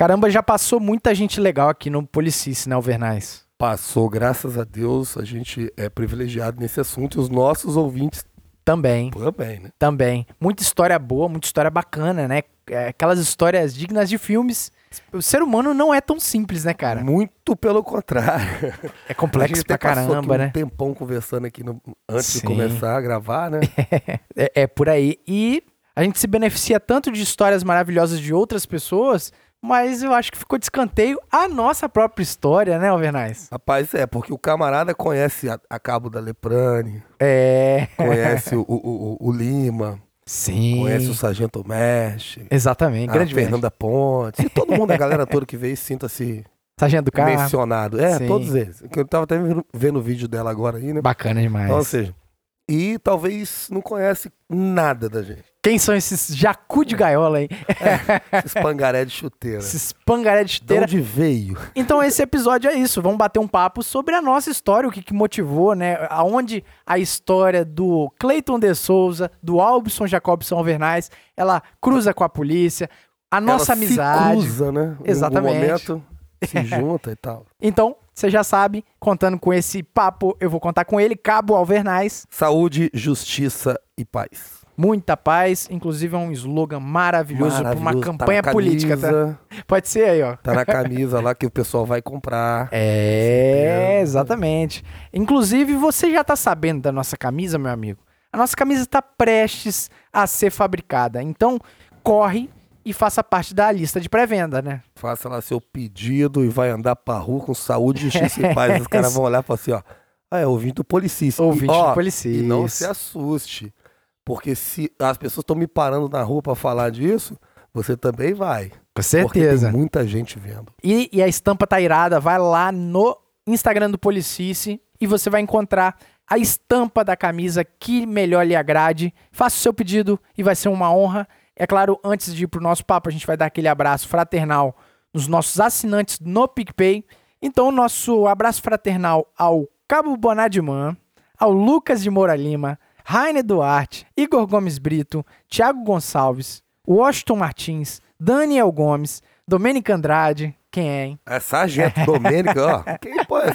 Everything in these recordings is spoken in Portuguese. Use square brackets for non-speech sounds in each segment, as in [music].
Caramba, já passou muita gente legal aqui no Policice, né, Alvernais? Passou, graças a Deus, a gente é privilegiado nesse assunto e os nossos ouvintes Também, também, né? também. Muita história boa, muita história bacana, né? É, Aquelas histórias dignas de filmes. O ser humano não é tão simples, né, cara? Muito pelo contrário. É complexo pra caramba, aqui né? um tempão conversando aqui no- antes Sim. de começar a gravar, né? [laughs] É, é por aí. E a gente se beneficia tanto de histórias maravilhosas de outras pessoas, mas eu acho que ficou de escanteio a nossa própria história, né, Alvernais? Rapaz, é, porque o camarada conhece a, a Cabo da Leprane, É. conhece o, o- o- o Lima, Sim. conhece o Sargento Mestre, Exatamente. a Grande. Fernanda Ponte, e todo mundo, a galera toda que veio, sinta-se Sargento do carro. mencionado. É, Sim. todos eles. Eu tava até vendo, vendo o vídeo dela agora aí, né? Bacana demais. Então, ou seja, e talvez não conhece nada da gente. Quem são esses jacu de gaiola aí? Esses pangaré de chuteira. Esses pangaré de De chuteira. onde veio? Então esse episódio é isso. Vamos bater um papo sobre a nossa história, o que, que motivou, né? Aonde a história do Clayton de Souza, do Albson Jacobson Alvernais, ela cruza com a polícia, a nossa Ela amizade. Cruza, né? Exatamente. Em algum momento se [laughs] junta e tal. Então, você já sabe, contando com esse papo, eu vou contar com ele, Cabo Alvernais. Saúde, justiça e paz. Muita paz, inclusive é um slogan maravilhoso para uma Maravilhoso, tá campanha na política, tá? Pode ser aí, ó. Tá na camisa lá que o pessoal vai comprar. [laughs] É, exatamente. Inclusive, você já tá sabendo da nossa camisa, meu amigo? A nossa camisa está prestes a ser fabricada. Então, corre e faça parte da lista de pré-venda, né? Faça lá seu pedido e vai andar pra rua com saúde, justiça e paz. Os caras [laughs] vão olhar e falar assim, ó. Ah, é ouvinte do Policista. Ouvinte e, ó, do Policista. E não se assuste. Porque se as pessoas estão me parando na rua pra falar disso, você também vai. Com Porque certeza. tem muita gente vendo. E, e a estampa tá irada, vai lá no Instagram do Policice e você vai encontrar a estampa da camisa que melhor lhe agrade. Faça o seu pedido e vai ser uma honra. É claro, antes de ir pro nosso papo, a gente vai dar aquele abraço fraternal nos nossos assinantes no PicPay. Então, nosso abraço fraternal ao Cabo Bonadiman, ao Lucas de Moura Lima, Rainer Duarte, Igor Gomes Brito, Thiago Gonçalves, Washington Martins, Daniel Gomes, Domênica Andrade, quem é, hein? É sargento Domênico, ó. [laughs] Quem, pô, é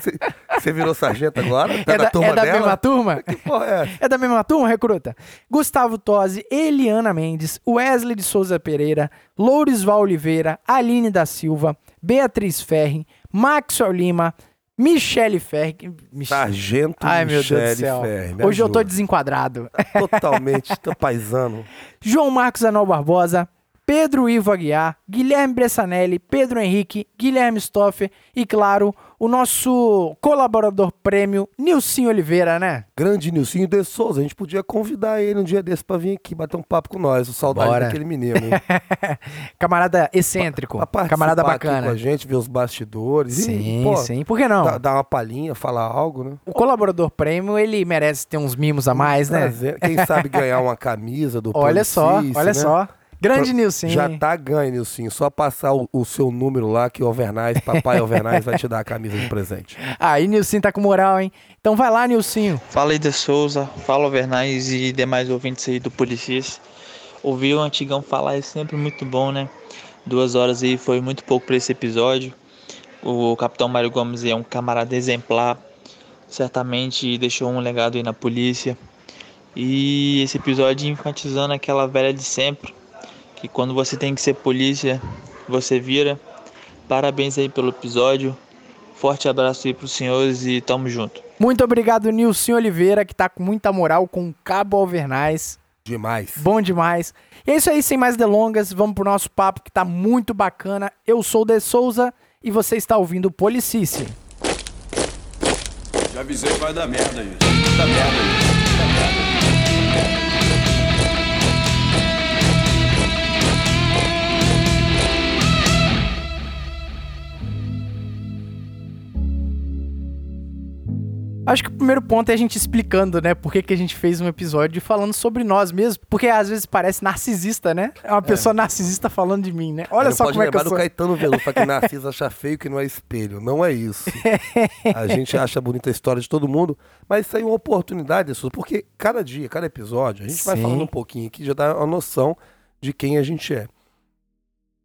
você virou sargento agora? Tá é na da, turma é da dela? mesma turma? Que porra é essa? É da mesma turma, recruta? Gustavo Tosi, Eliana Mendes, Wesley de Souza Pereira, Lourisval Oliveira, Aline da Silva, Beatriz Ferri, Maxwell Lima, Michele Ferri. Mich- Sargento Ai, meu Deus do Michele céu. Hoje eu tô ajuda. desenquadrado. [laughs] Totalmente, tô paisano. [laughs] João Marcos Anol Barbosa, Pedro Ivo Aguiar, Guilherme Bressanelli, Pedro Henrique, Guilherme Stoffer e, claro, o nosso colaborador prêmio, Nilcinho Oliveira, né? Grande Nilcinho de Souza. A gente podia convidar ele um dia desse pra vir aqui bater um papo com nós. O saudade Bora. daquele menino. [laughs] Camarada excêntrico, participar camarada aqui bacana. com a gente, ver os bastidores. Sim, e, pô, sim. Por que não? Dar, uma palhinha, falar algo, né? O colaborador prêmio, ele merece ter uns mimos a mais, né? Quem sabe ganhar uma camisa do [laughs] Olha só, olha né? só. Grande Pro- Nilson. Já tá ganho, Nilcinho. Só passar o, o seu número lá que o Alvernais, papai Alvernais, vai te dar a camisa de presente. [laughs] Aí, Nilson tá com moral, hein? Então vai lá, Nilcinho. Fala aí de Souza, fala Alvernais e demais ouvintes aí do Policis. Ouvir o Antigão falar é sempre muito bom, né? Duas horas aí foi muito pouco para esse episódio. O Capitão Mário Gomes é um camarada exemplar, certamente deixou um legado aí na polícia. E esse episódio enfatizando aquela velha de sempre, que quando você tem que ser polícia, você vira. Parabéns aí pelo episódio. Forte abraço aí pros senhores e tamo junto. Muito obrigado, Nilson Oliveira, que tá com muita moral com o Cabo Alvernais. Demais. Bom demais. E é isso aí, sem mais delongas, vamos pro nosso papo que tá muito bacana. Eu sou o De Souza e você está ouvindo o Policice. Já avisei que vai dar merda isso. Dá merda isso. Acho que o primeiro ponto é a gente explicando, né, por que, que a gente fez um episódio falando sobre nós mesmos. Porque às vezes parece narcisista, né? É uma pessoa narcisista falando de mim, né? Olha Não só como é que eu do sou. Caetano Veloso, pra que [laughs] Narciso acha feio que não é espelho. Não é isso. A gente [laughs] acha bonita a história de todo mundo, mas isso aí é uma oportunidade, porque cada dia, cada episódio, a gente vai Sim. falando um pouquinho aqui, já dá uma noção de quem a gente é.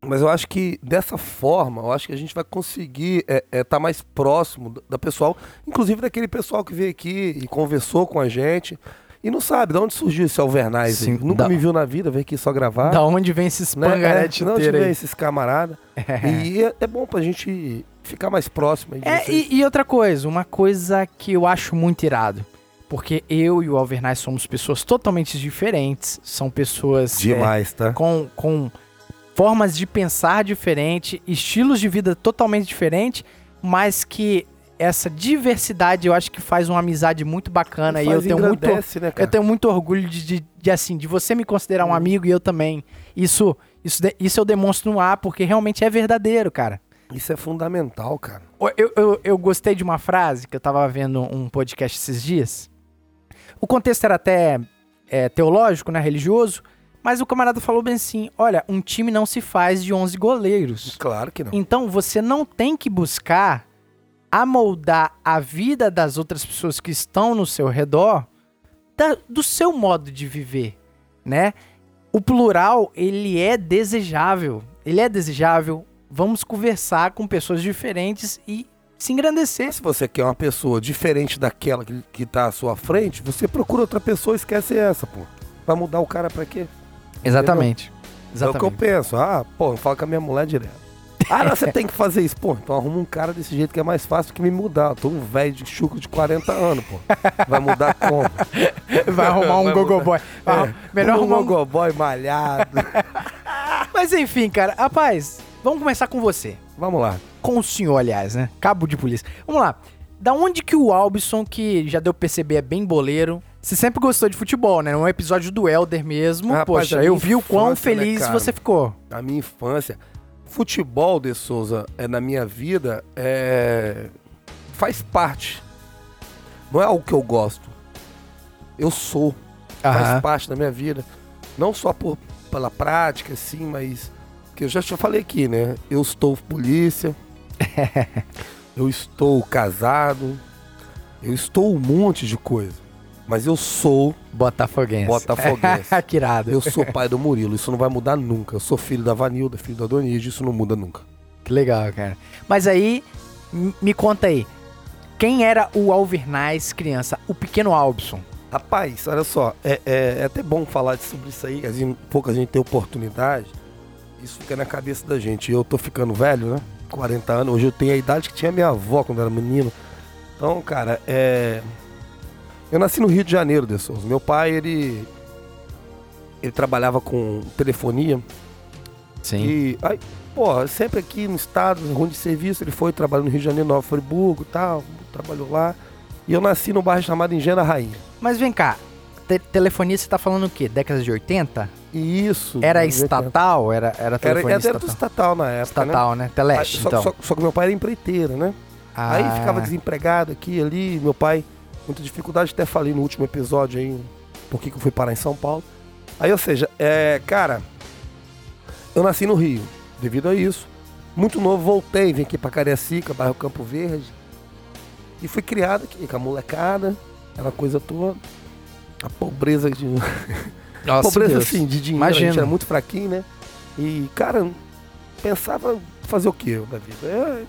Mas eu acho que dessa forma, eu acho que a gente vai conseguir estar mais próximo da- pessoal, inclusive daquele pessoal que veio aqui e conversou com a gente. E não sabe de onde surgiu esse Alvernais. Sim. Nunca da- me viu na vida, veio aqui só gravar. Da onde vem esses né? pangarete é, não inteiro tive aí? esses camaradas. [laughs] E é, é bom pra gente ficar mais próximo de É, e, e outra coisa, uma coisa que eu acho muito irado. Porque eu e o Alvernais somos pessoas totalmente diferentes. São pessoas é, Demais, tá? com, com formas de pensar diferente, estilos de vida totalmente diferentes, mas que essa diversidade eu acho que faz uma amizade muito bacana. E eu tenho muito, né, eu tenho muito orgulho de, de, de, assim, de você me considerar um amigo e eu também. Isso, isso, isso eu demonstro no ar, porque realmente é verdadeiro, cara. Isso é fundamental, cara. Eu, eu, eu gostei de uma frase que eu tava vendo um podcast esses dias. O contexto era até é, teológico, né, religioso, mas o camarada falou bem assim: olha, um time não se faz de 11 goleiros. Claro que não. Então você não tem que buscar amoldar a vida das outras pessoas que estão no seu redor da- do seu modo de viver, né? O plural, ele é desejável. Ele é desejável. Vamos conversar com pessoas diferentes e se engrandecer. Se você quer uma pessoa diferente daquela que, que tá à sua frente, você procura outra pessoa e esquece essa, pô. Vai mudar o cara pra quê? Exatamente. É o que eu penso. Ah, pô, eu falo com a minha mulher direto. Ah, não, você [laughs] tem que fazer isso. Pô, então arruma um cara desse jeito que é mais fácil que me mudar. Eu tô um velho de chuco de 40 anos, pô. Vai mudar como? [laughs] Vai arrumar um gogoboy. Arrum- Melhor um arrumar um... gogoboy malhado. [laughs] Mas enfim, cara. Rapaz, vamos começar com você. Vamos lá. com o senhor, aliás, né? Cabo de polícia. Vamos lá. Da onde que o Albson, que já deu pra perceber é bem boleiro, você sempre gostou de futebol, né? Um episódio do Elder mesmo. Rapaz, Poxa, eu vi o quão né, feliz cara? você ficou. Na minha infância, futebol de Souza é na minha vida é faz parte. Não é algo que eu gosto. Eu sou. Faz Aham. parte da minha vida. Não só por, pela prática, assim, mas. Que eu já te falei aqui, né? Eu estou polícia. [laughs] eu estou casado. Eu estou um monte de coisa. Mas eu sou. Botafoguense. Botafoguense. [laughs] que irado. Eu sou pai do Murilo. Isso não vai mudar nunca. Eu sou filho da Vanilda, filho da Donide. Isso não muda nunca. Que legal, cara. Mas aí, me conta aí. Quem era o Alvernais criança? O pequeno Albson. Rapaz, olha só, é, é- é até bom falar sobre isso aí, a gente, pouca gente tem oportunidade. Isso fica na cabeça da gente. Eu tô ficando velho, né? 40 anos. Hoje eu tenho a idade que tinha minha avó quando era menino. Então, cara, é. Eu nasci no Rio de Janeiro, De Souza. Meu pai, ele. Ele trabalhava com telefonia. Sim. E. Aí, porra, sempre aqui no estado, ruim de serviço, ele foi, trabalhou no Rio de Janeiro, Nova Friburgo e tal. Trabalhou lá. E eu nasci num bairro chamado Engenho Rainha. Mas vem cá. te- telefonia, você tá falando o quê? Décadas de 80? E Isso. Era nos 80. estatal? Era, era telefonia era, era do estatal? estatal na época, né? Estatal, né? Aí, Teleste, só, então. só- só que meu pai era empreiteiro, né? Aí Ah, ficava desempregado aqui ali. Meu pai, muita dificuldade, até falei no último episódio aí, por que que eu fui parar em São Paulo. Aí, ou seja, é, cara, eu nasci no Rio, devido a isso. Muito novo, voltei, vim aqui pra Cariacica, bairro Campo Verde. E fui criado aqui com a molecada, aquela coisa toda. A pobreza de. [laughs] Nossa, pobreza Deus. assim, de dinheiro, a Imagino. gente era muito fraquinho, né? E, cara, pensava fazer o quê da vida? Eu,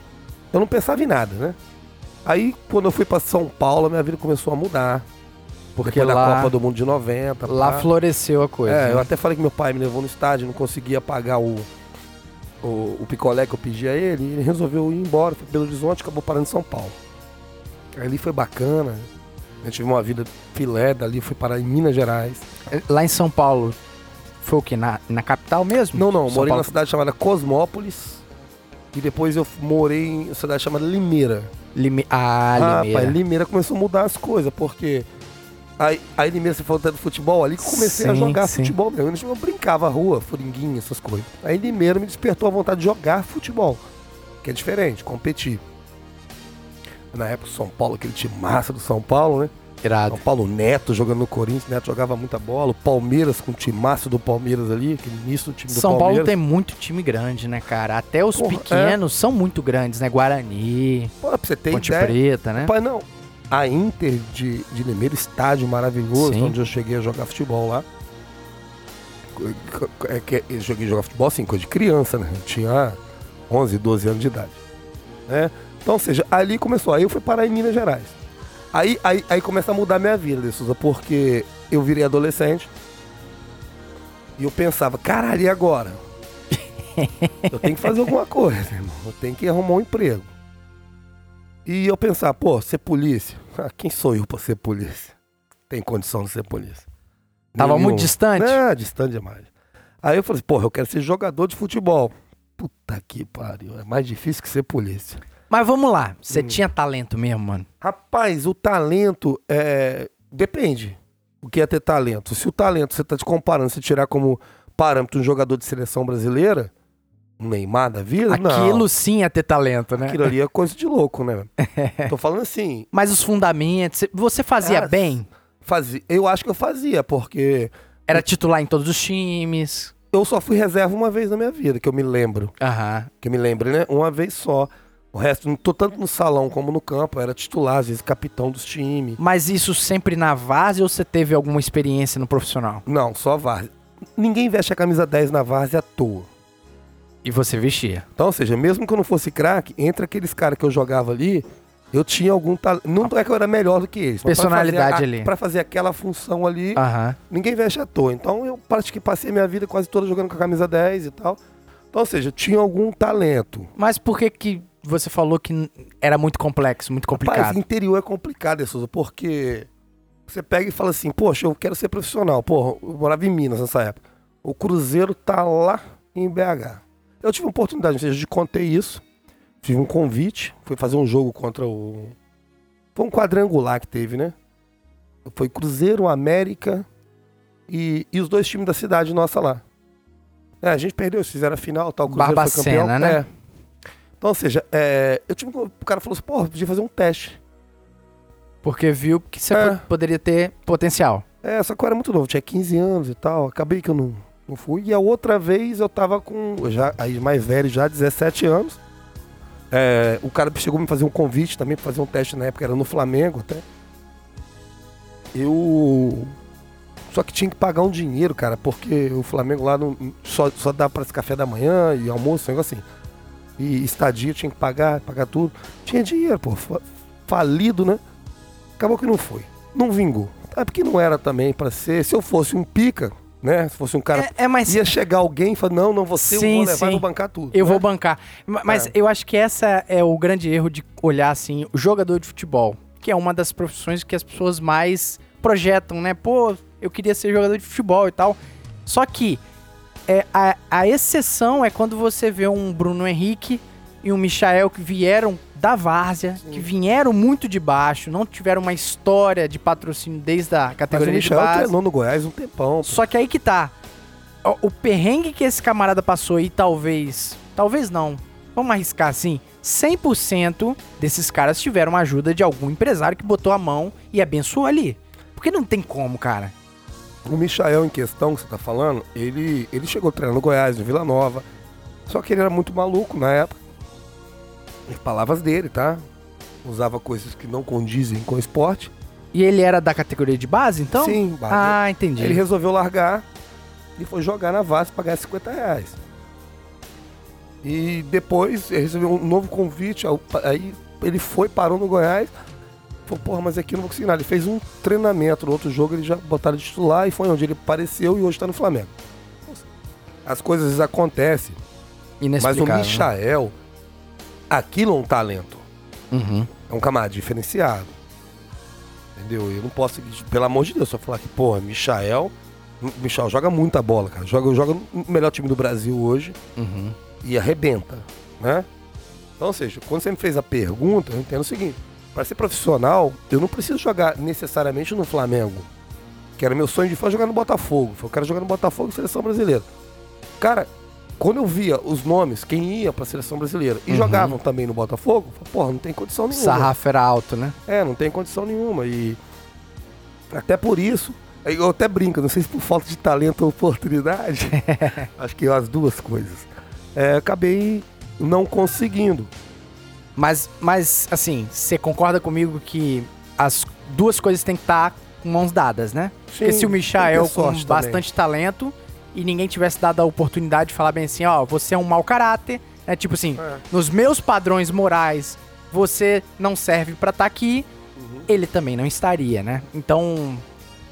eu não pensava em nada, né? Aí, quando eu fui pra São Paulo, a minha vida começou a mudar. Porque Depois da lá, Copa do Mundo de 90. lá pá. floresceu a coisa. É, né? eu até falei que meu pai me levou no estádio, não conseguia pagar o, o, o picolé que eu pedi a ele, ele resolveu ir embora, foi Belo Horizonte, acabou parando em São Paulo. Ali foi bacana, eu tive uma vida filé, dali fui parar em Minas Gerais. Lá em São Paulo, foi o quê? Na, na capital mesmo? Não, não, São morei Paulo. numa cidade chamada Cosmópolis, e depois eu morei em uma cidade chamada Limeira. Lime... Ah, Limeira. Rapaz, Limeira começou a mudar as coisas, porque aí, aí Limeira, você falou até do futebol, ali que eu comecei a Sim, jogar sim. futebol mesmo. Eu brincava rua, furinguinha, essas coisas. Aí Limeira me despertou a vontade de jogar futebol, que é diferente, competir. Na época, São Paulo, aquele time massa do São Paulo, né? Irado. São Paulo Neto jogando no Corinthians, Neto jogava muita bola. O Palmeiras com o massa do Palmeiras ali, aquele início do time do São Paulo Palmeiras. tem muito time grande, né, cara? Até os Porra, é. pequenos são muito grandes, né? Guarani, Pô, pra você ter Ponte ideia, Preta, né? Rapaz, não. A Inter de, de Limeira, estádio maravilhoso, Sim. onde eu cheguei a jogar futebol lá. é que eu joguei jogar futebol assim, coisa de criança, né? Eu tinha 11, 12 anos de idade. Né? Então, ou seja, ali começou. Aí eu fui parar em Minas Gerais. Aí, aí, aí começa a mudar minha vida, de Souza, porque eu virei adolescente. E eu pensava, caralho, e agora? eu tenho que fazer alguma coisa, irmão. Eu tenho que arrumar um emprego. E eu pensava, pô, ser polícia? Ah, quem sou eu pra ser polícia? Tem condição de ser polícia. Tava Nenhum. muito distante? É, distante demais. Aí eu falei, assim, porra, eu quero ser jogador de futebol. Puta que pariu, é mais difícil que ser polícia. Mas vamos lá, você Hum. tinha talento mesmo, mano. Rapaz, o talento é. Depende. O que é ter talento? Se o talento você tá te comparando, se tirar como parâmetro um jogador de seleção brasileira, um Neymar da vida, Aquilo não. sim é ter talento, né? Aquilo ali é coisa de louco, né? [laughs] Tô falando assim, Mas os fundamentos, cê- você fazia bem? fazia, eu acho que eu fazia, porque Era titular em todos os times. eu só fui reserva uma vez na minha vida, que eu me lembro. Aham. Que eu me lembro, né? Uma vez só. O resto, não tô tanto no salão como no campo, era titular, às vezes capitão dos times. Mas isso sempre na várzea ou você teve alguma experiência no profissional? Não, só várzea. Ninguém veste a camisa 10 na várzea à toa. E você vestia? Então, ou seja, mesmo que eu não fosse craque, entre aqueles caras que eu jogava ali, eu tinha algum talento. Não é que eu era melhor do que eles. pra Personalidade fazer a- ali. Pra fazer aquela função ali, Aham. ninguém veste à toa. Então, eu praticamente passei minha vida quase toda jogando com a camisa 10 e tal. Então, ou seja, eu tinha algum talento. Mas por que que você falou que era muito complexo, muito complicado? Rapaz, interior é complicado, Souza, porque você pega e fala assim, poxa, eu quero ser profissional. Porra, eu morava em Minas nessa época. O Cruzeiro tá lá em BH. Eu tive uma oportunidade, seja, de contei isso. Tive um convite, fui fazer um jogo contra o. Foi um quadrangular que teve, né? Foi Cruzeiro, América e, e os dois times da cidade nossa lá. É, a gente perdeu, fizeram a final, tal, o Cruzeiro foi Barbacena, campeão. né? É. Então, ou seja, é, eu tive, o cara falou assim, porra, podia fazer um teste. Porque viu que você É. po- poderia ter potencial. É, só que eu era muito novo, tinha 15 anos e tal. Acabei que eu não, não fui. E a outra vez eu tava com, já aí mais velho já, 17 anos. É, o cara chegou a me fazer um convite também pra fazer um teste na época, era no Flamengo até. Eu. Só que tinha que pagar um dinheiro, cara, porque o Flamengo lá não, só, só dá para esse café da manhã e almoço, um negócio assim. E estadia tinha que pagar, pagar tudo. Tinha dinheiro, pô, fa- falido, né? Acabou que não foi. Não vingou. É porque não era também pra ser. Se eu fosse um pica, né? Se fosse um cara. É, é mas Ia chegar alguém e falar, não, não, você Sim, eu vou levar sim. e vou bancar tudo. eu né? vou bancar. Ma- Mas É. eu acho que essa é o grande erro de olhar assim, o jogador de futebol, que é uma das profissões que as pessoas mais projetam, né? Pô, eu queria ser jogador de futebol e tal. Só que é, a, a exceção é quando você vê um Bruno Henrique e um Michael que vieram da várzea, que vieram muito de baixo, não tiveram uma história de patrocínio desde a Mas o categoria de base. treinou no Goiás um tempão. pô. Só que aí que tá. O, o perrengue que esse camarada passou aí, talvez. Talvez não. Vamos arriscar assim. 100% desses caras tiveram ajuda de algum empresário que botou a mão e abençoou ali. Porque não tem como, cara. O Michael em questão que você tá falando, ele, ele chegou a treinar no Goiás, no Vila Nova. Só que ele era muito maluco na época. As palavras dele, tá? Usava coisas que não condizem com o esporte. E ele era da categoria de base, então? Sim, base. Ah, entendi. Ele resolveu largar e foi jogar na Vasco pra ganhar 50 reais. E depois ele recebeu um novo convite, aí ele foi, parou no Goiás. Falou, porra, mas aqui eu não vou conseguir nada. Ele fez um treinamento no outro jogo, ele já botaram de titular e foi onde ele apareceu e hoje tá no Flamengo. As coisas às vezes acontecem, mas o né? Michael, aquilo é um talento. Uhum. É um camarada diferenciado. Entendeu? Eu não posso, pelo amor de Deus, só falar que, porra, Michael. Michel joga muita bola, cara. Joga, joga no melhor time do Brasil hoje Uhum. e arrebenta, né? Então, ou seja, quando você me fez a pergunta, eu entendo o seguinte: para ser profissional, eu não preciso jogar necessariamente no Flamengo, que era meu sonho de fã jogar no Botafogo. Eu quero jogar no Botafogo e seleção brasileira. Cara, quando eu via os nomes, quem ia pra seleção brasileira e Uhum. jogavam também no Botafogo, falei, porra, não tem condição nenhuma. sarrafo era alto, né? É, não tem condição nenhuma. E até por isso, eu até brinco, não sei se por falta de talento ou oportunidade, [laughs] acho que as duas coisas. É, acabei não conseguindo. Mas, mas, assim, você concorda comigo que as duas coisas têm que estar com mãos dadas, né? Porque Sim, se o Michael ter com também. bastante talento e ninguém tivesse dado a oportunidade de falar bem assim, ó, você é um mau caráter, é tipo assim, É. nos meus padrões morais, você não serve pra estar aqui, Uhum. ele também não estaria, né? Então,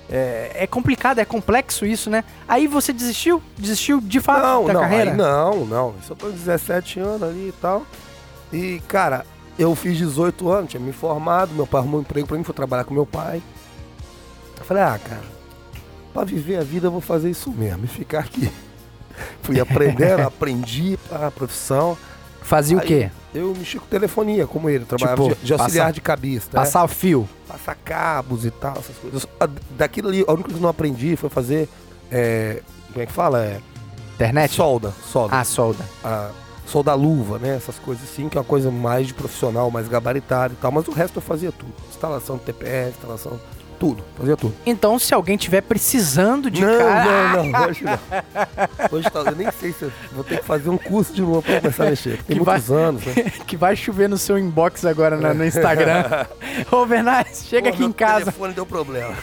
é, é complicado, é complexo isso, né? Aí você desistiu? Desistiu de fato Não, da não, carreira? aí não, não. Isso eu tô com 17 anos ali e tal. E, cara, eu fiz 18 anos, tinha me formado, meu pai arrumou um emprego pra mim, fui trabalhar com meu pai. Eu falei, ah, cara, pra viver a vida eu vou fazer isso mesmo, e ficar aqui. [laughs] Fui aprendendo, [laughs] aprendi a profissão. Fazia o Aí, quê? Eu mexi com telefonia, como ele, trabalhava Tipo, de, de auxiliar passa- de cabeça. né? Passar o fio. passar cabos e tal, essas coisas. Daquilo ali, a única coisa que eu não aprendi foi fazer. é, como é que fala? É, Internet? solda. Solda. Ah, solda. A, solda luva, né? Essas coisas assim, que é uma coisa mais de profissional, mais gabaritada e tal. Mas o resto eu fazia tudo. Instalação de TPS, instalação. Tudo. Fazia tudo. Então, se alguém tiver precisando de não, cara... não, não, [laughs] hoje não. Hoje tá, eu nem sei se eu vou ter que fazer um curso de novo pra começar a mexer. Tem Que muitos anos, né? [laughs] que vai chover no seu inbox agora na- no Instagram. [laughs] Ô, Bernardes, chega Pô, aqui em casa. telefone deu problema.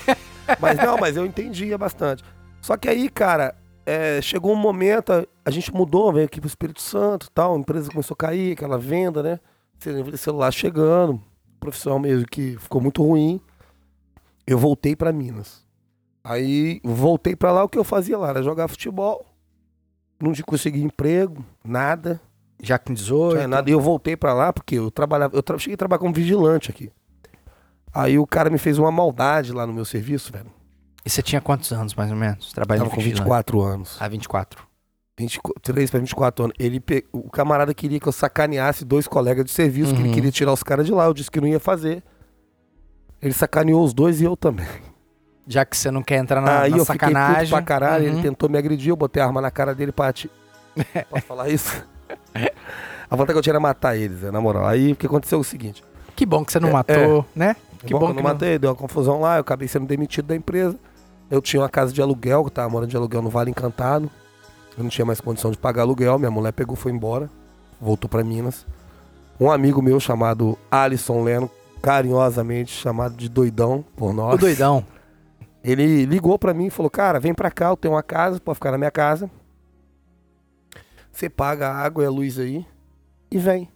mas não, mas eu entendia bastante. Só que aí, cara, é, chegou um momento, a, a gente mudou, veio aqui pro Espírito Santo e tal, a empresa começou a cair, aquela venda, né? Cel- Celular chegando, profissão mesmo que ficou muito ruim. Eu voltei pra Minas. Aí voltei pra lá, o que eu fazia lá era jogar futebol. Não tinha conseguido emprego, nada. Já com Não 18. tinha nada. E eu voltei pra lá porque eu trabalhava. Eu tra- cheguei a trabalhar como vigilante aqui. Aí o cara me fez uma maldade lá no meu serviço, velho. E você tinha quantos anos, mais ou menos? Trabalhando Tava com vigilante? 24 anos. Ah, 24. 23 para 24 anos. Ele pe- O camarada queria que eu sacaneasse dois colegas de serviço, que Uhum. ele queria tirar os caras de lá. Eu disse que não ia fazer. Ele sacaneou os dois e eu também. Já que você não quer entrar na, Aí na eu fiquei sacanagem. puto pra caralho. Uhum. Ele tentou me agredir, eu botei a arma na cara dele pra ati... [laughs] Posso falar isso? A vontade que eu tinha era matar eles, né, na moral. Aí o que aconteceu é o seguinte. Que bom que você não É, matou, né? Que bom, bom que eu que não não- matei, deu uma confusão lá, eu acabei sendo demitido da empresa. Eu tinha uma casa de aluguel, que tava morando de aluguel no Vale Encantado. Eu não tinha mais condição de pagar aluguel, minha mulher pegou, foi embora, voltou pra Minas. Um amigo meu chamado Alisson Leno, carinhosamente chamado de doidão por nós. O doidão. Ele ligou pra mim e falou: Cara, vem pra cá, eu tenho uma casa, pode ficar na minha casa. Você paga a água e a luz aí e vem.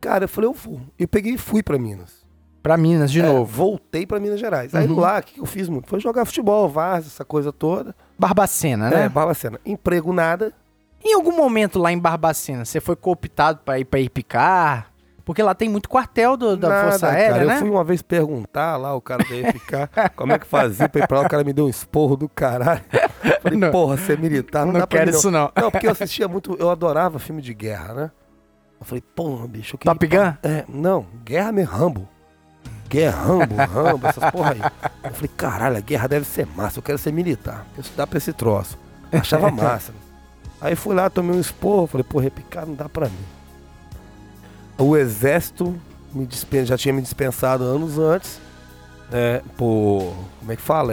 Cara, eu falei: Eu vou. E peguei e fui pra Minas. Pra Minas, de É, novo. Voltei pra Minas Gerais. Aí Uhum. lá, o que eu fiz muito? Foi jogar futebol, Vaz, essa coisa toda. Barbacena, né? É, Barbacena. Emprego nada. Em algum momento lá em Barbacena, você foi cooptado pra ir pra Ipicar? Porque lá tem muito quartel do- da nada, Força Aérea, cara. né? Eu fui uma vez perguntar lá, o cara daí ficar [laughs] como é que fazia pra ir pra lá. O cara me deu um esporro do caralho. Falei, Não. porra, você é militar, não, não dá pra quero mim, não. isso não. Não, porque eu assistia muito, eu adorava filme de guerra, né? Eu falei, porra, bicho. Eu Top ir Gun? É, não, guerra mesmo, Rambo. Guerra, Rambo, Rambo, essas porra aí. Eu falei, caralho, a guerra deve ser massa, eu quero ser militar. Eu estudar pra esse troço. Achava [laughs] massa. Aí fui lá, tomei um esporro, falei, porra, repicar não dá pra mim. O exército me dispen- já tinha me dispensado anos antes, né, por, como é que fala?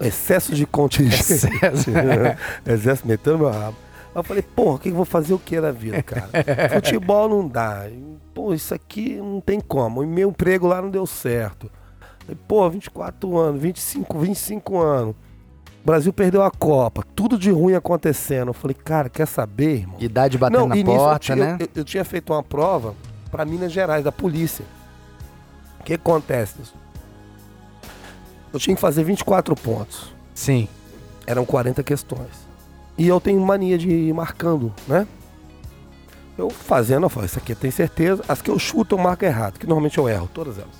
É, excesso de contingência. Excesso. [laughs] Exército metendo meu rabo. Aí eu falei, porra, o que eu vou fazer o que da vida, cara? [laughs] Futebol não dá. Pô, isso aqui não tem como. E meu emprego lá não deu certo. Falei, pô, 24 anos, 25, 25 anos. O Brasil perdeu a Copa. Tudo de ruim acontecendo. Eu falei, cara, quer saber, irmão? Idade batendo na e nisso eu porta, tinha- né? Eu, eu tinha feito uma prova para Minas Gerais, da polícia. O que acontece? Eu tinha que fazer 24 pontos. Sim. Eram 40 questões. E eu tenho mania de ir marcando, né? Eu fazendo, eu falo, isso aqui eu tenho certeza. As que eu chuto, eu marco errado, que normalmente eu erro, todas elas.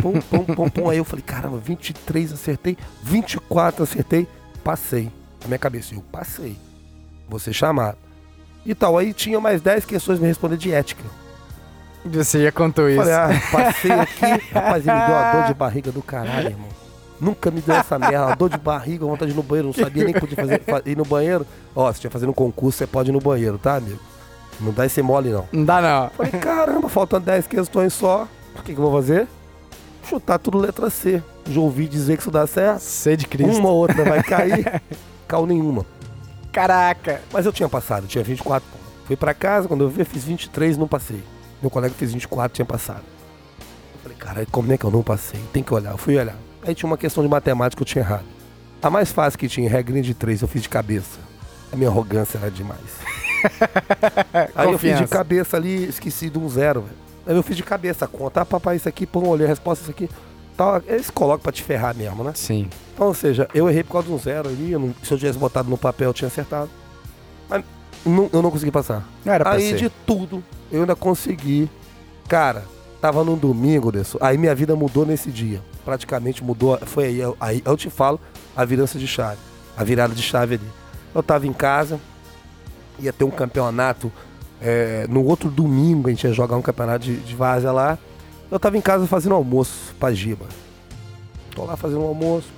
Pum, pum, pum, pum. Aí eu falei, caramba, 23 acertei, 24 acertei, passei. Na minha cabeça, eu passei. Vou ser chamado. E tal, aí tinha mais 10 questões me responder de ética. Você já contou isso. Falei, ah, passei aqui. Rapaz, ele me deu uma dor de barriga do caralho, irmão. Nunca me deu essa merda, uma dor de barriga, vontade de ir no banheiro, não sabia nem que podia fazer, fa- ir no banheiro. Ó, se estiver fazendo um concurso, você pode ir no banheiro, tá, amigo? Não dá esse mole, não. Não dá não. Falei, caramba, faltam 10 questões só. O que, que eu vou fazer? Chutar tudo letra C. Já ouvi dizer que isso dá certo. Sede de Cristo. Uma ou outra vai cair. [laughs] Caiu nenhuma. Caraca. Mas eu tinha passado, tinha 24 pontos. Fui pra casa, quando eu vi, eu fiz 23 não passei. Meu colega fez 24, tinha passado. Eu falei, caralho, como é que eu não passei? Tem que olhar. Eu fui olhar. Aí tinha uma questão de matemática que eu tinha errado. A mais fácil que tinha, regrinha de três, eu fiz de cabeça. A minha arrogância era demais. [laughs] Aí eu fiz de cabeça ali, esqueci de um zero, velho. Aí eu fiz de cabeça a conta. Ah, papai, isso aqui, pô, olhei a resposta, isso aqui. Tal. Eles colocam pra te ferrar mesmo, né? Sim. Então, ou seja, eu errei por causa de um zero ali. eu não- se eu tivesse botado no papel, eu tinha acertado. Mas não- eu não consegui passar. Não era pra Aí ser. de tudo, eu ainda consegui. Cara, tava num domingo, Dessu. Aí minha vida mudou nesse dia. Praticamente mudou. Foi aí, eu- aí eu te falo, a virança de chave. A virada de chave ali. Eu tava em casa, ia ter um campeonato. é, no outro domingo a gente ia jogar um campeonato de, de várzea lá. Eu tava em casa fazendo almoço pra Giba. Tô lá fazendo um almoço,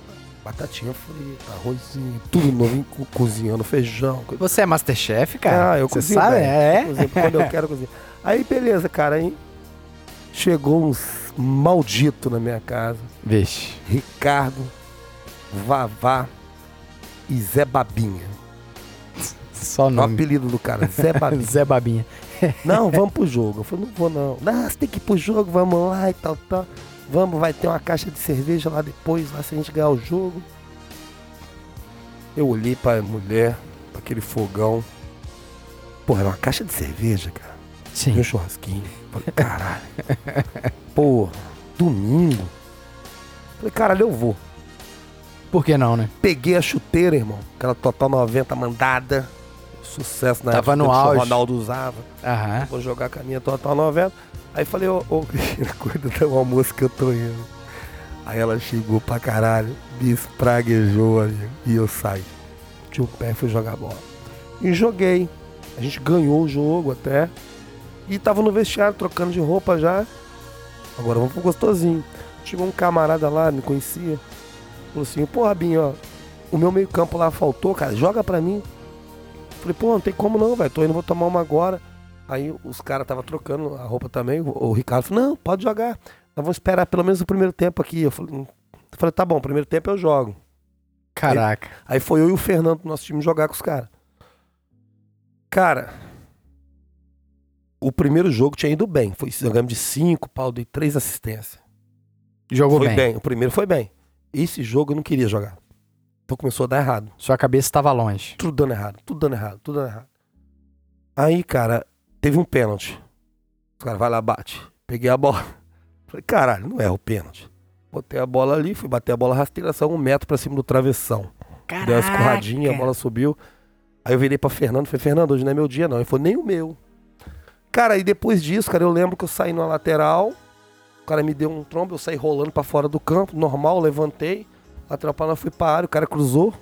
batatinha frita, arrozinho, tudo novo, co- cozinhando, feijão. co- Você é Masterchef, cara? ah, eu Você cozinho sabe? É? Eu cozinho quando eu quero cozinhar. Aí, beleza, cara. Aí chegou uns maldito na minha casa. Vixe. Ricardo, Vavá e Zé Babinha. Só o O nome. apelido do cara, Zé [laughs] Babinha. Zé Babinha. não, [laughs] vamos pro jogo. Eu falei, não vou não. Não, você tem que ir pro jogo, vamos lá e tal, tal. Vamos, vai ter uma caixa de cerveja lá depois, lá se a gente ganhar o jogo. Eu olhei pra mulher, pra aquele fogão. Porra, era uma caixa de cerveja, cara. Sim. E um churrasquinho. Falei, caralho. [laughs] Porra, domingo. Falei, caralho, eu vou. Por que não, né? Peguei a chuteira, irmão. Aquela Total 90 mandada. Sucesso na Tava época no que o auge. Ronaldo usava. Aham. Vou jogar com a minha Total 90. Aí falei, ô, ô Cristina, [laughs] cuida do almoço que eu tô indo. Aí ela chegou pra caralho, me espraguejou ali. E eu saí. Tinha o pé e fui jogar bola. E joguei. A gente ganhou o jogo até. E tava no vestiário, trocando de roupa já. Agora vamos pro gostosinho. Chegou um camarada lá, me conhecia. Falou assim, pô, Rabinho, ó. O meu meio campo lá faltou, cara. Joga pra mim. Falei, pô, não tem como não, velho. Tô indo, vou tomar uma agora. Aí os caras estavam trocando a roupa também. O, o Ricardo falou, não, pode jogar. Nós vamos esperar pelo menos o primeiro tempo aqui. Eu falei, eu falei tá bom, primeiro tempo eu jogo. Caraca. Aí foi eu e o Fernando do nosso time jogar com os caras. Cara, o primeiro jogo tinha ido bem. Foi jogamos de cinco, pau, dei três assistências. Jogou foi bem. bem. O primeiro foi bem. Esse jogo eu não queria jogar. Então começou a dar errado. Sua cabeça estava longe. Tudo dando errado, tudo dando errado, tudo dando errado. Aí, cara, teve um pênalti. Os caras vai lá, bate. Peguei a bola. [laughs] Falei, caralho, não é o pênalti. Botei a bola ali, fui bater a bola rasteira, saiu um metro pra cima do travessão. Deu uma escorradinha, a bola subiu. Aí eu virei pra Fernando, falei, Fernando, hoje não é meu dia não. Ele falou, nem o meu. Cara, e depois disso, cara, eu lembro que eu saí na lateral, o cara me deu um trombo, eu saí rolando pra fora do campo, normal, levantei, pra lá, fui pra área, o cara cruzou.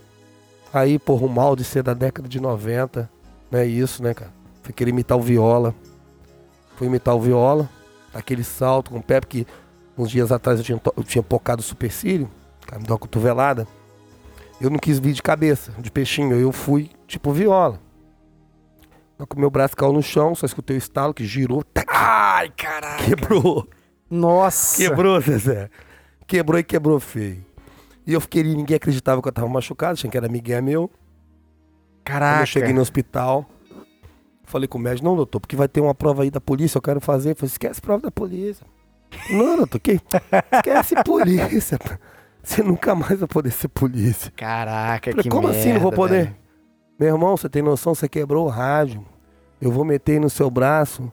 Aí, porra, o mal de ser da década de 90, não é isso, né, cara? Fui querer imitar o Viola. Fui imitar o Viola, aquele salto com o pé, porque uns dias atrás eu tinha, eu tinha pocado o supercílio, cara me deu uma cotovelada. Eu não quis vir de cabeça, de peixinho, eu fui tipo Viola. Que o meu braço caiu no chão, só escutei o estalo que girou, tac, Ai, caralho. quebrou. Nossa. Quebrou, Zezé. Quebrou e quebrou feio. E eu fiquei, ninguém acreditava que eu tava machucado, achando que era Miguel meu. Quando Caraca. eu cheguei no hospital, falei com o médico, não, doutor, porque vai ter uma prova aí da polícia, eu quero fazer. Eu falei, esquece a prova da polícia. Não, doutor, que? [laughs] Esquece polícia. Você nunca mais vai poder ser polícia. Caraca, Falei, que como assim não vou merda, poder? velho. Meu irmão, você tem noção, você quebrou o rádio. Eu vou meter no seu braço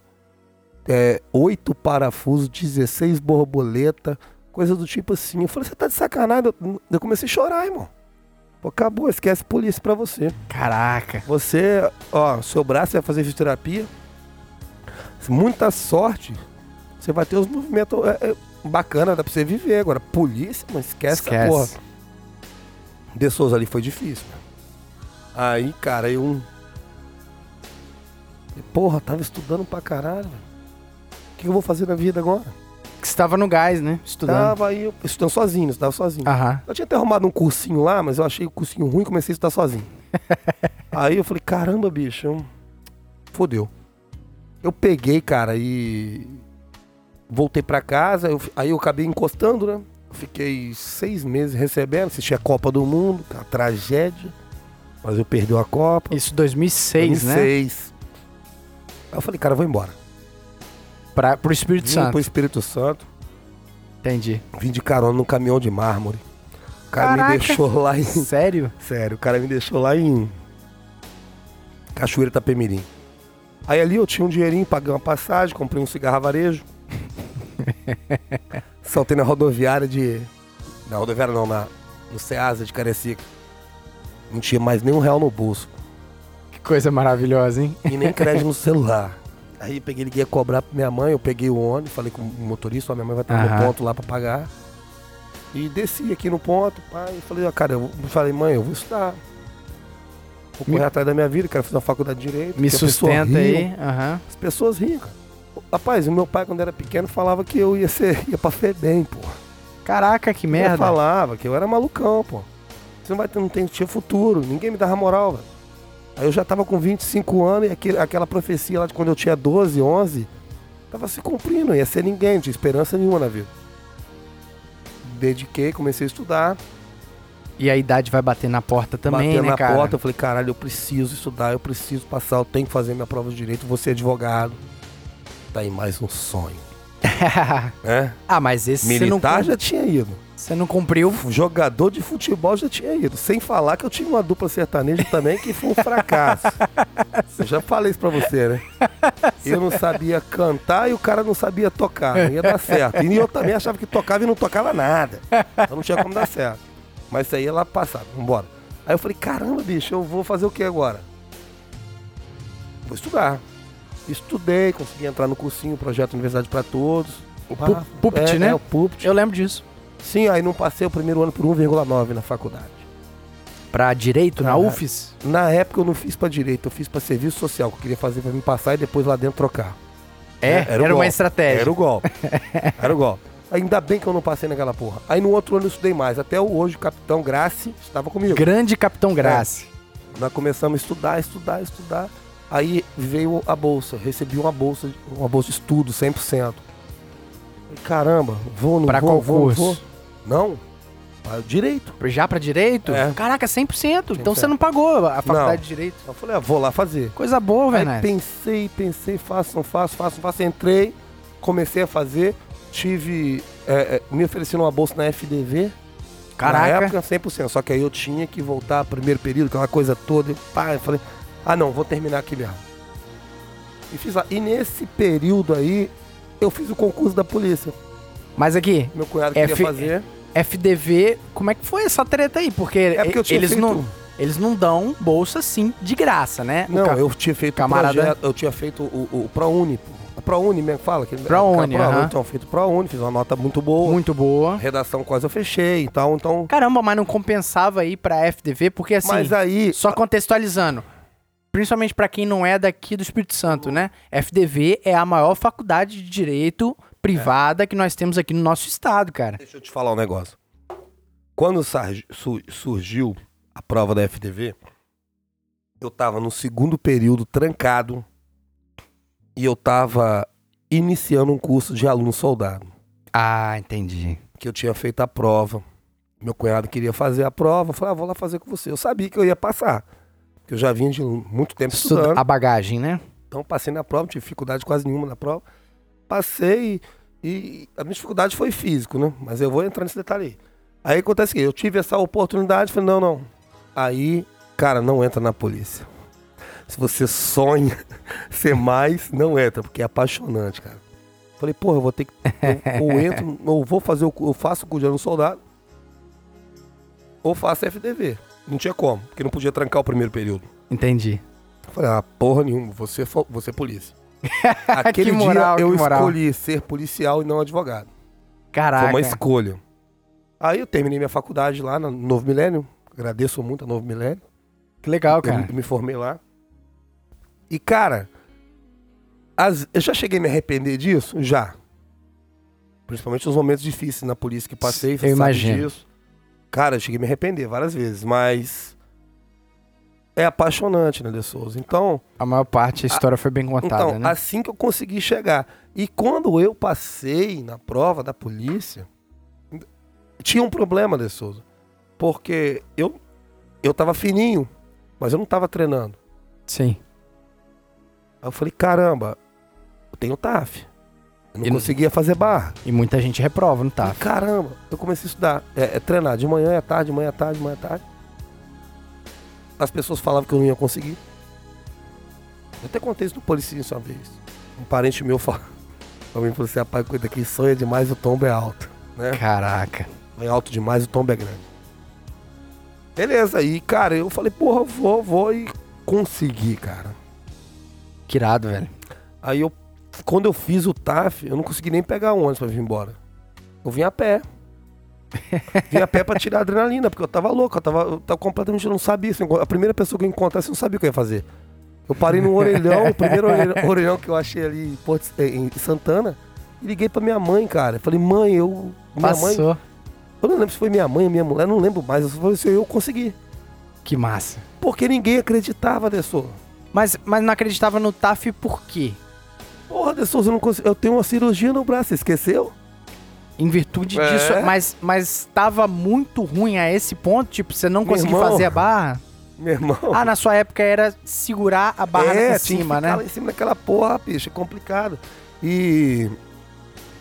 é, oito parafusos, 16 borboleta, coisa do tipo assim. Eu falei, você tá de sacanagem? Eu, eu comecei a chorar, irmão. Pô, acabou, esquece polícia pra você. Caraca. Você, ó, seu braço vai fazer fisioterapia. Muita sorte. Você vai ter os movimentos é, é, bacana, dá pra você viver. Agora, polícia, mas esquece, essa Esquece. porra. De Souza ali foi difícil. né? Aí, cara, eu. Porra, tava estudando pra caralho. velho. O que eu vou fazer na vida agora? Que você tava no gás, né? Estudando. Tava aí, estudando sozinho, estudava sozinho. Aham. Eu tinha até arrumado um cursinho lá, mas eu achei o cursinho ruim e comecei a estudar sozinho. [laughs] Aí eu falei, caramba, bicho, eu- fodeu. Eu peguei, cara, e voltei pra casa, eu- aí eu acabei encostando, né? Eu fiquei seis meses recebendo, assisti a Copa do Mundo, a tragédia. Mas eu perdi a Copa. Isso 2006, né? 2006. Aí eu falei, cara, eu vou embora. Pra, pro Espírito Vim Santo. pro Espírito Santo, Entendi. vim de carona num caminhão de mármore. cara Caraca. me deixou lá em. Sério? Sério, o cara me deixou lá em. Cachoeira Itapemirim. Aí ali eu tinha um dinheirinho, paguei uma passagem, comprei um cigarro varejo. [laughs] Saltei na rodoviária de. Na rodoviária não, na, no Ceasa de Carecica. Não tinha mais nem um real no bolso. Que coisa maravilhosa, hein? E nem crédito no celular. [laughs] Aí peguei, liguei a cobrar pra minha mãe, eu peguei o ônibus, falei com o motorista, ó, minha mãe vai estar Aham. no ponto lá pra pagar. E desci aqui no ponto, pai, e falei, ó, cara, eu falei, mãe, eu vou estudar. Vou correr Me- atrás da minha vida, quero fazer uma faculdade de Direito. Me porque sustenta aí. Aham. As pessoas riam, cara. Rapaz, o meu pai, quando era pequeno, falava que eu ia ser, [laughs] ia pra FEBEM, pô. Caraca, que Ele merda. falava que eu era malucão, pô. Você não vai ter, não tem, tinha futuro, ninguém me dava moral, velho. Aí eu já tava com 25 anos e aquele, aquela profecia lá de quando eu tinha 12, 11, tava se cumprindo, não ia ser ninguém, não tinha esperança nenhuma na vida. Dediquei, comecei a estudar, E a idade vai bater na porta também, batendo né, na cara? porta, eu falei, caralho, eu preciso estudar, eu preciso passar, eu tenho que fazer minha prova de direito, vou ser advogado. Tá aí mais um sonho, né? [laughs] ah, mas esse não, Militar cum- já tinha ido. Você não cumpriu. Jogador de futebol já tinha ido. Sem falar que eu tinha uma dupla sertaneja também que foi um fracasso. [laughs] Eu já falei isso pra você, né? Eu não sabia cantar e o cara não sabia tocar. Não ia dar certo. E eu também achava que tocava e não tocava nada. Então não tinha como dar certo. Mas isso aí ia lá passar. Vambora. Aí eu falei, caramba, bicho, eu vou fazer o que agora? Vou estudar. Estudei, consegui entrar no cursinho, projeto Universidade para Todos. O Pu- Pupt, é, né? É, o Pupt. Eu lembro disso. Sim, aí não passei o primeiro ano por 1,9 na faculdade. Pra direito na Aham. UFES? Na época eu não fiz pra direito, eu fiz pra serviço social, que eu queria fazer pra me passar e depois lá dentro trocar. É, É, era, era uma estratégia. Era o golpe. [laughs] Era o golpe. Ainda bem que eu não passei naquela porra. Aí no outro ano eu estudei mais. Até hoje o capitão Grace estava comigo. Grande Capitão Grace. Nós começamos a estudar, estudar, estudar. Aí veio a bolsa. Recebi uma bolsa, uma bolsa de estudo, 100%. Falei, caramba, vou, não Pra vou, qual vou, curso? vou. Não, para direito. Já pra direito? É. Caraca, 100%. Então 100%. você não pagou a faculdade Não. de direito. Eu falei, ah, vou lá fazer. Coisa boa, Aí velho. pensei, pensei, faço, não faço, faço, não faço. Entrei, comecei a fazer, tive. é, é, me ofereceram uma bolsa na FDV. Caraca. Na época, 100%. Só que aí eu tinha que voltar primeiro período, aquela coisa toda. E, pá, eu falei, ah não, vou terminar aqui mesmo. E fiz. E nesse período aí, eu fiz o concurso da polícia. Mas aqui, Meu cunhado F- queria fazer. FDV, como é que foi essa treta aí? Porque É porque eles, feito. não, eles não dão bolsa assim de graça, né? O Não, ca- eu tinha feito camarada- o projeto, eu tinha feito o, o ProUni. A ProUni mesmo fala? Que, ProUni, Pro, aham. Então, feito ProUni, fiz uma nota muito boa. Muito boa. Redação quase eu fechei e tal, então. Caramba, mas não compensava aí pra FDV, porque assim, Mas aí. só contextualizando, principalmente pra quem não é daqui do Espírito Santo, né? FDV é a maior faculdade de direito privada que nós temos aqui no nosso estado, cara. Deixa eu te falar um negócio. Quando surgiu a prova da FDV, eu tava no segundo período trancado e eu tava iniciando um curso de aluno soldado. Ah, entendi. Que eu tinha feito a prova. Meu cunhado queria fazer a prova. Eu falei, ah, vou lá fazer com você. Eu sabia que eu ia passar. Porque eu já vinha de muito tempo Estuda- estudando. a bagagem, né? Então passei na prova, não tive dificuldade quase nenhuma na prova. Passei e a minha dificuldade foi físico, né? Mas eu vou entrar nesse detalhe aí. Aí acontece que eu tive essa oportunidade, falei, não, não. Aí, cara, não entra na polícia. Se você sonha [laughs] ser mais, não entra, porque é apaixonante, cara. Falei, porra, eu vou ter que. Ou, ou entro, [laughs] ou vou fazer Eu faço o curso de ano soldado. Ou faço FDV. Não tinha como, porque não podia trancar o primeiro período. Entendi. Eu Falei, ah, porra nenhuma, você, fo- você é polícia. [laughs] Aquele Que moral, dia eu escolhi ser policial e não advogado. Caraca. Foi uma escolha. Aí eu terminei minha faculdade lá no Novo Milênio. Agradeço muito a Novo Milênio. Que legal, Eu, cara. me formei lá. E, cara, as- eu já cheguei a me arrepender disso? Já. Principalmente nos momentos difíceis na polícia que passei. Eu sabe imagino. disso. Cara, eu cheguei a me arrepender várias vezes, mas é apaixonante, né, De Souza? Então, A maior parte da história foi bem contada, então, né? assim que eu consegui chegar. E quando eu passei na prova da polícia, tinha um problema, De Souza. Porque eu, eu tava fininho, mas eu não tava treinando. Sim. Aí eu falei, caramba, eu tenho TAF. Eu não E- conseguia fazer barra. E muita gente reprova no E, TAF. caramba, eu comecei a estudar. É, é treinar de manhã, à tarde, de manhã, à tarde, de manhã, à tarde. As pessoas falavam que eu não ia conseguir. Eu até contei isso no Policício uma vez. Um parente meu [laughs] falou, pra mim falou assim, rapaz, cuida que sonha demais, o tombo é alto. Né? Caraca. É alto demais, o tombo é grande. Beleza, aí, cara, eu falei, porra, eu vou, vou e consegui, cara. Que irado, velho. Aí eu, quando eu fiz o TAF, eu não consegui nem pegar um ônibus pra vir embora. Eu vim a pé. Vim a pé pra tirar a adrenalina, porque eu tava louco, eu tava, eu tava completamente, eu não sabia. assim, a primeira pessoa que eu encontrasse, eu não sabia o que eu ia fazer. Eu parei no orelhão, o primeiro orelhão, que eu achei ali em, Porto- em Santana, e liguei pra minha mãe, cara. Falei, mãe, eu. Minha mãe. Passou. Eu não lembro se foi minha mãe ou minha mulher, não lembro mais. Eu falei assim, eu consegui. Que massa. Porque ninguém acreditava, Dessou. Mas, mas não acreditava no TAF por quê? Porra, Dessou, eu não consigo. Eu tenho uma cirurgia no braço, você esqueceu? Em virtude É. disso, mas mas estava muito ruim a esse ponto, tipo, você não conseguia fazer a barra? Meu irmão. Ah, na sua época era segurar a barra é, em cima, né? lá em cima daquela porra, bicho, é complicado. E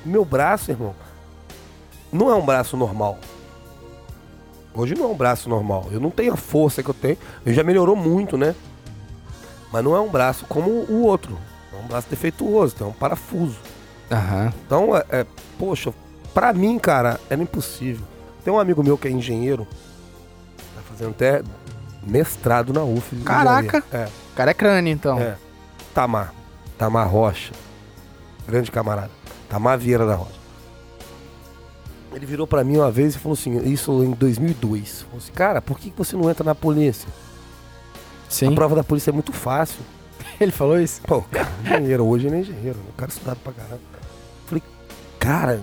meu braço, irmão, não é um braço normal. Hoje não é um braço normal. Eu não tenho a força que eu tenho. Eu já melhorou muito, né? Mas não é um braço como o outro. É um braço defeituoso, tem um parafuso. Aham. Então, é, é, poxa, pra mim, cara, era impossível. Tem um amigo meu que é engenheiro, tá fazendo até mestrado na UF. Caraca. É. O cara é crânio, então. É. Tamar. Tamar Rocha. Grande camarada. Tamar Vieira da Rocha. Ele virou pra mim uma vez e falou assim, isso em 2002. Falou assim, cara, por que você não entra na polícia? Sim. A prova da polícia é muito fácil. [laughs] Ele falou isso? Pô, cara é engenheiro, hoje ele é engenheiro, né? o cara é estudado pra caramba. Falei, cara,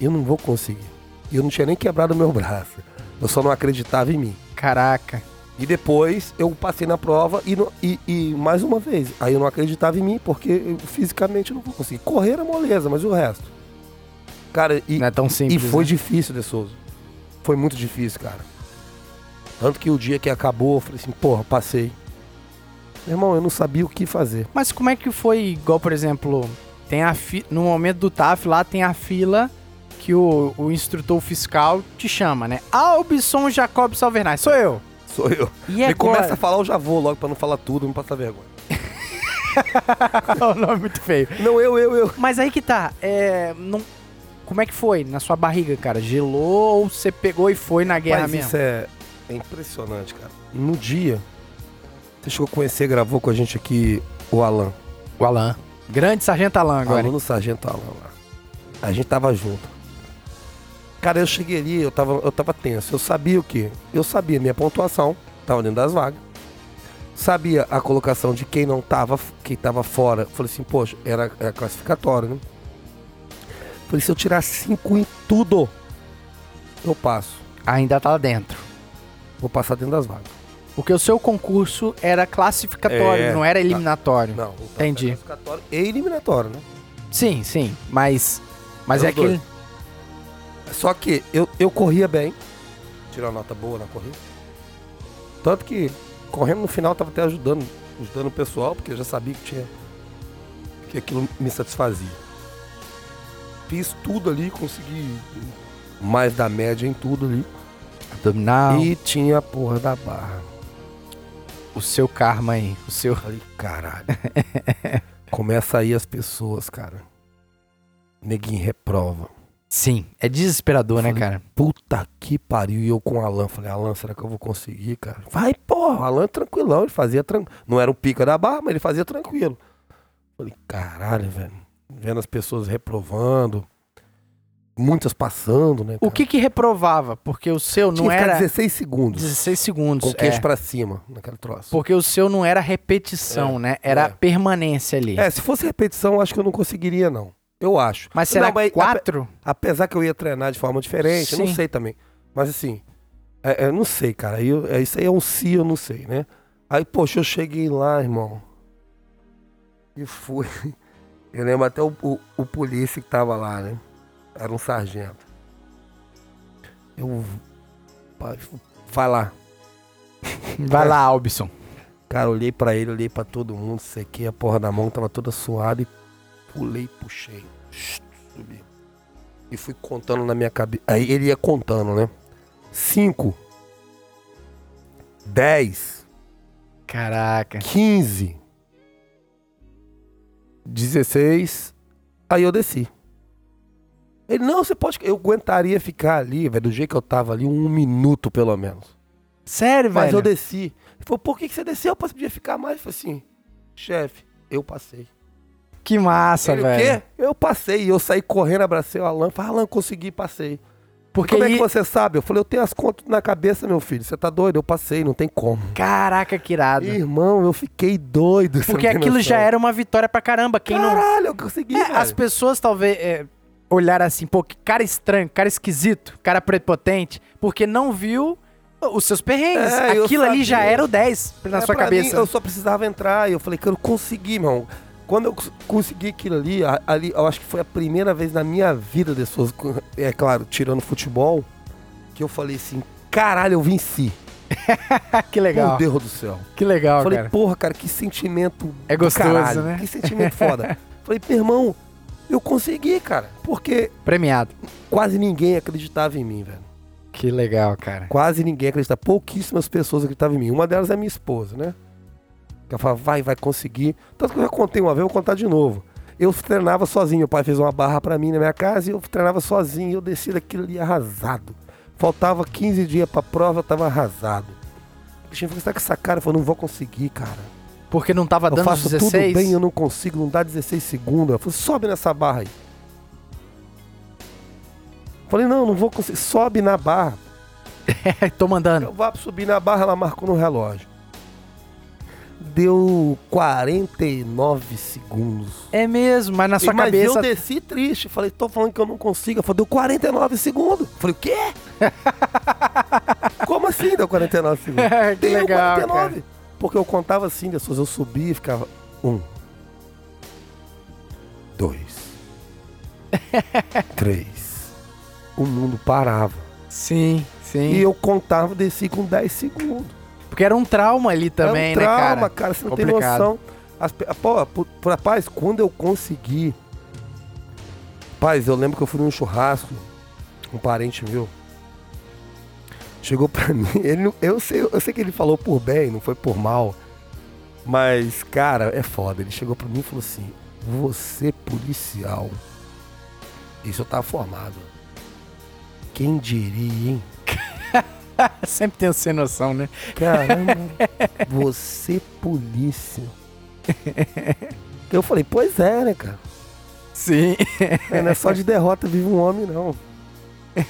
eu não vou conseguir. E eu não tinha nem quebrado o meu braço. Eu só não acreditava em mim. Caraca. E depois eu passei na prova e, e- e mais uma vez. Aí eu não acreditava em mim, porque eu fisicamente eu não vou conseguir. Correr era moleza, mas e o resto? Cara, e, Não é tão e simples. foi né? difícil, De Souza. Foi muito difícil, cara. Tanto que o dia que acabou, eu falei assim, porra, passei. Meu irmão, eu não sabia o que fazer. Mas como é que foi, igual, por exemplo, tem a fi... no momento do TAF lá tem a fila que o, o instrutor fiscal te chama, né? Albson Jacob Salvernay, sou eu. Sou eu. E Ele agora? começa a falar, eu já vou logo pra não falar tudo, não passar vergonha. [laughs] o nome é muito feio. Não, eu, eu, eu. Mas aí que tá, é, não... como é que foi na sua barriga, cara? Gelou ou você pegou e foi na guerra Mas mesmo? isso é, é impressionante, cara. No dia, você chegou a conhecer, gravou com a gente aqui o Alan. O Alan. Grande Sargento Alan agora. Aluno Sargento Alan lá. A gente tava junto. Cara, eu cheguei ali, eu tava, eu tava tenso. Eu sabia o quê? Eu sabia minha pontuação, tava dentro das vagas. Sabia a colocação de quem não tava, quem tava fora. Falei assim, poxa, era, era classificatório, né? Falei, se eu tirar cinco em tudo, eu passo. Ainda tá lá dentro. Vou passar dentro das vagas. Porque o seu concurso era classificatório, É. não era eliminatório. Não, então Entendi. classificatório e eliminatório, né? Sim, sim, mas mas É é os dois. Só que eu, eu corria bem. Tirei uma nota boa na corrida. Tanto que correndo no final tava até ajudando, ajudando o pessoal, porque eu já sabia que tinha. que aquilo me satisfazia. Fiz tudo ali, consegui mais da média em tudo ali. abdominal, E tinha a porra da barra. o seu karma aí, o seu Falei, caralho. [laughs] Começa aí as pessoas, cara. Neguinho reprova. Sim, é desesperador, né, Falei, cara? Puta que pariu. E eu com o Alan, falei, Alan, será que eu vou conseguir, cara? Vai, porra. O Alan tranquilão, ele fazia tranquilo. Não era o pica da barra, mas ele fazia tranquilo. Falei, caralho, velho. Vendo as pessoas reprovando. Muitas passando, né? O cara? que que reprovava? Porque o seu Tinha não ficar era 16 segundos 16 segundos. com queixo é. pra cima naquele troço. Porque o seu não era repetição, É, né? Era é. permanência ali. É, se fosse repetição, eu acho que eu não conseguiria, não. Eu acho. Mas será Não, mas quatro? Apesar que eu ia treinar de forma diferente, eu não Sim. sei também. Mas assim, é, eu não sei, cara. Eu- é, isso aí é um si, eu não sei, né? Aí, poxa, eu cheguei lá, irmão. E fui. [laughs] Eu lembro até o, o, o polícia que tava lá, né? Era um sargento. Eu. Vai lá. [laughs] Vai É. lá, Albson. Cara, olhei pra ele, olhei pra todo mundo, sequei a porra da mão, tava toda suada e pulei, puxei, subi. E fui contando na minha cabeça. Aí ele ia contando, né? Cinco. Dez. Caraca. 15. 16. Aí eu desci. Ele, não, você pode. Eu aguentaria ficar ali, velho, do jeito que eu tava ali, um minuto pelo menos. Sério, Mas velho? eu desci. Ele falou, por que, que você desceu? Eu podia ficar mais. Eu falei assim, chefe, eu passei. Que massa, Ele, o velho. quê? Eu passei. E eu saí correndo, abracei o Alan. Falei, Alan, consegui, passei. Porque Como é que você sabe? Eu falei, eu tenho as contas na cabeça, meu filho. Você tá doido? Eu passei, não tem como. Caraca, que irado. Irmão, eu fiquei doido. Porque não aquilo noção. já era uma vitória pra caramba. Quem não... Caralho, eu consegui, É, as pessoas talvez é, olharam assim, pô, que cara estranho, cara esquisito, cara prepotente, porque não viu os seus perrengues. É, Aquilo ali já era o 10 na É, sua cabeça. mim, eu só precisava entrar e eu falei que eu consegui, irmão. Quando eu cons- consegui aquilo ali, ali, eu acho que foi a primeira vez na minha vida, pessoas, é claro, tirando futebol, que eu falei assim, caralho, eu venci. [laughs] que legal. Meu Deus do céu. Que legal, falei, cara. porra, cara, que sentimento É gostoso, caralho, né? Que sentimento foda. [laughs] falei, meu irmão, eu consegui, cara. Porque Premiado. quase ninguém acreditava em mim, velho. Que legal, cara. Quase ninguém acreditava. Pouquíssimas pessoas acreditavam em mim. Uma delas é minha esposa, né? Que ela falava, vai, vai conseguir. Tanto que eu já contei uma vez, eu vou contar de novo. Eu treinava sozinho. Meu pai fez uma barra pra mim na minha casa e eu treinava sozinho. Eu desci daquilo ali arrasado. Faltava 15 dias pra prova, eu tava arrasado. O bichinho falou, você tá com essa cara? Eu falei, não vou conseguir, cara. Porque não tava Eu dando faço 16. tudo bem, eu não consigo, não dá 16 segundos. Eu falei, sobe nessa barra aí. Falei, não, não vou conseguir. Sobe na barra. [laughs] Tô mandando. Eu vou subir na barra, ela marcou no relógio. Deu 49 segundos. É mesmo, mas na sua Mas cabeça. eu desci triste. Falei, tô falando que eu não consigo. Ela falou, deu 49 segundos. Falei, o quê? [laughs] Como assim deu 49 segundos? [laughs] que Deu legal, 49. cara. Porque eu contava assim, pessoas. Eu subia e ficava. Um. Dois. [laughs] três. O mundo parava. Sim, sim. E eu contava, desci com 10 segundos. Porque era um trauma ali também, é um né, trauma, cara? cara. Você não Complicado. tem noção. As, pô, por, por- rapaz, quando eu consegui. Rapaz, eu lembro que eu fui num churrasco. Um parente meu. Chegou [laughs] pra mim. Ele, eu, sei, eu sei que ele falou por bem, não foi por mal. Mas, cara, é foda. Ele chegou pra mim e falou assim: Você, policial. Isso eu tava formado. Quem diria, hein? [laughs] [laughs] Sempre tenho sem noção, né? Caramba, você polícia. [laughs] Eu falei, pois é, né, cara? Sim. É, não é só de derrota vive um homem, não.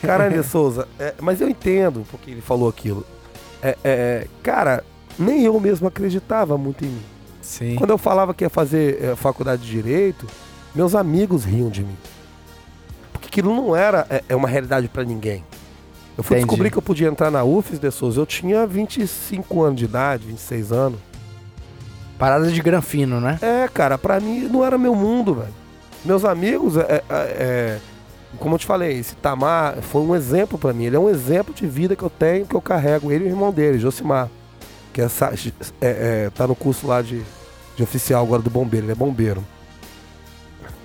Caramba, Souza, é, mas eu entendo porque ele falou aquilo. É, é, cara, nem eu mesmo acreditava muito em mim. Sim. Quando eu falava que ia fazer é, faculdade de Direito, meus amigos riam de mim. Porque aquilo não era é, é uma realidade pra ninguém. Eu fui Entendi. descobrir que eu podia entrar na UFES de Souza. Eu tinha 25 anos de idade, 26 anos. Parada de granfino, né? É, cara, pra mim não era meu mundo, velho. Meus amigos, é, é, é, como eu te falei, esse Tamar foi um exemplo pra mim. Ele é um exemplo de vida que eu tenho, que eu carrego. Ele e o irmão dele, Josimar, que é, é, é, tá no curso lá de, de oficial agora do bombeiro. Ele é bombeiro.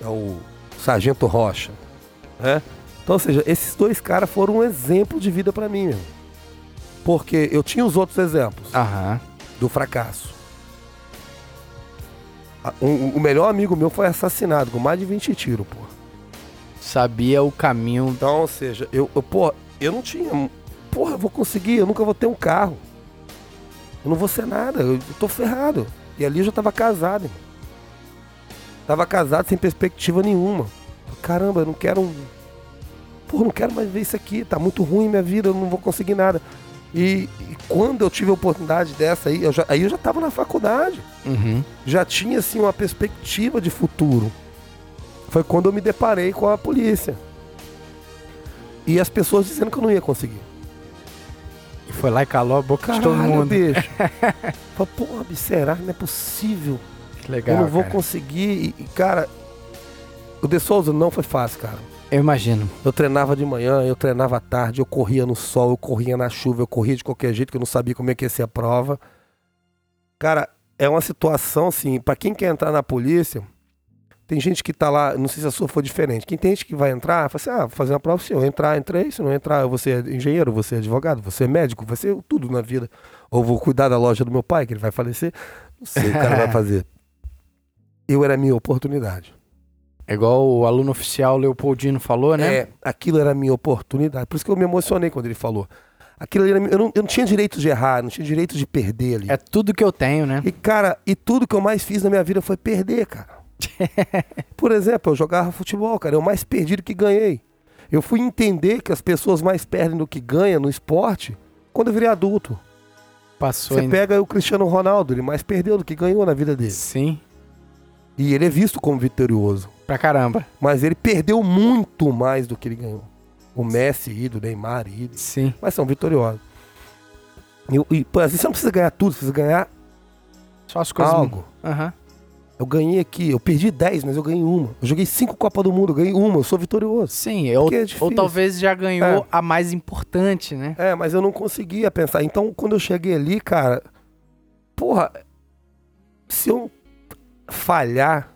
É o Sargento Rocha, né? Então, ou seja, esses dois caras foram um exemplo de vida pra mim, meu. Porque eu tinha os outros exemplos Aham. do fracasso. A- um- o melhor amigo meu foi assassinado com mais de 20 tiros, pô. Sabia o caminho. Então, ou seja, eu, eu pô, eu não tinha. Porra, eu vou conseguir, eu nunca vou ter um carro. Eu não vou ser nada, eu, eu tô ferrado. E ali eu já tava casado, irmão. Tava casado sem perspectiva nenhuma. Caramba, eu não quero. um- Porra, não quero mais ver isso aqui, tá muito ruim minha vida, eu não vou conseguir nada. E, e quando eu tive a oportunidade dessa aí, eu já, aí eu já tava na faculdade. Uhum. já tinha assim uma perspectiva de futuro. Foi quando eu me deparei com a polícia. E as pessoas dizendo que eu não ia conseguir. E foi lá e calou a boca de todo Caralho, mundo. bicho. [laughs] Falei, porra, será? Não é possível. Que legal. eu não vou cara. conseguir. E, e, cara, o De Souza não foi fácil, cara. Eu imagino. Eu treinava de manhã, eu treinava à tarde, eu corria no sol, eu corria na chuva, eu corria de qualquer jeito, que eu não sabia como é que ia ser a prova. Cara, é uma situação assim, pra quem quer entrar na polícia, Tem gente que tá lá, não sei se a sua foi diferente. Quem tem gente que vai entrar, fala assim: ah, vou fazer uma prova, se eu entrar, entrei. Se não entrar, eu vou ser engenheiro, vou ser advogado, vou ser médico, vou ser tudo na vida. Ou vou cuidar da loja do meu pai, que ele vai falecer. Não sei o que o cara vai [laughs] fazer. Eu era a minha oportunidade. É igual o aluno oficial Leopoldino falou, né? É, aquilo era a minha oportunidade. Por isso que eu me emocionei quando ele falou. Aquilo era, eu, não, eu não tinha direito de errar, não tinha direito de perder ali. É tudo que eu tenho, né? E, cara, e tudo que eu mais fiz na minha vida foi perder, cara. [laughs] Por exemplo, eu jogava futebol, cara. Eu mais perdi do que ganhei. Eu fui entender que as pessoas mais perdem do que ganham no esporte quando eu virei adulto. Passou Você ainda. pega o Cristiano Ronaldo, ele mais perdeu do que ganhou na vida dele. Sim, E ele é visto como vitorioso. pra caramba. Mas ele perdeu muito mais do que ele ganhou. O Messi ido, o Neymar ido. Sim. Mas são vitoriosos. E, e pô, às vezes você não precisa ganhar tudo, você precisa ganhar Só as coisas. algo. Aham. Eu ganhei aqui, eu perdi 10, mas eu ganhei uma. Eu joguei cinco Copas do Mundo, eu ganhei uma, eu sou vitorioso. Sim, Porque é ou talvez já ganhou É. a mais importante, né? É, mas eu não conseguia pensar. Então, quando eu cheguei ali, cara, porra, se eu falhar,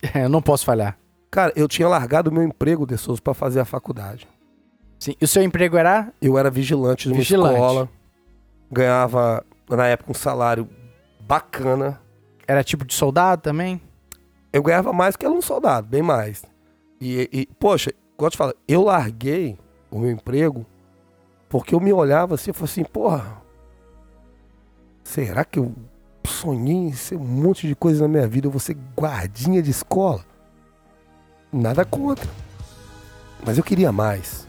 [laughs] É, eu não posso falhar. cara, eu tinha largado o meu emprego de Souza pra fazer a faculdade. Sim. E o seu emprego era? Eu era vigilante de uma Vigilante. escola, ganhava na época um salário bacana. Era tipo de soldado também? Eu ganhava mais que era um soldado, bem mais. E, e poxa, eu te falo, eu larguei o meu emprego porque eu me olhava assim e falei assim, porra, será que eu sonhei em ser um monte de coisa na minha vida? Eu vou ser guardinha de escola? Nada contra. Mas eu queria mais.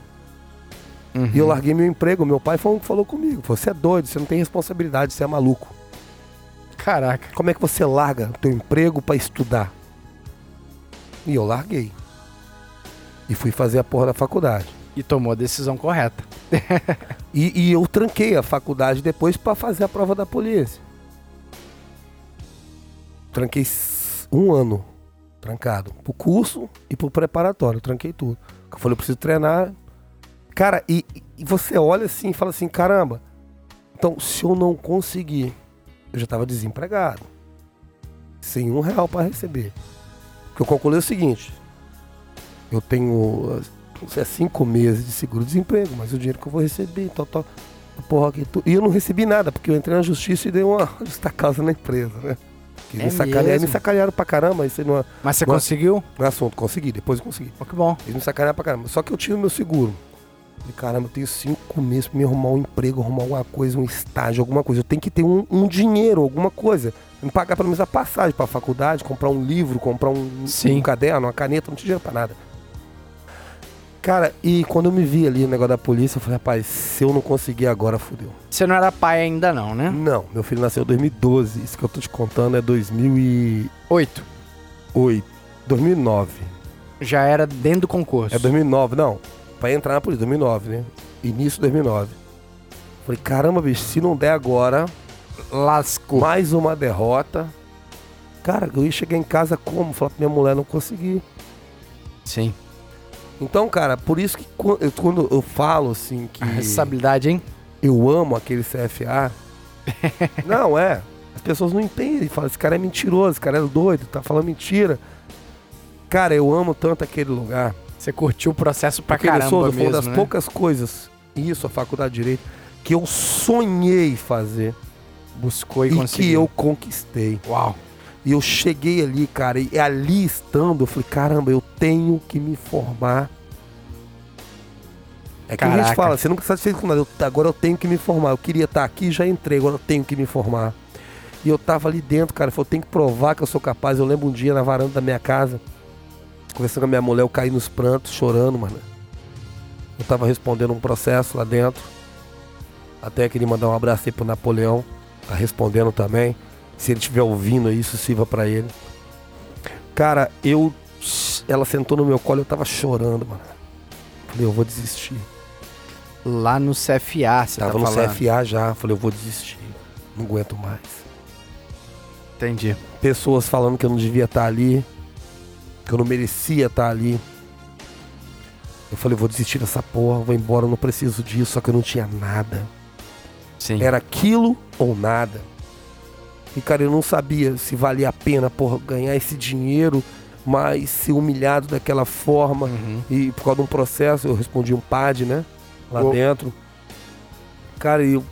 Uhum. E eu larguei meu emprego. Meu pai foi um que falou comigo: Você é doido, você não tem responsabilidade, você é maluco. Caraca. Como é que você larga o teu emprego pra estudar? E eu larguei. E fui fazer a porra da faculdade. E tomou a decisão correta. [laughs] E, e eu tranquei a faculdade depois pra fazer a prova da polícia. Tranquei um ano trancado. Pro curso e pro preparatório. Tranquei tudo. Eu falei, eu preciso treinar. Cara, e, e você olha assim e fala assim, caramba. Então, se eu não conseguir, eu já tava desempregado. Sem um real pra receber. Porque eu calculei o seguinte. Eu tenho sei, cinco meses de seguro-desemprego, mas o dinheiro que eu vou receber, tal, tal. Porra, aqui, tu- E eu não recebi nada, porque eu entrei na justiça e dei uma [laughs] justa causa na empresa, né? Que É me, sacanearam, mesmo? me sacanearam pra caramba, isso não é, Mas você Nossa. conseguiu? não é assunto. Consegui, depois eu consegui. Oh, que bom. Eles me sacanearam pra caramba. Só que eu tinha o meu seguro. Falei, caramba, eu tenho cinco meses pra me arrumar um emprego, arrumar alguma coisa, um estágio, alguma coisa. Eu tenho que ter um, um dinheiro, alguma coisa. Me pagar pelo menos a passagem pra faculdade, comprar um livro, comprar um, um caderno, uma caneta, não tinha dinheiro pra nada. Cara, e quando eu me vi ali no negócio da polícia, eu falei, rapaz, se eu não conseguir agora, fodeu. Você não era pai ainda não, né? Não, meu filho nasceu em 2012. Isso que eu tô te contando é 2008. Oito. 2009. Já era dentro do concurso. É 2009, não. Pra entrar na polícia, 2009, né? Início de 2009. Falei, caramba, bicho, se não der agora, Lascou. mais uma derrota. Cara, eu ia chegar em casa como? Falar pra minha mulher, não consegui. Sim. Então, cara, por isso que quando eu falo assim que A responsabilidade, hein? eu amo aquele CFA, [laughs] não é. As pessoas não entendem, falam, esse cara é mentiroso, esse cara é doido, tá falando mentira. Cara, eu amo tanto aquele lugar. Você curtiu o processo pra Porque caramba foi mesmo, uma das né? poucas coisas, isso, a faculdade de Direito, que eu sonhei fazer Buscou e, e, que conseguiu. eu conquistei. Uau. E eu cheguei ali, cara, e ali estando, eu falei, caramba, eu tenho que me formar. É que a gente fala, você nunca satisfeito com nada, eu- agora eu tenho que me formar. Eu queria estar aqui, já entrei, agora eu tenho que me formar. E eu tava ali dentro, cara, eu falei, eu tenho que provar que eu sou capaz. Eu lembro um dia na varanda da minha casa, conversando com a minha mulher, eu caí nos prantos, chorando, mano. Eu tava respondendo um processo lá dentro. Até queria mandar um abraço aí pro Napoleão, tá respondendo também. Se ele estiver ouvindo isso, sirva pra ele. Cara, eu. Ela sentou no meu colo, eu tava chorando, mano. Falei, eu vou desistir. Lá no CFA, você tava tá no falando. CFA já, falei, eu vou desistir. Não aguento mais. Entendi. Pessoas falando que eu não devia estar ali, que eu não merecia estar ali. Eu falei, eu vou desistir dessa porra, vou embora, eu não preciso disso, só que eu não tinha nada. Sim. Era aquilo ou nada. E, cara, eu não sabia se valia a pena, porra, ganhar esse dinheiro, mas ser humilhado daquela forma. Uhum. E por causa de um processo, eu respondi um PAD, né? Lá O- dentro. Cara, e eu.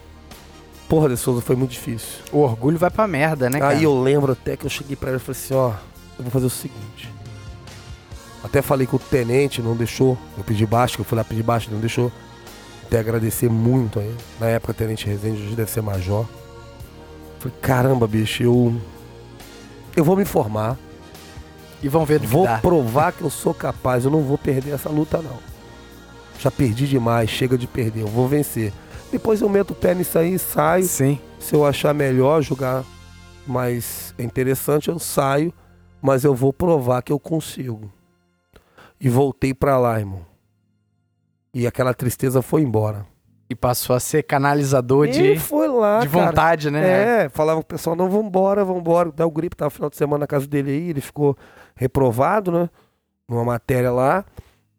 Porra, de Souza, foi muito difícil. O orgulho vai pra merda, né, cara? Aí eu lembro até que eu cheguei pra ele e falei assim, ó, eu vou fazer o seguinte. Até falei que o tenente não deixou, eu pedi baixo, que eu fui lá pedir baixo, não deixou. Até agradecer muito a ele. Na época, o tenente Rezende hoje deve ser major. Falei, caramba, bicho, eu. Eu vou me formar, E vão ver que vou dá. provar que eu sou capaz, eu não vou perder essa luta, não. Já perdi demais, chega de perder, eu vou vencer. Depois eu meto o pé nisso aí, saio. Sim. Se eu achar melhor jogar mais interessante, eu saio, mas eu vou provar que eu consigo. E voltei pra lá, irmão. E aquela tristeza foi embora. E passou a ser canalizador e de, foi lá, de cara. vontade, né? É, falava pro pessoal, não, vambora, vambora. Dá o gripe, tava final de semana na casa dele aí, ele ficou reprovado, né? Numa matéria lá.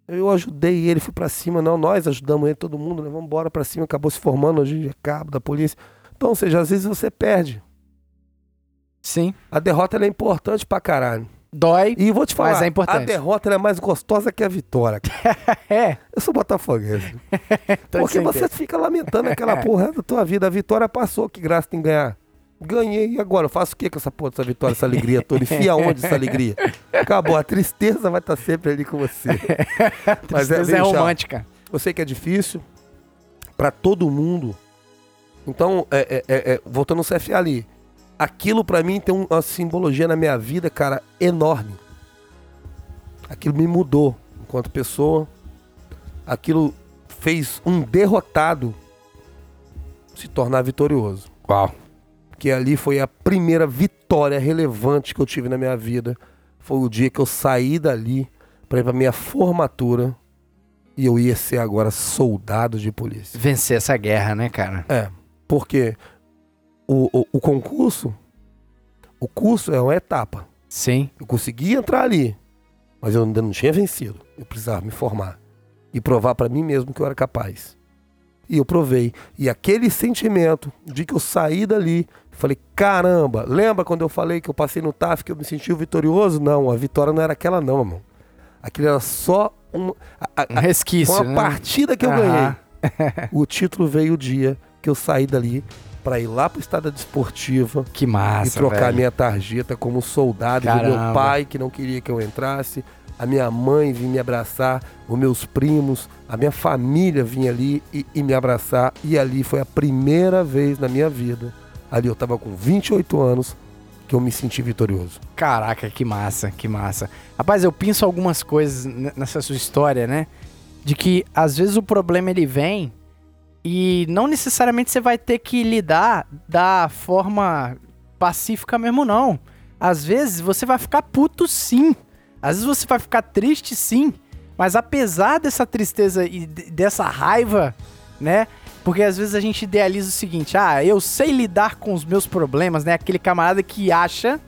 Eu ajudei ele, fui pra cima, não, nós ajudamos ele, todo mundo, né? Vambora pra cima, acabou se formando, hoje é cabo da polícia. Então, ou seja, às vezes você perde. Sim. A derrota é importante pra caralho. Dói. E vou te falar, Mas é importante. a derrota é mais gostosa que a vitória. [laughs] É. Eu sou botafoguense. [laughs] Porque você ter. fica lamentando aquela [laughs] porra da tua vida. A vitória passou, que graça tem ganhar. Ganhei, e agora? Eu faço o que com essa porra, essa vitória, essa alegria toda? Enfia onde essa alegria? Acabou, a tristeza vai estar sempre ali com você. Mas é, Tristeza é ó, romântica. eu sei que é difícil pra todo mundo. Então, é, é, é, é, voltando ao CFA ali, aquilo pra mim tem um- uma simbologia na minha vida, cara, enorme. Aquilo me mudou enquanto pessoa. Aquilo fez um derrotado se tornar vitorioso. Uau. Que ali foi a primeira vitória relevante que eu tive na minha vida. Foi o dia que eu saí dali pra ir pra minha formatura e eu ia ser agora soldado de polícia. Vencer essa guerra, né, cara? É, porque o, o, o concurso, o curso é uma etapa. Sim. Eu consegui entrar ali, mas eu ainda não tinha vencido. Eu precisava me formar e provar pra mim mesmo que eu era capaz. E eu provei. E aquele sentimento de que eu saí dali, falei, caramba, lembra quando eu falei que eu passei no TAF que eu me senti vitorioso? Não, a vitória não era aquela não, irmão. Aquilo era só uma, a- a- Um resquício, uma né? partida que eu Aham. ganhei. o título veio o dia que eu saí dali pra ir lá pro estádio desportiva Que massa, e trocar velho. minha tarjeta como soldado do Caramba. meu pai que não queria que eu entrasse, a minha mãe vinha me abraçar, os meus primos, a minha família vinha ali e, e me abraçar e ali foi a primeira vez na minha vida. Ali eu tava com 28 anos que eu me senti vitorioso. Caraca, que massa, que massa. Rapaz, eu penso algumas coisas nessa sua história, né? De que às vezes o problema ele vem e não necessariamente você vai ter que lidar da forma pacífica mesmo, não. Às vezes você vai ficar puto sim. Às vezes você vai ficar triste sim. Mas apesar dessa tristeza e dessa raiva, né? Porque às vezes a gente idealiza o seguinte: ah, eu sei lidar com os meus problemas, né? Aquele camarada que acha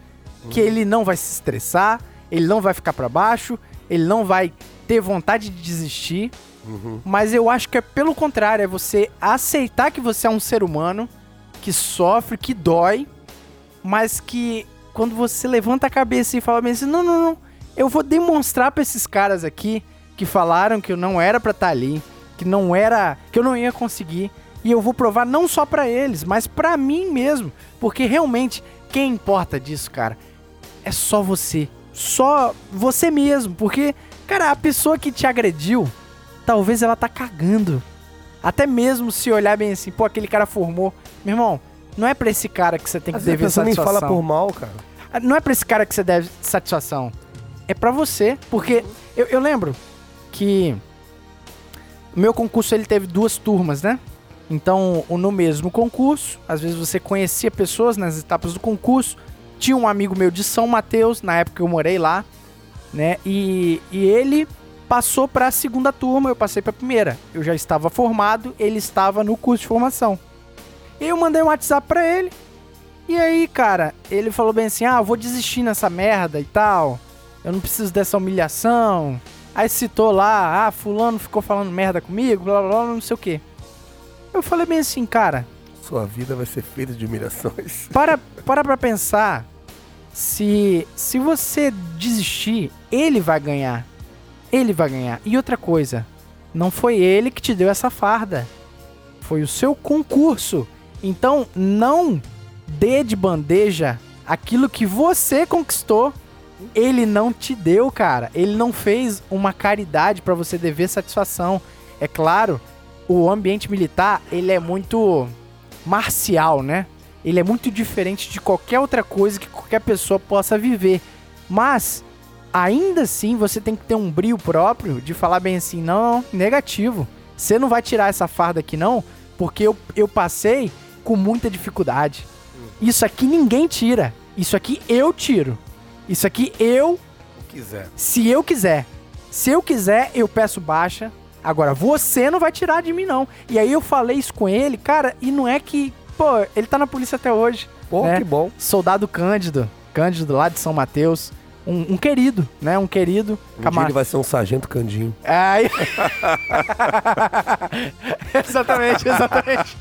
que ele não vai se estressar, ele não vai ficar pra baixo, ele não vai ter vontade de desistir. Mas eu acho que é pelo contrário, é você aceitar que você é um ser humano que sofre, que dói, mas que quando você levanta a cabeça e fala assim, não, não, não, eu vou demonstrar pra esses caras aqui que falaram que eu não era pra estar ali, que não era, que eu não ia conseguir, e eu vou provar não só pra eles, mas pra mim mesmo, porque realmente quem importa disso, cara, é só você, só você mesmo, porque cara, a pessoa que te agrediu, talvez ela tá cagando. Até mesmo se olhar bem assim, pô, aquele cara formou. Meu irmão, não é pra esse cara que você tem que Às dever pessoa nem satisfação. fala por mal, cara. Ah, Não é pra esse cara que você deve satisfação. É pra você. Porque eu, eu lembro que o meu concurso ele teve duas turmas, né? Então, no mesmo concurso, às vezes você conhecia pessoas nas etapas do concurso. Tinha um amigo meu de São Mateus, na época que eu morei lá, né? E, e ele passou pra segunda turma, eu passei pra primeira. Eu já estava formado, ele estava no curso de formação. E eu mandei um WhatsApp pra ele. E aí, cara, ele falou bem assim: ah, vou desistir nessa merda e tal. Eu não preciso dessa humilhação. Aí citou lá, ah, fulano ficou falando merda comigo, blá blá blá, não sei o quê. Eu falei bem assim, cara, Sua vida vai ser feita de humilhações. [laughs] para, para pra pensar Se, se você desistir, ele vai ganhar. Ele vai ganhar. E outra coisa, não foi ele que te deu essa farda. Foi o seu concurso. Então, não dê de bandeja aquilo que você conquistou. Ele não te deu, cara. Ele não fez uma caridade pra você dever satisfação. É claro, o ambiente militar, ele é muito marcial, né? Ele é muito diferente de qualquer outra coisa que qualquer pessoa possa viver. Mas ainda assim você tem que ter um brilho próprio de falar bem assim, não, negativo. Você não vai tirar essa farda aqui não, porque eu, eu passei com muita dificuldade. Isso aqui ninguém tira. Isso aqui eu tiro. Isso aqui eu, quiser. se eu quiser. Se eu quiser, eu peço baixa. Agora, você não vai tirar de mim, não. E aí eu falei isso com ele, cara, e não é que. Pô, ele tá na polícia até hoje. Pô, É. que bom. Soldado Cândido. Cândido lá de São Mateus. Um, um querido, né? Um querido. Um dia camar- ele vai ser um sargento Candinho. Ai. [laughs] exatamente, exatamente.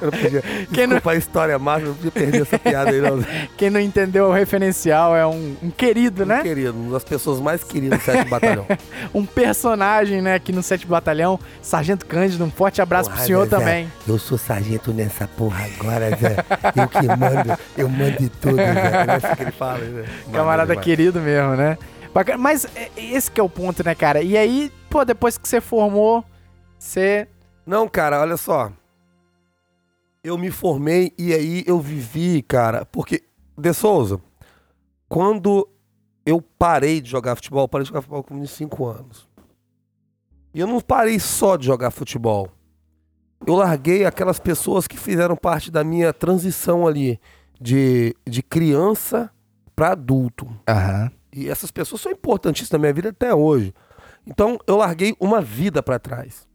Eu não podia. Quem não- Desculpa a história massa, eu não podia perder essa piada aí, não. [laughs] Quem não entendeu o referencial é um, um querido, Um né? querido, uma das pessoas mais queridas do 7 Batalhão. [laughs] Um personagem, né, aqui no 7 Batalhão. Sargento Cândido, um forte abraço pro Porra, senhor Zezé, também. Eu sou sargento nessa porra agora, Zé. Eu que mando, eu mando de tudo, Zé. É assim que ele fala, né? Camarada querido mesmo, né? Bacana. Mas é- esse que é o ponto, né, cara? E aí, pô, depois que você formou, você. Não, cara, olha só. Eu me formei e aí eu vivi, cara, porque, De Souza, quando eu parei de jogar futebol, eu parei de jogar futebol com 25 anos. E eu não parei só de jogar futebol. Eu larguei aquelas pessoas que fizeram parte da minha transição ali de, de criança para adulto. Aham. E essas pessoas são importantíssimas na minha vida até hoje. Então eu larguei uma vida pra trás.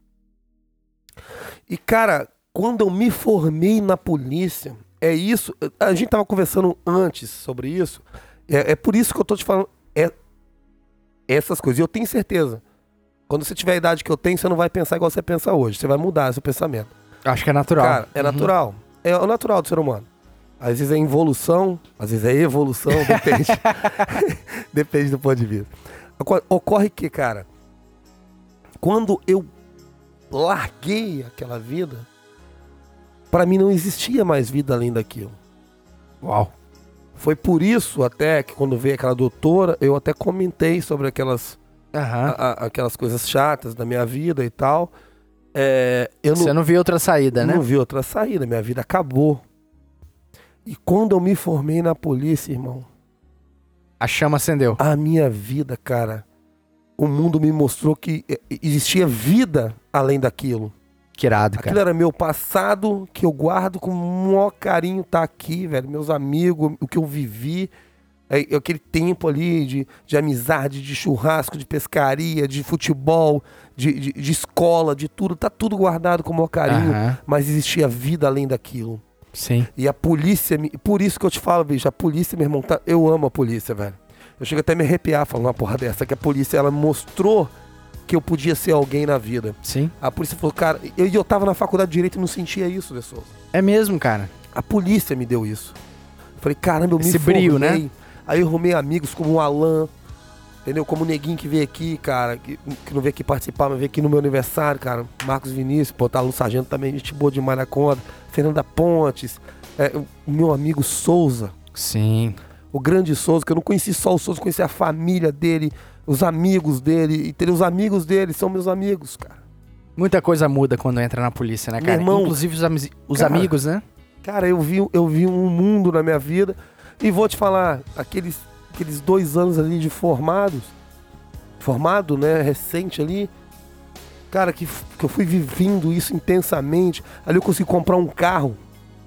E cara, quando eu me formei na polícia, é isso. A gente tava conversando antes sobre isso. É, é por isso que eu tô te falando é, essas coisas. E eu tenho certeza. Quando você tiver a idade que eu tenho, você não vai pensar igual você pensa hoje. Você vai mudar seu pensamento. Acho que é natural. Cara, é Uhum. natural. É o natural do ser humano. Às vezes é involução, às vezes é evolução, [laughs] depende. [laughs] depende do ponto de vista. Oco- Ocorre que, cara, quando eu larguei aquela vida, pra mim não existia mais vida além daquilo. Uau. Foi por isso até que quando veio aquela doutora, eu até comentei sobre aquelas, Aham. a- a- aquelas coisas chatas da minha vida e tal. É, eu não, Você não viu outra saída, né? não vi outra saída, minha vida acabou. E quando eu me formei na polícia, irmão, A chama acendeu. a minha vida, cara, o mundo me mostrou que existia vida além daquilo. Que irado, Aquilo cara. era meu passado que eu guardo com o maior carinho, tá aqui, velho. Meus amigos, o que eu vivi, é, aquele tempo ali de, de amizade, de churrasco, de pescaria, de futebol, de, de, de escola, de tudo, tá tudo guardado com o maior carinho. Aham. Mas existia vida além daquilo. Sim. E a polícia, me- por isso que eu te falo, bicho, a polícia, meu irmão, tá, eu amo a polícia, velho. Eu chego até a me arrepiar falando uma porra dessa, que a polícia, ela mostrou que eu podia ser alguém na vida. Sim. A polícia falou, cara, eu, eu tava na faculdade de Direito e não sentia isso, De Souza. É mesmo, cara. A polícia me deu isso. Eu falei, caramba, eu me Esse brio, né? formei. Aí eu arrumei amigos como o Alan, entendeu? Como o Neguinho que veio aqui, cara, que, que não veio aqui participar, mas veio aqui no meu aniversário, cara. Marcos Vinícius, pô, tá no Sargento também, gente boa demais na conta. Fernanda Pontes, é, o meu amigo Souza, Sim. o grande Souza, que eu não conheci só o Souza, conheci a família dele, os amigos dele, entendeu? Os amigos dele são meus amigos, cara. Muita coisa muda quando entra na polícia, né, Meu cara? irmão, Inclusive os, os cara, amigos, né? Cara, eu vi, eu vi um mundo na minha vida. E vou te falar, aqueles, aqueles dois anos ali de formados, formado, né, recente ali, cara, que, que eu fui vivendo isso intensamente. Ali eu consegui comprar um carro.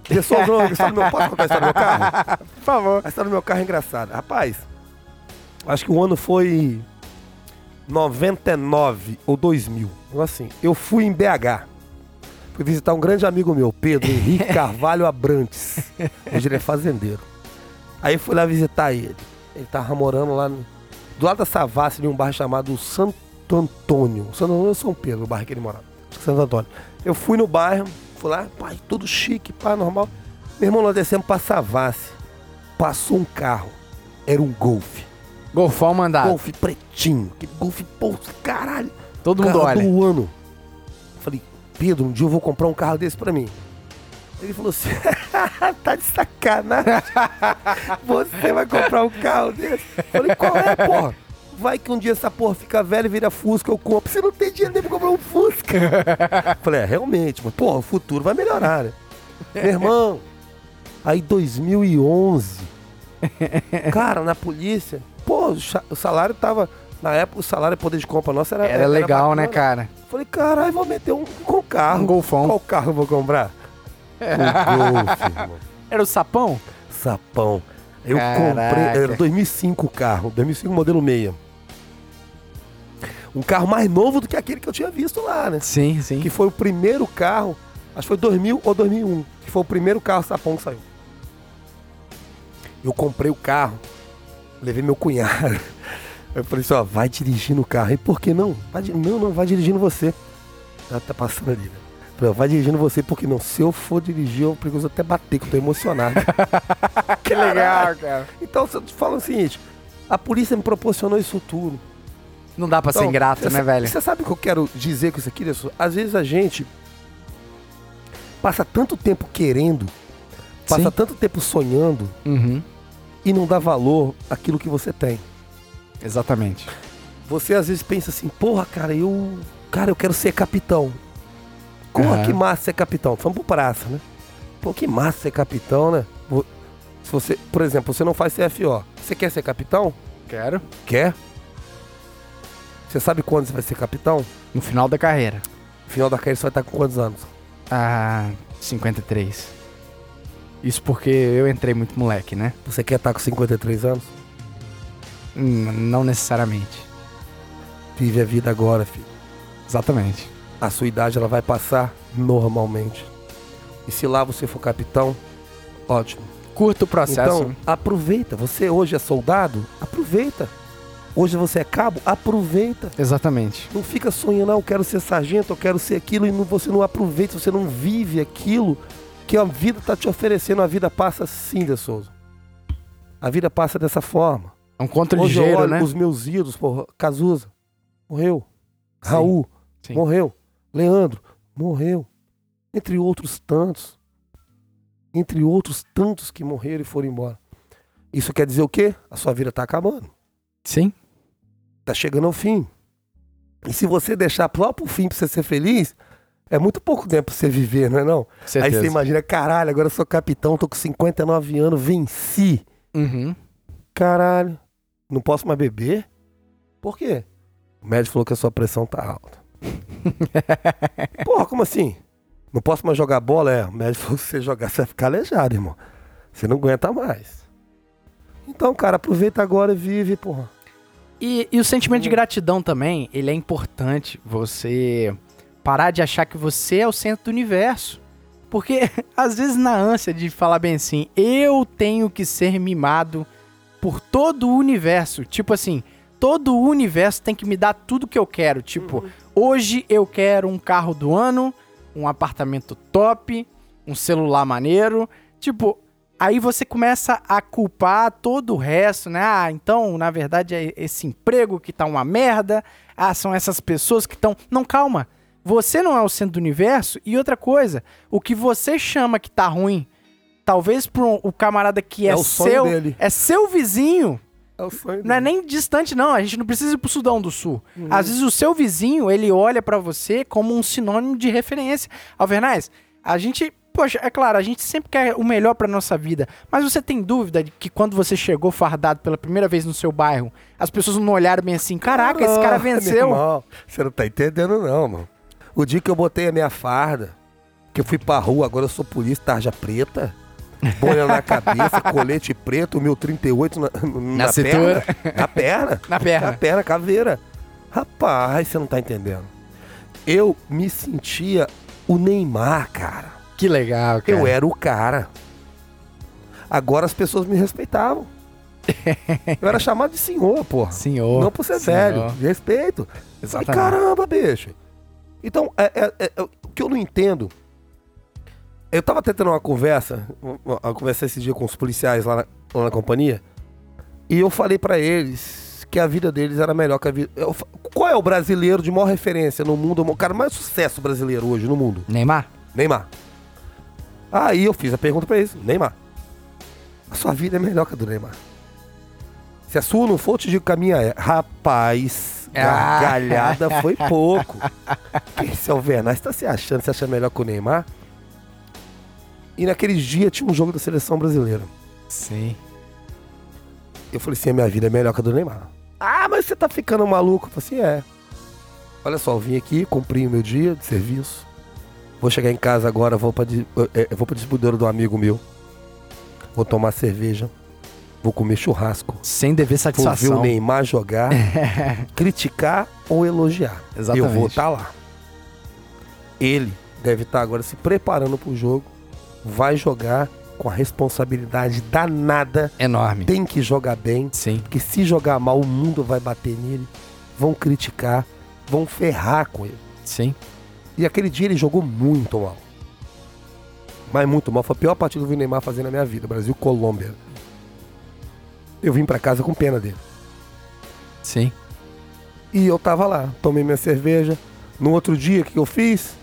Pessoal, não, a história do meu, posso contar a história do meu carro? Por favor. A história do meu carro é engraçada. Rapaz, acho que o ano foi 99 ou 2000. Então, Assim, eu fui em BH. Fui visitar um grande amigo meu, Pedro Henrique [laughs] Carvalho Abrantes. Hoje ele é fazendeiro. Aí fui lá visitar ele. Ele tava morando lá no- do lado da Savassi, em um bairro chamado Santo Antônio. Santo Antônio ou São Pedro, o bairro que ele morava. Acho que Santo Antônio. Eu fui no bairro, fui lá, pai, tudo chique, pá, normal. Meu irmão, nós descemos pra Savassi. Passou um carro. Era um Golf. Golfão mandado. Golf pretinho. Que Golf, pô, caralho. Todo mundo carro olha. do ano. Falei, Pedro, um dia eu vou comprar um carro desse pra mim. Ele falou assim, [laughs] tá de sacanagem. Você vai comprar um carro desse? Falei, qual é, porra? Vai que um dia essa porra fica velha e vira Fusca, eu compro. Você não tem dinheiro nem pra comprar um Fusca. Falei, é, realmente, mas, porra, o futuro vai melhorar, né? Meu irmão, aí 2011, cara, na polícia, pô, o o salário tava, na época o salário poder de compra nossa era Era legal, né, bacana. cara? Falei, caralho, vou meter um, um carro. Um golfão. Qual carro eu vou comprar? [laughs] Um Golf, irmão. Era o sapão? Sapão. Eu Caraca. comprei, era 2005 o carro, 2005 modelo 6. Um carro mais novo do que aquele que eu tinha visto lá, né? Sim, sim. Que foi o primeiro carro, acho que foi 2000 ou 2001, que foi o primeiro carro sapão que saiu. Eu comprei o carro, levei meu cunhado. Eu falei assim, ó, vai dirigindo o carro. E por que não? Vai não, não, vai dirigindo você. Ela tá passando ali, né? Falei, vai dirigindo você, porque não, se eu for dirigir, eu perigoso até bater, que eu tô emocionado. [laughs] Que legal, cara. Então, você fala o seguinte, a polícia me proporcionou isso tudo. Não dá pra ser Então, ingrato, cê né, velho? Você sabe o que eu quero dizer com isso aqui, Nelson? Às vezes a gente passa tanto tempo querendo, passa Sim. tanto tempo sonhando Uhum. E não dá valor àquilo que você tem. Exatamente. Você às vezes pensa assim, porra, cara, eu. Cara, eu quero ser capitão. Porra, Aham. que massa ser capitão. Vamos pro praça, né? Pô, que massa ser capitão, né? Se você, por exemplo, você não faz CFO. Você quer ser capitão? Quero. Quer? Você sabe quando você vai ser capitão? No final da carreira. No final da carreira você vai estar com quantos anos? Ah, 53. Isso porque eu entrei muito moleque, né? Você quer estar com 53 anos? Hum, não necessariamente. Vive a vida agora, filho. Exatamente. A sua idade ela vai passar normalmente. E se lá você for capitão, ótimo. Curta o processo. Então, aproveita. Você hoje é soldado? Aproveita. Hoje você é cabo? Aproveita. Exatamente. Não fica sonhando, ah, eu quero ser sargento, eu quero ser aquilo, e não- você não aproveita, você não vive aquilo que a vida está te oferecendo. A vida passa assim, De Souza. A vida passa dessa forma. É um conto Hoje eu ligeiro, olho né? os meus ídolos, porra, Cazuza, morreu. Raul, sim. morreu. Leandro, morreu. Entre outros tantos. Entre outros tantos que morreram e foram embora. Isso quer dizer o quê? A sua vida está acabando. Sim. Tá chegando ao fim. E se você deixar só pro fim pra você ser feliz, é muito pouco tempo pra você viver, não é não? Aí Certeza. você imagina, caralho, agora eu sou capitão, tô com 59 anos, venci. Uhum. Caralho, não posso mais beber? Por quê? O médico falou que a sua pressão tá alta. [laughs] Porra, como assim? Não posso mais jogar bola? É, o médico falou que se você jogar, você vai ficar aleijado, irmão. Você não aguenta mais. Então, cara, aproveita agora e vive, porra. E, e o sentimento de gratidão também, ele é importante você parar de achar que você é o centro do universo. Porque, [laughs] às vezes, na ânsia de falar bem assim, eu tenho que ser mimado por todo o universo. Tipo assim, todo o universo tem que me dar tudo que eu quero. Tipo, hoje eu quero um carro do ano, um apartamento top, um celular maneiro. Tipo, aí você começa a culpar todo o resto, né? Ah, então, na verdade, é esse emprego que tá uma merda. Ah, são essas pessoas que estão. Não, calma. Você não é o centro do universo. E outra coisa, o que você chama que tá ruim, talvez pro o camarada que é, É seu, é seu vizinho, É não é nem distante, não. A gente não precisa ir pro Sudão do Sul. Uhum. Às vezes o seu vizinho, ele olha pra você como um sinônimo de referência. Alvernaz, a gente, poxa, é claro, a gente sempre quer o melhor pra nossa vida. Mas você tem dúvida de que quando você chegou fardado pela primeira vez no seu bairro, as pessoas não olharam bem assim, caraca, esse cara [laughs] venceu. irmão, você não tá entendendo, não, mano. O dia que eu botei a minha farda, que eu fui pra rua, agora eu sou polícia, tarja preta, bolha na cabeça, [laughs] colete preto, meu 38 na, na, cintura. perna. Na perna. [laughs] Na perna. Na perna, caveira. Rapaz, você não tá entendendo. Eu me sentia o Neymar, cara. Que legal, cara. Eu era o cara. Agora as pessoas me respeitavam. [laughs] Eu era chamado de senhor, porra. Senhor. Não por ser senhor. velho, de respeito. Falei, Exatamente. caramba, bicho. Então, é, é- é- é- o que eu não entendo. Eu tava tentando uma conversa, uma, conversa esse dia com os policiais lá na- lá na companhia. E eu falei pra eles que a vida deles era melhor que a vida. eu qual é o brasileiro de maior referência no mundo? O cara mais sucesso brasileiro hoje no mundo? Neymar? Neymar. Aí eu fiz a pergunta pra eles: Neymar, a sua vida é melhor que a do Neymar. Se a sua não for, eu te digo que a minha é. Rapaz, Ah. gargalhada foi pouco. Esse é o Vernais, tá se achando, se acha melhor que o Neymar? E naqueles dias tinha um jogo da seleção brasileira. Sim. Eu falei assim: a minha vida é melhor que a do Neymar. Ah, mas você tá ficando maluco. Eu falei assim: é. Olha só, eu vim aqui, cumpri o meu dia de serviço. Vou chegar em casa agora, vou pra, di- eh, eh, vou pra distribuidora do amigo meu. Vou tomar cerveja. Vou comer churrasco. Sem dever Vou ver o satisfação. Neymar jogar, criticar ou elogiar. Exatamente. Eu vou estar lá. Ele deve estar agora se preparando pro jogo. Vai jogar com a responsabilidade danada. Enorme. Tem que jogar bem. Sim. Porque se jogar mal, o mundo vai bater nele. Vão criticar. Vão ferrar com ele. Sim. E aquele dia ele jogou muito mal. Mas muito mal. Foi a pior partida que eu vi o Neymar fazer na minha vida. Brasil-Colômbia. Eu vim pra casa com pena dele. Sim. E eu tava lá. Tomei minha cerveja. No outro dia, o que eu fiz?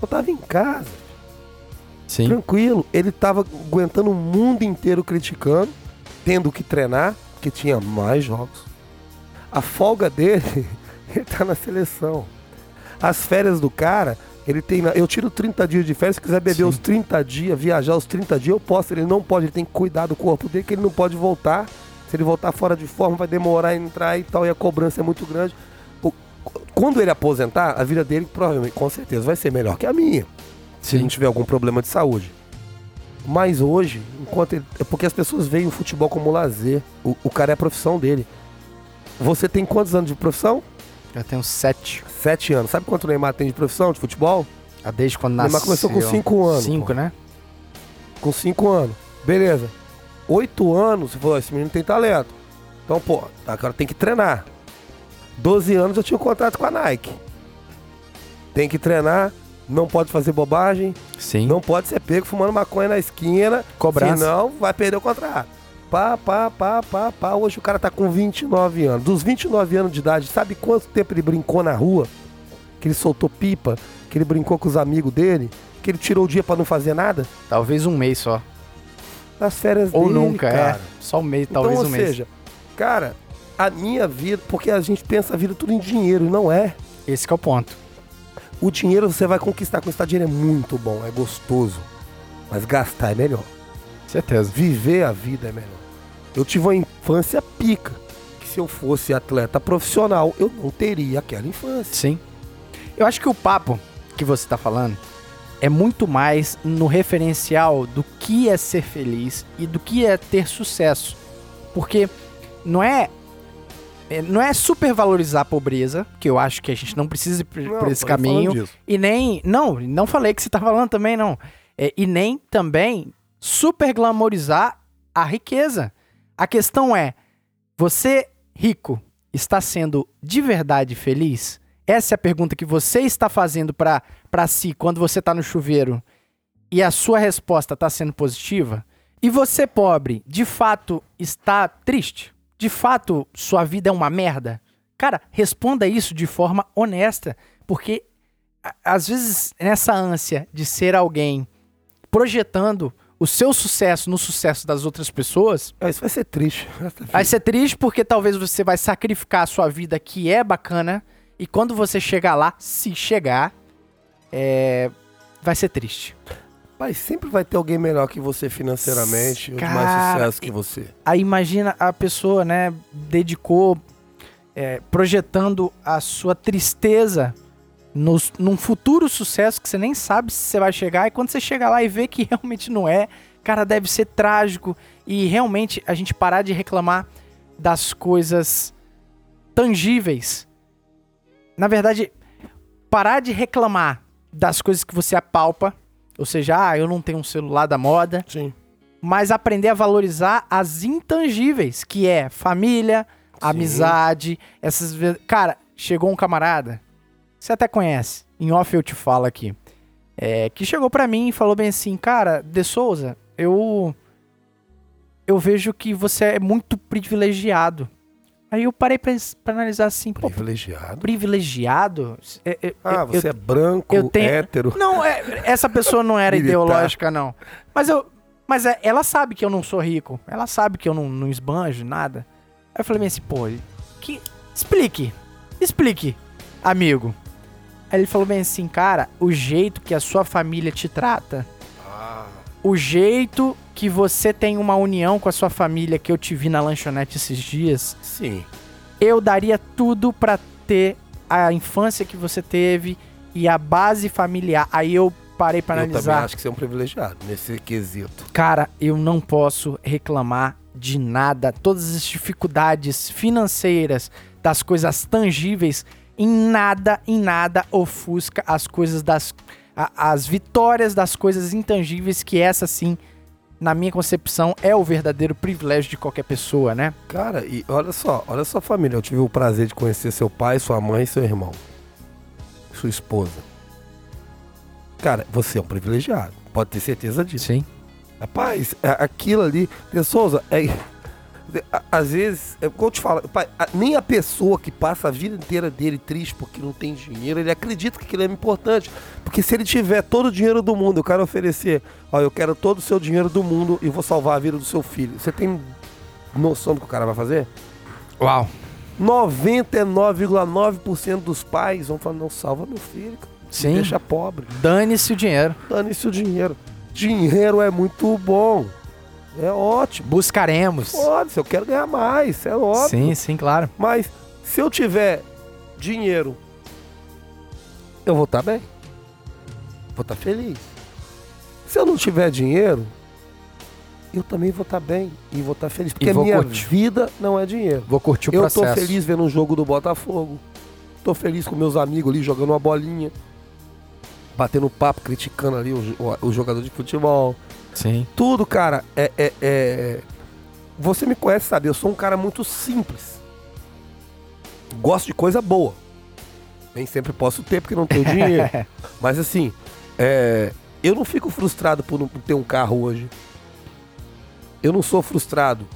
Eu tava em casa. Sim. Tranquilo. Ele tava aguentando o mundo inteiro criticando. Tendo que treinar. Porque tinha mais jogos. A folga dele, [laughs] ele tá na seleção. As férias do cara, ele tem. Eu tiro 30 dias de férias. Se quiser beber Sim. os 30 dias, viajar os 30 dias, eu posso. Ele não pode, ele tem que cuidar do corpo dele, que ele não pode voltar. Se ele voltar fora de forma, vai demorar a entrar e tal, e a cobrança é muito grande. Quando ele aposentar, a vida dele provavelmente, com certeza, vai ser melhor que a minha. Se ele não tiver algum problema de saúde. Mas hoje, enquanto ele, é porque as pessoas veem o futebol como lazer. O, o cara é a profissão dele. Você tem quantos anos de profissão? Eu tenho sete. Sete anos. Sabe quanto o Neymar tem de profissão de futebol? Ah, Desde quando O nasceu. Neymar começou com cinco anos, Cinco, pô. né? Com cinco anos. Beleza. Oito anos, você falou, esse menino tem talento. Então, pô, agora tem que treinar. Doze anos eu tinha um contrato com a Nike. Tem que treinar, não pode fazer bobagem, Sim. não pode ser pego fumando maconha na esquina, Cobrança. senão vai perder o contrato. Pá, pá, pá, pá, pá. Hoje o cara tá com 29 anos. Dos 29 anos de idade, sabe quanto tempo ele brincou na rua? Que ele soltou pipa, que ele brincou com os amigos dele, que ele tirou o dia pra não fazer nada? Talvez um mês só. Nas férias Ou dele, nunca, cara. é. Só um mês, talvez então, ou um mês. seja, cara, a minha vida, porque a gente pensa a vida tudo em dinheiro, não é. Esse que é o ponto. O dinheiro você vai conquistar. Conquistar dinheiro é muito bom, é gostoso. Mas gastar é melhor. Certeza. Viver a vida é melhor. Eu tive uma infância pica. Que se eu fosse atleta profissional, eu não teria aquela infância. Sim. Eu acho que o papo que você tá falando é muito mais no referencial do que é ser feliz e do que é ter sucesso. Porque não é é, não é supervalorizar a pobreza, que eu acho que a gente não precisa ir por, Não, por esse caminho. E nem. Não, não falei que você tá falando também, não. É, e nem também super glamorizar a riqueza. A questão é: você, rico, está sendo de verdade feliz? Essa é a pergunta que você está fazendo pra si quando você tá no chuveiro e a sua resposta tá sendo positiva? E você, pobre, de fato está triste? De fato, sua vida é uma merda? Cara, responda isso de forma honesta, porque às vezes nessa ânsia de ser alguém projetando o seu sucesso no sucesso das outras pessoas, Ah, isso vai ser triste. [laughs] vai ser triste porque talvez você vai sacrificar a sua vida que é bacana e quando você chegar lá, se chegar, é, vai ser triste. Mas sempre vai ter alguém melhor que você financeiramente, ou de mais sucesso que você. Aí imagina a pessoa, né, dedicou, é, projetando a sua tristeza nos, num futuro sucesso que você nem sabe se você vai chegar, e quando você chega lá e vê que [laughs] realmente não é, cara, deve ser trágico. E realmente a gente parar de reclamar das coisas tangíveis. Na verdade, parar de reclamar das coisas que você apalpa, ou seja, ah, eu não tenho um celular da moda, Sim. mas aprender a valorizar as intangíveis, que é família, amizade, essas. Cara, chegou um camarada, você até conhece, em off eu te falo aqui, é, que chegou pra mim e falou bem assim, cara, De Souza, eu. eu vejo que você é muito privilegiado. Aí eu parei pra, pra analisar assim, pô, Privilegiado. privilegiado? É- é- Ah, eu- você é branco, eu tenho- hétero. Não, é- essa pessoa não era [laughs] ideológica, não. Mas eu. Mas é- ela sabe que eu não sou rico. Ela sabe que eu não, não esbanjo nada. Aí eu falei assim, pô, que. Explique. Explique, amigo. Aí ele falou bem assim, cara, o jeito que a sua família te trata, Ah, o jeito que você tem uma união com a sua família que eu te vi na lanchonete esses dias, sim. eu daria tudo pra ter a infância que você teve e a base familiar. Aí eu parei pra Eu também analisar. acho que você é um privilegiado nesse quesito. Cara, eu não posso reclamar de nada. Todas as dificuldades financeiras, das coisas tangíveis, em nada, em nada ofusca as coisas das. a- as vitórias das coisas intangíveis, que essa sim, na minha concepção, é o verdadeiro privilégio de qualquer pessoa, né? Cara, e olha só, olha sua família. Eu tive o prazer de conhecer seu pai, sua mãe e seu irmão. Sua esposa. Cara, você é um privilegiado. Pode ter certeza disso. Sim. Rapaz, a- aquilo ali, De Souza, é, às vezes, é como eu te falo, nem a pessoa que passa a vida inteira dele triste porque não tem dinheiro, ele acredita que aquilo é importante. Porque se ele tiver todo o dinheiro do mundo, eu quero oferecer, ó, eu quero todo o seu dinheiro do mundo e vou salvar a vida do seu filho. Você tem noção do que o cara vai fazer? Uau. 99,9% dos pais vão falar, não, salva meu filho, cara. Sim. deixa pobre. Dane-se o dinheiro. Dane-se o dinheiro. Dinheiro é muito bom. É ótimo. Buscaremos. Pode, se eu quero ganhar mais, é óbvio. Sim, sim, claro. Mas se eu tiver dinheiro, eu vou estar bem. Vou estar feliz. Se eu não tiver dinheiro, eu também vou estar bem e vou estar feliz. Porque a minha curtir. vida não é dinheiro. Vou curtir o eu processo. tô feliz vendo um jogo do Botafogo. Tô feliz com meus amigos ali jogando uma bolinha. Batendo papo, criticando ali o, jo- o jogador de futebol. Sim. Tudo, cara, é, é- é- Você me conhece, sabe? Eu sou um cara muito simples. Gosto de coisa boa. Nem sempre posso ter porque não tenho dinheiro. [laughs] Mas assim, é, eu não fico frustrado por não ter um carro hoje. Eu não sou frustrado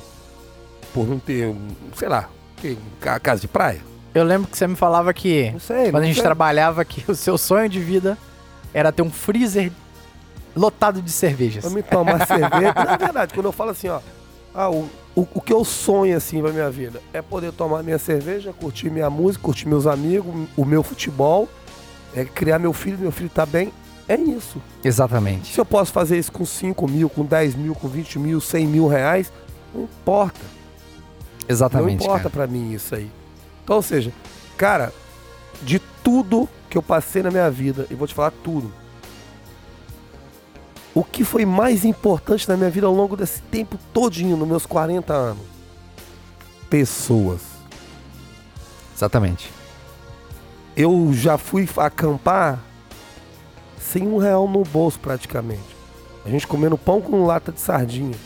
por não ter, sei lá, casa de praia. Eu lembro que você me falava que sei. quando a gente sei. trabalhava que [laughs] o seu sonho de vida era ter um freezer lotado de cervejas. Pra me tomar cerveja. [laughs] Na verdade, quando eu falo assim, ó. Ah, o, o, o que eu sonho assim pra minha vida é poder tomar minha cerveja, curtir minha música, curtir meus amigos, o meu futebol, é criar meu filho, meu filho tá bem. É isso. Exatamente. Se eu posso fazer isso com 5 mil, com 10 mil, com 20 mil, 100 mil reais, não importa. Exatamente. não importa pra mim isso aí. Então, ou seja, cara, de tudo que eu passei na minha vida, e vou te falar tudo. O que foi mais importante na minha vida ao longo desse tempo todinho, nos meus 40 anos? Pessoas. Exatamente. Eu já fui acampar sem um real no bolso praticamente. A gente comendo pão com lata de sardinha.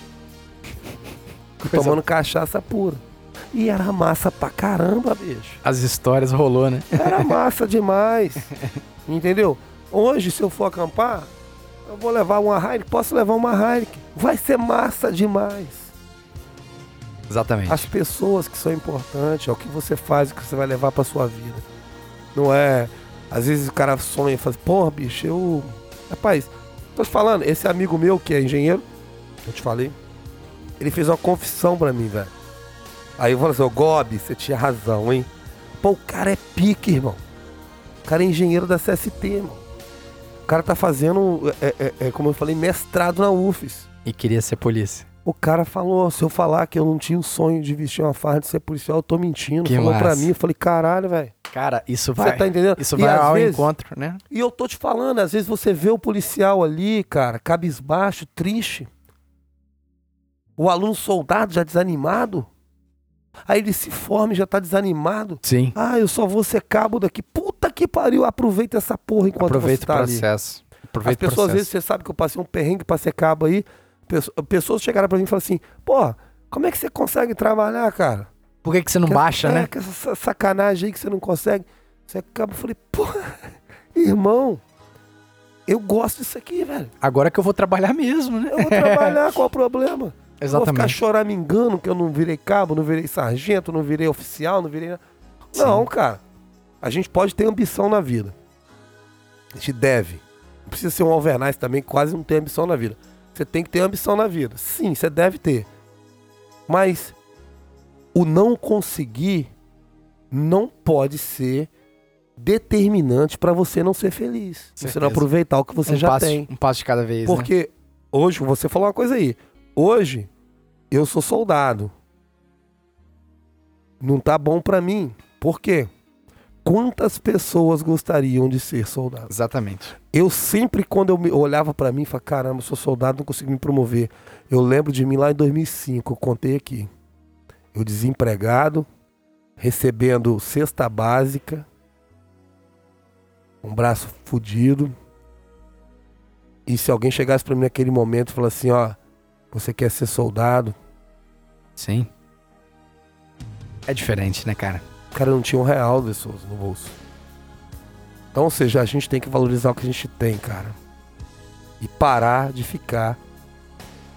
[laughs] Coisa- tomando cachaça pura. E era massa pra caramba, bicho. As histórias rolou, né? Era massa [laughs] demais. Entendeu? Hoje, se eu for acampar, eu vou levar uma Heineken. Posso levar uma Heineken. Vai ser massa demais. Exatamente. As pessoas que são importantes, é o que você faz, o que você vai levar pra sua vida. Não é. Às vezes o cara sonha e fala, assim, porra, bicho, eu. Rapaz, tô te falando, esse amigo meu que é engenheiro, eu te falei, ele fez uma confissão pra mim, velho. Aí eu falei assim, ô Gobi, você tinha razão, hein? Pô, o cara é pique, irmão. O cara é engenheiro da CST, irmão. O cara tá fazendo, é, é, é, como eu falei, mestrado na UFES. E queria ser polícia. O cara falou, se eu falar que eu não tinha o sonho de vestir uma farda de ser policial, eu tô mentindo. Que falou pra massa. mim, eu falei, caralho, velho. Cara, isso Você vai. tá entendendo? Isso vai ao vezes- encontro, né? E eu tô te falando, às vezes você vê o policial ali, cara, cabisbaixo, triste. O aluno soldado já desanimado. Aí ele se forma e já tá desanimado. Sim. Ah, eu só vou ser cabo daqui. Puta que pariu, aproveita essa porra enquanto Aproveita você o tá ali. processo. As Aproveita o pessoas, às vezes, você sabe que eu passei um perrengue pra ser cabo aí. Pesso- Pessoas chegaram pra mim e falaram assim, pô, como é que você consegue trabalhar, cara? Por que, que você não Que- baixa, é, né? que essa sa- sacanagem aí que você não consegue. Você acaba, eu falei, pô, [laughs] irmão, eu gosto disso aqui, velho. Agora que eu vou trabalhar mesmo, né? Eu vou trabalhar, qual o [laughs] problema? Eu Vou ficar Exatamente. choramingando que eu não virei cabo, não virei sargento, não virei oficial, não virei. nada. Não, cara. A gente pode ter ambição na vida. A gente deve. Não precisa ser um Alvernais também, quase não tem ambição na vida. Você tem que ter ambição na vida. Sim, você deve ter. Mas o não conseguir não pode ser determinante para você não ser feliz. Você Certeza. não aproveitar o que você um já passo, tem. Um passo de cada vez, né? Porque hoje, você falou uma coisa aí. Hoje, eu sou soldado. Não tá bom pra mim. Por quê? Quantas pessoas gostariam de ser soldado? Exatamente. Eu sempre, quando eu me- eu olhava pra mim, falava, caramba, eu sou soldado, não consigo me promover. Eu lembro de mim lá em 2005, eu contei aqui. Eu desempregado, recebendo cesta básica, um braço fudido. E se alguém chegasse pra mim naquele momento e falasse assim, ó, você quer ser soldado? Sim. É diferente, né, cara? O cara não tinha um real de Souza no bolso. Então, ou seja, a gente tem que valorizar o que a gente tem, cara. E parar de ficar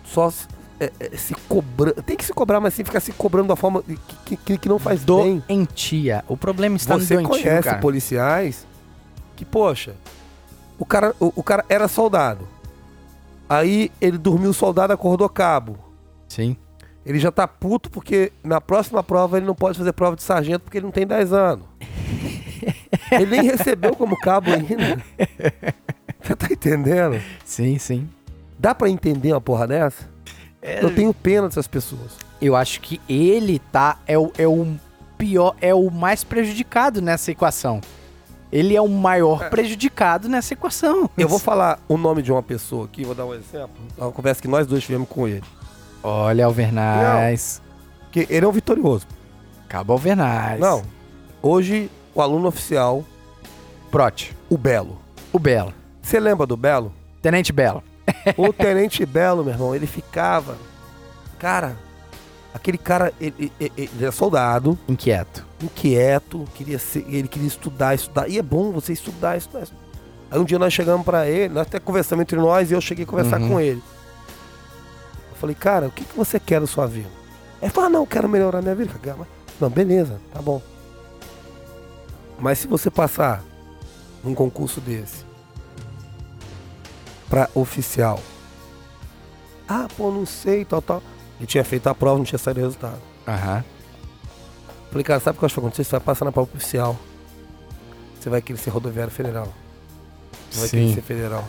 só se, é, é, se cobrando. Tem que se cobrar, mas sem ficar se cobrando da forma que, que, que não faz bem. Doentia. O problema está Você no doentio, conhece cara. policiais que, poxa, o cara, o, o cara era soldado. Aí ele dormiu soldado, acordou cabo. Sim. Ele já tá puto porque na próxima prova ele não pode fazer prova de sargento porque ele não tem 10 anos. [laughs] ele nem recebeu como cabo ainda. [laughs] Você tá entendendo? Sim, sim. Dá pra entender uma porra dessa? É, Eu tenho pena dessas pessoas. Eu acho que ele tá. É o, é o pior. É o mais prejudicado nessa equação. Ele é o maior prejudicado nessa equação. Eu vou falar o nome de uma pessoa aqui, vou dar um exemplo. Uma conversa que nós dois tivemos com ele. Olha, Alvernaz. Que ele é um vitorioso. Acaba Alvernaz. Não. Hoje, o aluno oficial, Prote. o Belo. O Belo. Você lembra do Belo? Tenente Belo. O [laughs] Tenente Belo, meu irmão, ele ficava. Cara, aquele cara, ele, ele, ele era soldado, Inquieto. inquieto, queria ser, ele queria estudar, estudar. E é bom você estudar, estudar. Aí um dia nós chegamos pra ele, nós até conversamos entre nós e eu cheguei a conversar Uhum. com ele. Falei, cara, o que, que você quer da sua vida? Ele falou, ah, não, eu quero melhorar minha vida. Mas- Não, beleza, tá bom. Mas se você passar num concurso desse pra oficial, ah, pô, não sei, tal, tal. Ele tinha feito a prova, não tinha saído o resultado. Aham. Falei, cara, sabe o que eu acho que vai acontecer? Você vai passar na prova oficial. Você vai querer ser rodoviário federal. Você vai querer ser federal.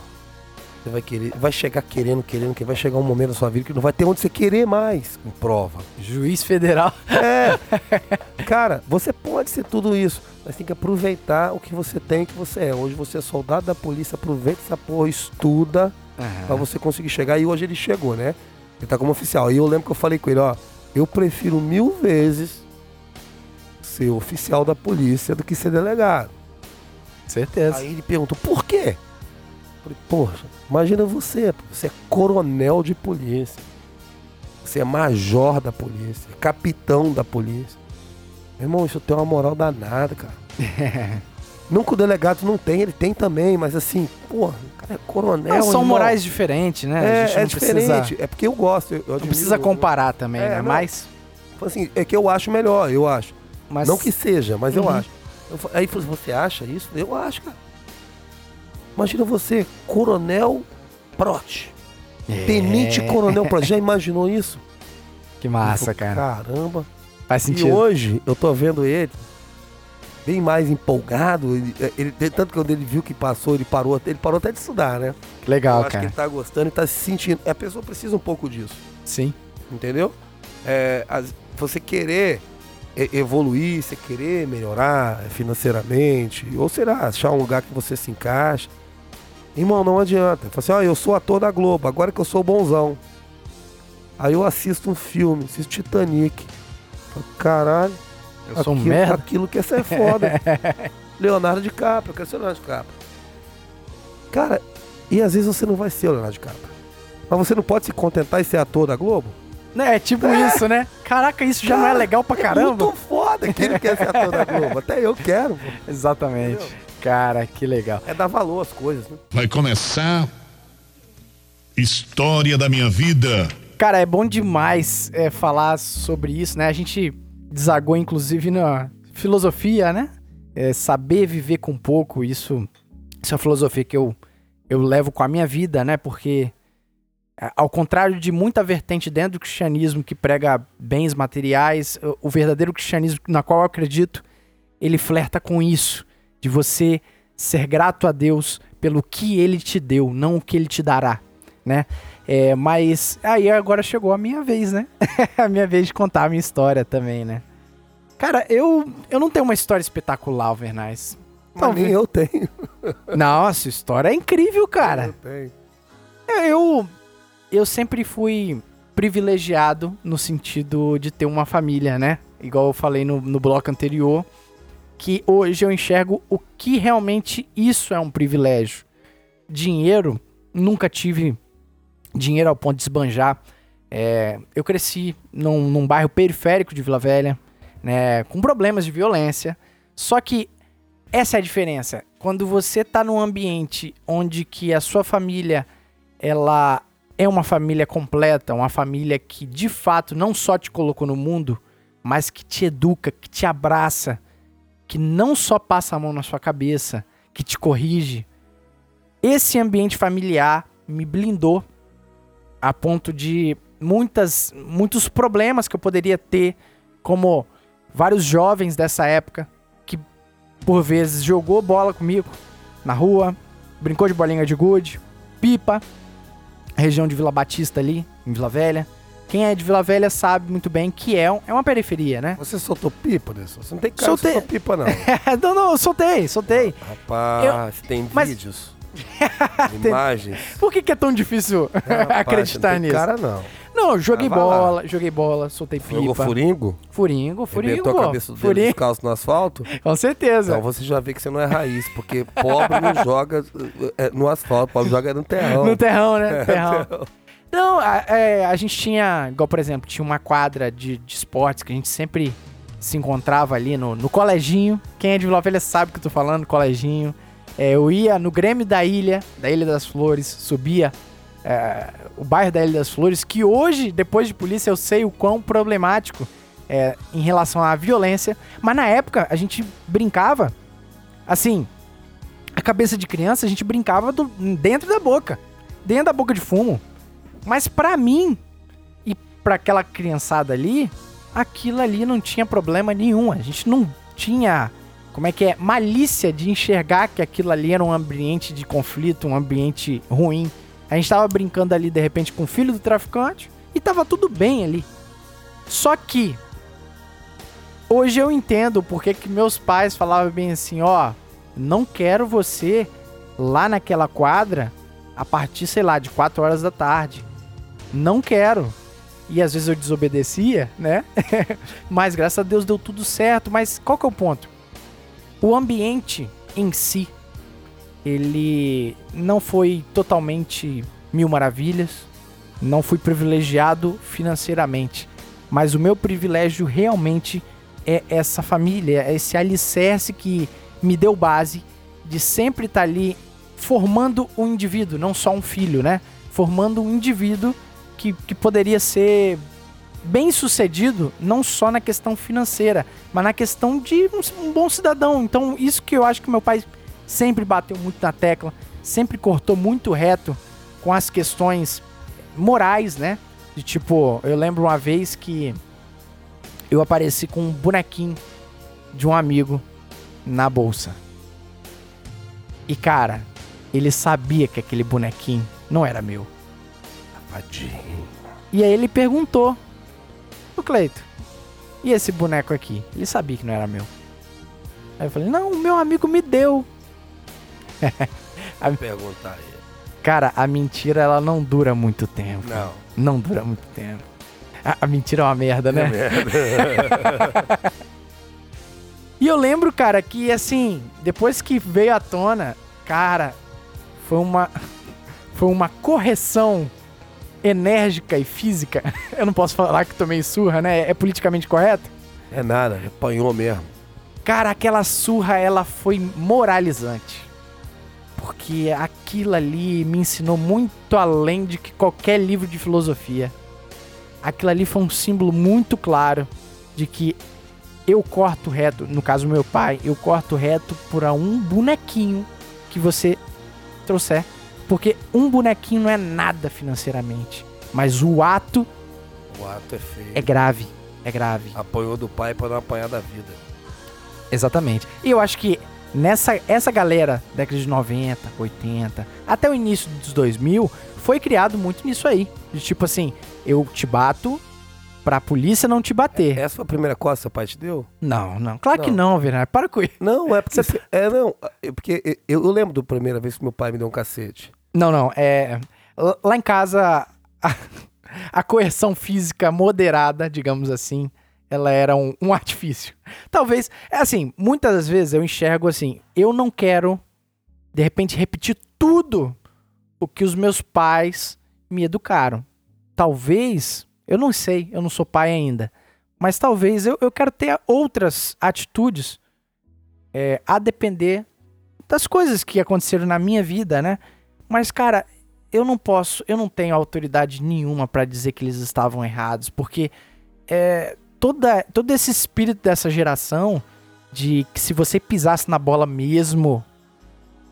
Você vai querer. Vai chegar querendo, querendo, que vai chegar um momento da sua vida que não vai ter onde você querer mais com prova. Juiz federal. É. [laughs] Cara, você pode ser tudo isso, mas tem que aproveitar o que você tem, o que você é. Hoje você é soldado da polícia, aproveita essa porra, estuda Aham. pra você conseguir chegar. E hoje ele chegou, né? Ele tá como oficial. E eu lembro que eu falei com ele, ó, eu prefiro mil vezes ser oficial da polícia do que ser delegado. Certeza. Aí ele perguntou, por quê? Eu falei, poxa, imagina você, você é coronel de polícia. Você é major da polícia, capitão da polícia. Meu irmão, isso tem uma moral danada, cara. [laughs] Nunca o delegado não tem, ele tem também, mas assim, porra, o cara é coronel. Não, são morais diferentes, né? É, é diferente. precisa- É porque eu gosto. eu- eu não precisa comparar também, É, né? não. Mas, Assim, é que eu acho melhor, eu acho. mas Não que seja, mas eu Uhum. acho. Eu aí você acha isso? Eu acho, cara. Imagina você, coronel Prote. É, Tenente Coronel Prote. Já imaginou isso? Que massa, Eu falei, cara. Caramba. Faz E sentido. hoje eu tô vendo ele bem mais empolgado. Ele, ele- tanto que quando ele viu que passou, ele parou, até- ele parou até de estudar, né? eu Legal, acho que cara. ele tá gostando e tá se sentindo. A pessoa precisa um pouco disso. Sim. Entendeu? É, as- você querer e- evoluir, você querer melhorar financeiramente, ou será, achar um lugar que você se encaixa. Irmão, não adianta. Fala assim, ó, eu sou ator da Globo, agora que eu sou bonzão. Aí eu assisto um filme, assisto Titanic. Falo, Caralho, Eu sou um aquilo, merda. aquilo quer ser foda. [laughs] Leonardo DiCaprio, eu quero ser Leonardo DiCaprio. Cara, e às vezes você não vai ser o Leonardo DiCaprio. Mas você não pode se contentar em ser ator da Globo? É tipo isso, né? Caraca, isso já não é legal pra caramba. muito foda que ele quer ser ator da Globo. Até eu quero. pô. [laughs] Exatamente. Cara, que legal. É dar valor às coisas, né? Vai começar História da Minha Vida Cara, é bom demais é, falar sobre isso, né? A gente desagou, inclusive, na filosofia, né? É, saber viver com pouco, isso, isso é uma filosofia que eu, eu levo com a minha vida, né? Porque, é, ao contrário de muita vertente dentro do cristianismo que prega bens materiais, o, o verdadeiro cristianismo na qual eu acredito, ele flerta com isso, de você ser grato a Deus pelo que ele te deu, não o que ele te dará, né? É, mas aí agora chegou a minha vez, né? [laughs] a minha vez de contar a minha história também, né? Cara, eu, eu não tenho uma história espetacular, Vernais. Mas nem eu tenho. [laughs] Nossa, história é incrível, Eu cara. tenho. É, Eu, eu sempre fui privilegiado no sentido de ter uma família, né? Igual eu falei no, no bloco anterior, que hoje eu enxergo o que realmente isso é um privilégio. Dinheiro, nunca tive dinheiro ao ponto de esbanjar. É, eu cresci num, num bairro periférico de Vila Velha, né, com problemas de violência. Só que essa é a diferença. Quando você tá num ambiente onde que a sua família ela é uma família completa, uma família que de fato não só te colocou no mundo, mas que te educa, que te abraça, que não só passa a mão na sua cabeça, que te corrige. Esse ambiente familiar me blindou a ponto de muitas muitos problemas que eu poderia ter como vários jovens dessa época que por vezes jogou bola comigo na rua, brincou de bolinha de gude, pipa, região de Vila Batista ali, em Vila Velha. Quem é de Vila Velha sabe muito bem que é, um- é uma periferia, né? Você soltou pipa, Nelson? Você não tem cara Soltei. de soltar pipa, não. [laughs] não, não, eu soltei, soltei. Rapaz, tem mas- vídeos, [laughs] imagens. Por que, que é tão difícil [laughs] Rapaz, acreditar não tem nisso? cara, não. Não, eu joguei Ah, vai lá. bola, joguei bola, soltei pipa. Jogou furingo? Furingo, furingo, Arrebentou a cabeça do Furingo, descalço no asfalto? com certeza. Então você já vê que você não é raiz, porque pobre não joga é, no asfalto, pobre joga no terrão. No terrão, né? É, terrão. terrão. Não, a, é, a gente tinha, igual por exemplo, tinha uma quadra de, de esportes que a gente sempre se encontrava ali no, no coleginho. Quem é de Vila Velha sabe o que eu tô falando, coleginho. É, eu ia no Grêmio da Ilha, da Ilha das Flores, subia é, o bairro da Ilha das Flores, que hoje, depois de polícia, eu sei o quão problemático é em relação à violência. Mas na época, a gente brincava, assim, a cabeça de criança, a gente brincava do- dentro da boca. Dentro da boca de fumo. Mas pra mim e pra aquela criançada ali, aquilo ali não tinha problema nenhum. A gente não tinha, como é que é, malícia de enxergar que aquilo ali era um ambiente de conflito, um ambiente ruim. A gente tava brincando ali de repente com o filho do traficante e tava tudo bem ali. Só que hoje eu entendo porque que meus pais falavam bem assim, ó, não quero você lá naquela quadra a partir, sei lá, de 4 horas da tarde. Não quero. E às vezes eu desobedecia, né? [laughs] mas graças a Deus deu tudo certo. Mas qual que é o ponto? O ambiente em si, ele não foi totalmente mil maravilhas. Não fui privilegiado financeiramente. Mas o meu privilégio realmente é essa família, é esse alicerce que me deu base de sempre estar ali formando um indivíduo, não só um filho, né? Formando um indivíduo que, que poderia ser bem sucedido, não só na questão financeira, mas na questão de um, um bom cidadão. Então, isso que eu acho que meu pai sempre bateu muito na tecla, sempre cortou muito reto com as questões morais, né? De tipo, eu lembro uma vez que eu apareci com um bonequinho de um amigo na bolsa. E cara, ele sabia que aquele bonequinho não era meu. Safadinho. E aí ele perguntou: Ô Cleito, e esse boneco aqui? Ele sabia que não era meu. Aí eu falei: Não, o meu amigo me deu. [laughs] Vou perguntar a ele. Cara, a mentira ela não dura muito tempo. Não. Não dura muito tempo. A, a mentira é uma merda, né? É merda. [laughs] E eu lembro, cara, que assim, depois que veio à tona, cara, foi uma [laughs] foi uma correção enérgica e física. [laughs] Eu não posso falar que tomei surra, né? É politicamente correto? É nada, apanhou mesmo. Cara, aquela surra ela foi moralizante. Porque aquilo ali me ensinou muito além de que qualquer livro de filosofia. aquilo ali foi um símbolo muito claro de que eu corto reto, no caso meu pai, eu corto reto por um bonequinho que você trouxer. Porque um bonequinho não é nada financeiramente. Mas o ato O ato é feio. é grave. É grave. Apanhou do pai pra não apanhar da vida. Exatamente. E eu acho que nessa essa galera, década de 90, 80, até o início dos 2000, foi criado muito nisso aí. De tipo assim, eu te bato pra polícia não te bater. Essa foi a primeira coisa que seu pai te deu? Não, não. Claro que não, Bernardo. Para com isso. Não, é porque. Você- É, não. é porque eu, eu lembro da primeira vez que meu pai me deu um cacete. Não, não. É. Lá em casa, a, [laughs] a coerção física moderada, digamos assim, ela era um, um artifício. Talvez. É assim, muitas vezes eu enxergo assim, eu não quero, de repente, repetir tudo o que os meus pais me educaram. Talvez, eu não sei, eu não sou pai ainda, mas talvez eu, eu quero ter outras atitudes é, a depender das coisas que aconteceram na minha vida, né? Mas, cara, eu não posso, eu não tenho autoridade nenhuma pra dizer que eles estavam errados, porque é, toda, todo esse espírito dessa geração de que se você pisasse na bola mesmo,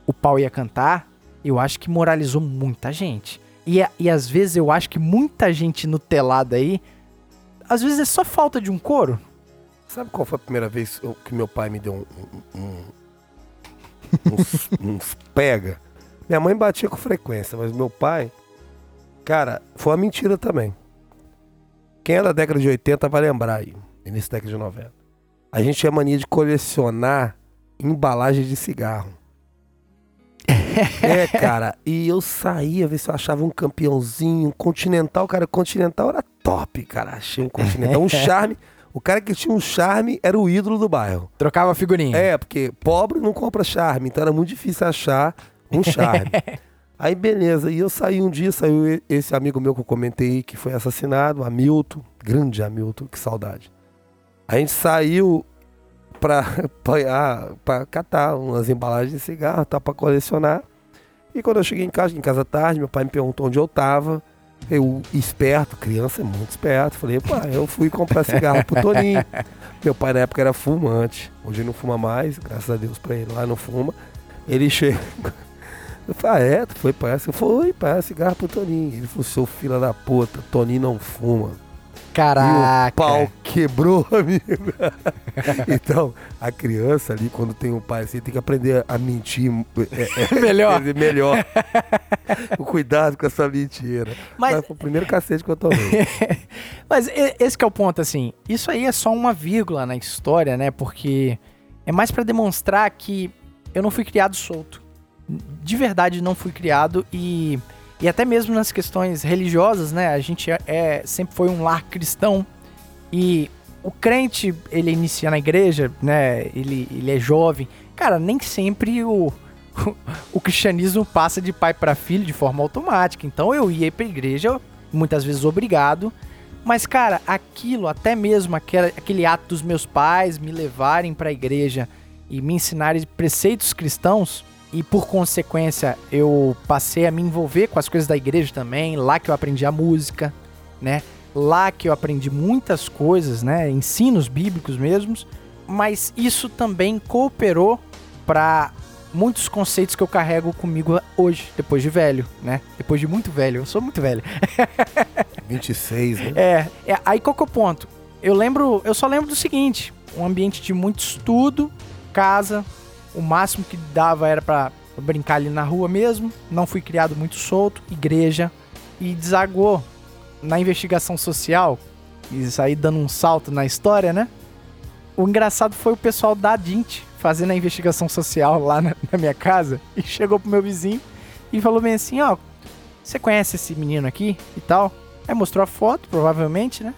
o pau ia cantar, eu acho que moralizou muita gente. E, a- e às vezes eu acho que muita gente nutelada aí, às vezes é só falta de um couro. Sabe qual foi a primeira vez que meu pai me deu um, um- um- [laughs] uns, uns pega? Minha mãe batia com frequência, mas meu pai, cara, foi uma mentira também. Quem é da década de 80 vai lembrar aí, início da década de 90. A gente tinha mania de colecionar embalagem de cigarro. [laughs] é, cara, e eu saía ver se eu achava um campeãozinho, um continental, cara, continental era top, cara, achei um continental, um [laughs] charme. O cara que tinha um charme era o ídolo do bairro. Trocava figurinha. É, porque pobre não compra charme, então era muito difícil achar um charme. [laughs] Aí beleza, e eu saí um dia, saiu esse amigo meu que eu comentei que foi assassinado, Hamilton, grande Hamilton, que saudade. A gente saiu pra [laughs] apanhar, pra catar umas embalagens de cigarro, tá, pra colecionar. E quando eu cheguei em casa, em casa tarde, meu pai me perguntou onde eu tava. Eu, esperto, criança é muito esperto, falei, pai, eu fui comprar cigarro pro Toninho. [laughs] Meu pai na época era fumante, hoje não fuma mais, graças a Deus pra ele lá não fuma. Ele [laughs] chega. Eu falei, ah, é, tu foi essa? Eu falei, pai, cigarro pro Toninho. Ele falou, seu filho da puta, Toninho não fuma. E Caraca. o pau quebrou, [laughs] amigo. então, a criança ali, quando tem um pai assim, tem que aprender a mentir. É, é, [laughs] Melhor. é melhor. O Cuidado com essa mentira. Mas- Mas foi o primeiro cacete que eu tomei. [laughs] Mas e- esse que é o ponto, assim. Isso aí é só uma vírgula na história, né? Porque é mais pra demonstrar que eu não fui criado solto. De verdade, não fui criado e, e até mesmo nas questões religiosas, né? A gente é, é- sempre foi um lar cristão e o crente, ele inicia na igreja, né? Ele, ele é jovem. Cara, nem sempre o, o, [laughs] o cristianismo passa de pai pra filho de forma automática. Então eu ia pra igreja, muitas vezes obrigado, mas, cara, aquilo, até mesmo aquela, aquele ato dos meus pais me levarem pra igreja e me ensinarem preceitos cristãos, e por consequência eu passei a me envolver com as coisas da igreja também, lá que eu aprendi a música, né? Lá que eu aprendi muitas coisas, né? Ensinos bíblicos mesmos, mas isso também cooperou para muitos conceitos que eu carrego comigo hoje, depois de velho, né? Depois de muito velho, eu sou muito velho. [laughs] 26, né? É, é, aí qual que é o ponto? Eu lembro, eu só lembro do seguinte, um ambiente de muito estudo, casa, o máximo que dava era pra brincar ali na rua mesmo, não fui criado muito solto, igreja, e desagou na investigação social, isso aí dando um salto na história, né? O engraçado foi o pessoal da Dint fazendo a investigação social lá na, na minha casa e chegou pro meu vizinho e falou bem assim, ó, você conhece esse menino aqui e tal? Aí mostrou a foto, provavelmente, né?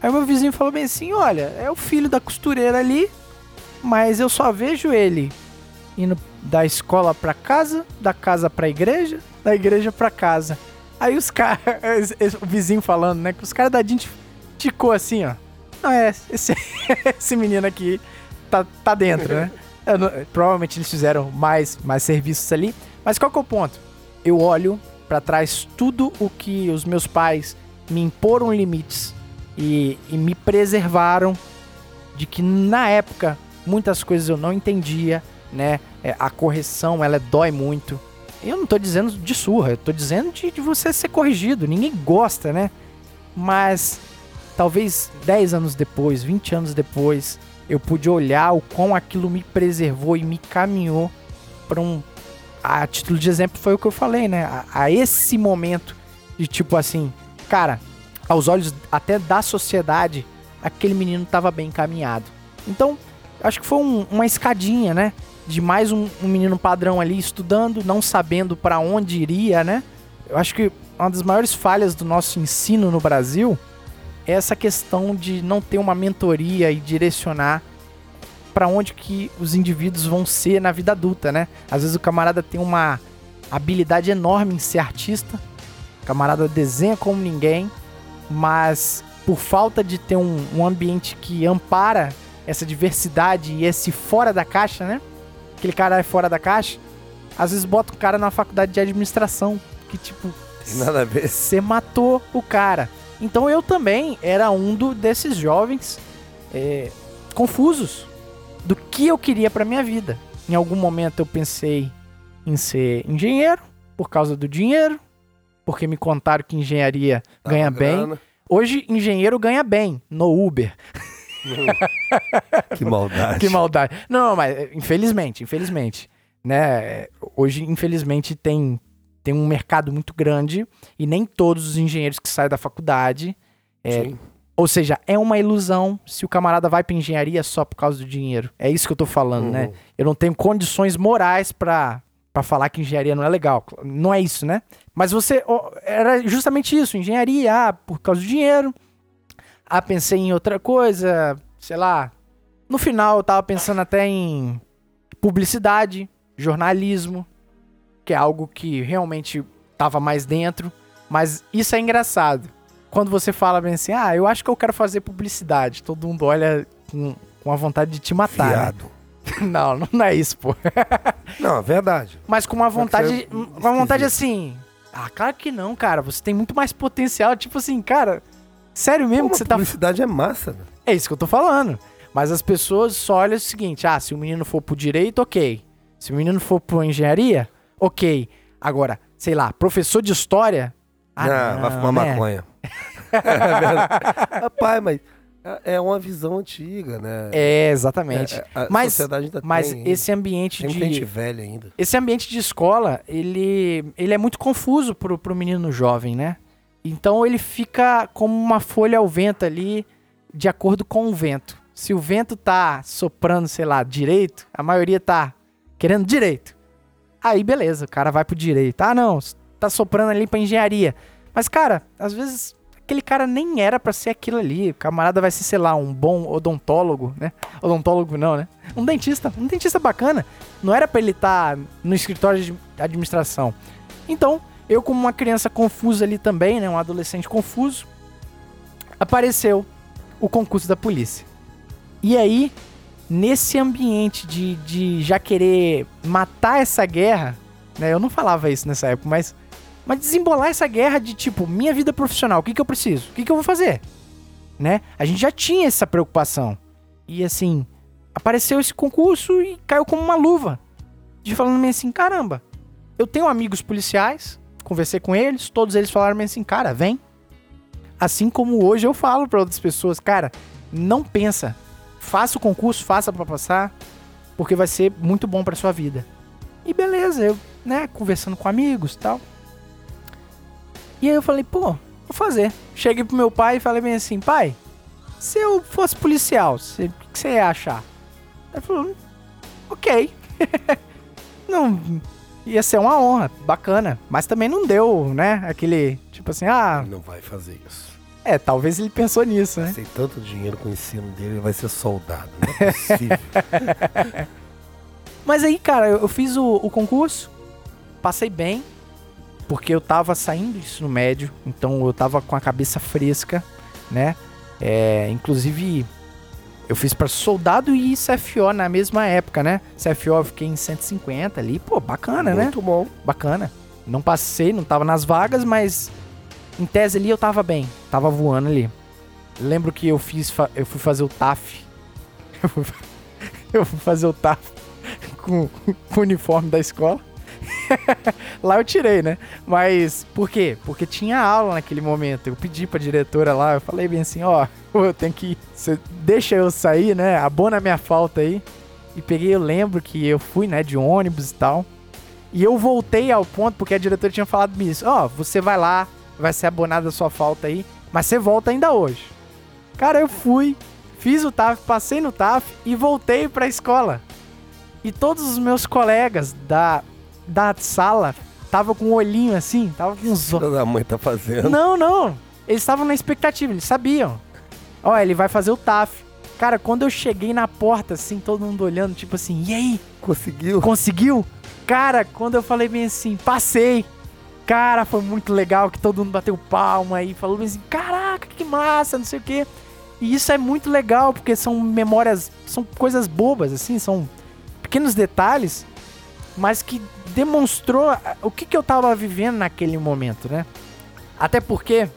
Aí meu vizinho falou bem assim: olha, é o filho da costureira ali, mas eu só vejo ele indo da escola pra casa, da casa pra igreja, da igreja pra casa. Aí os caras, [laughs] o vizinho falando, né? Que os caras da Dint ticou assim, ó. Não, é, esse, [laughs] esse menino aqui tá, tá dentro, né? [laughs] Não- provavelmente eles fizeram mais, mais serviços ali. Mas qual que é o ponto? Eu olho pra trás tudo o que os meus pais me imporam limites e, e me preservaram de que na época muitas coisas eu não entendia, né? É, a correção ela dói muito. Eu não tô dizendo de surra, eu tô dizendo de, de você ser corrigido. Ninguém gosta, né? Mas talvez 10 anos depois, 20 anos depois, eu pude olhar o quão aquilo me preservou e me caminhou para um. A título de exemplo foi o que eu falei, né? A, a esse momento de tipo assim, cara, aos olhos até da sociedade, aquele menino estava bem encaminhado. Então, acho que foi um, uma escadinha, né? De mais um, um, menino padrão ali estudando, não sabendo para onde iria, né? Eu acho que uma das maiores falhas do nosso ensino no Brasil é essa questão de não ter uma mentoria e direcionar para onde que os indivíduos vão ser na vida adulta, né? Às vezes o camarada tem uma habilidade enorme em ser artista, o camarada desenha como ninguém, mas por falta de ter um, um ambiente que ampara essa diversidade e esse fora da caixa, né? Aquele cara é fora da caixa. Às vezes bota o cara na faculdade de administração, que tipo. Tem nada a ver. Você matou o cara. Então eu também era um do, desses jovens é, confusos do que eu queria para minha vida. Em algum momento eu pensei em ser engenheiro por causa do dinheiro, porque me contaram que engenharia Tá ganha bem. grana. Hoje engenheiro ganha bem no Uber. [laughs] [laughs] Que maldade. Que maldade. Não, mas é, infelizmente, infelizmente, né? Hoje, infelizmente, tem, tem um mercado muito grande e nem todos os engenheiros que saem da faculdade. é, ou seja, é uma ilusão se o camarada vai pra engenharia só por causa do dinheiro. É isso que eu tô falando, né? Uhum. Eu não tenho condições morais pra para falar que engenharia não é legal. Não é isso, né? Mas você. Era justamente isso, engenharia, ah, por causa do dinheiro. Ah, pensei em outra coisa, sei lá. No final eu tava pensando até em publicidade, jornalismo, que é algo que realmente tava mais dentro. Mas isso é engraçado. Quando você fala bem assim, ah, eu acho que eu quero fazer publicidade, todo mundo olha com, com a vontade de te matar. né? Viado. [laughs] Não, não é isso, pô. [laughs] Não, é verdade. Mas com uma vontade. é Com uma vontade assim. Ah, claro que não, cara. Você tem muito mais potencial. Tipo assim, cara. Sério mesmo Pô, que você tá. publicidade é massa, né? É isso que eu tô falando. Mas as pessoas só olham o seguinte: ah, se o menino for pro direito, ok. Se o menino for pro engenharia, ok. Agora, sei lá, professor de história. Ah, não, vai fumar né? maconha. é. [laughs] Rapaz, mas é- é uma visão antiga, né? É, exatamente. É, a mas sociedade ainda mas tem, esse ambiente tem de. gente velha ainda. Esse ambiente de escola, ele, ele é muito confuso pro, pro menino jovem, né? Então ele fica como uma folha ao vento ali, de acordo com o vento. Se o vento tá soprando, sei lá, direito, a maioria tá querendo direito. Aí beleza, o cara vai pro direito. Ah, não, tá soprando ali pra engenharia. Mas, cara, às vezes aquele cara nem era pra ser aquilo ali. O camarada vai ser, sei lá, um bom odontólogo, né? Odontólogo não, né? Um dentista, um dentista bacana. Não era pra ele estar no escritório de administração. Então, eu como uma criança confusa ali também, né, um adolescente confuso, apareceu o concurso da polícia. E aí, nesse ambiente de, de já querer matar essa guerra, né, eu não falava isso nessa época, mas mas desembolar essa guerra de tipo, minha vida profissional, o que, que eu preciso? O que, que eu vou fazer? Né? A gente já tinha essa preocupação. E assim, apareceu esse concurso e caiu como uma luva. De falando meio assim, caramba, eu tenho amigos policiais, conversei com eles, todos eles falaram assim, cara, vem. Assim como hoje eu falo para outras pessoas, cara, não pensa, faça o concurso, faça para passar, porque vai ser muito bom para sua vida. E beleza, eu, né, conversando com amigos tal. E aí eu falei, pô, vou fazer. Cheguei pro meu pai e falei bem assim, pai, se eu fosse policial, o que você ia achar? Ele falou, ok. [laughs] não, ia ser uma honra, bacana. Mas também não deu, né, aquele, tipo assim, ah, Não vai fazer isso. é, talvez ele pensou nisso, né? Gastei tanto dinheiro com o ensino dele, ele vai ser soldado. Não é possível. [laughs] Mas aí, cara, eu eu fiz o, o concurso, passei bem, porque eu tava saindo do ensino médio, então eu tava com a cabeça fresca, né? É, inclusive, eu fiz pra soldado e CFO na mesma época, né? CFO eu fiquei em 150 ali, pô, bacana, né? Muito bom. Bacana. Não passei, não tava nas vagas, mas Em tese ali eu tava bem, tava voando ali. Lembro que eu fiz, eu fui fazer o TAF. [laughs] Eu fui, fa- [laughs] eu fui fazer o TAF com, com o uniforme da escola. [laughs] lá eu tirei, né? Mas por quê? Porque tinha aula naquele momento. Eu pedi pra diretora lá, eu falei bem assim, ó, eu tenho que. Você deixa eu sair, né? Abona a minha falta aí. E peguei, eu lembro que eu fui, né, de ônibus e tal. E eu voltei ao ponto, porque a diretora tinha falado isso. Ó, você vai lá, vai ser abonada a sua falta aí, mas você volta ainda hoje. Cara, eu fui, fiz o TAF, passei no TAF e voltei pra escola. E todos os meus colegas da, da sala tava com um olhinho assim, tava com uns Filha da mãe tá fazendo. não, não. Eles estavam na expectativa, eles sabiam. Ó, ele vai fazer o TAF. Cara, quando eu cheguei na porta, assim, todo mundo olhando, tipo assim, e aí? Conseguiu? Conseguiu? Cara, quando eu falei bem assim, passei. Cara, foi muito legal que todo mundo bateu palma e falou bem assim, caraca, que massa, não sei o quê. E isso é muito legal, porque são memórias, são coisas bobas, assim, são pequenos detalhes, mas que demonstrou o que, que eu tava vivendo naquele momento, né? Até porque,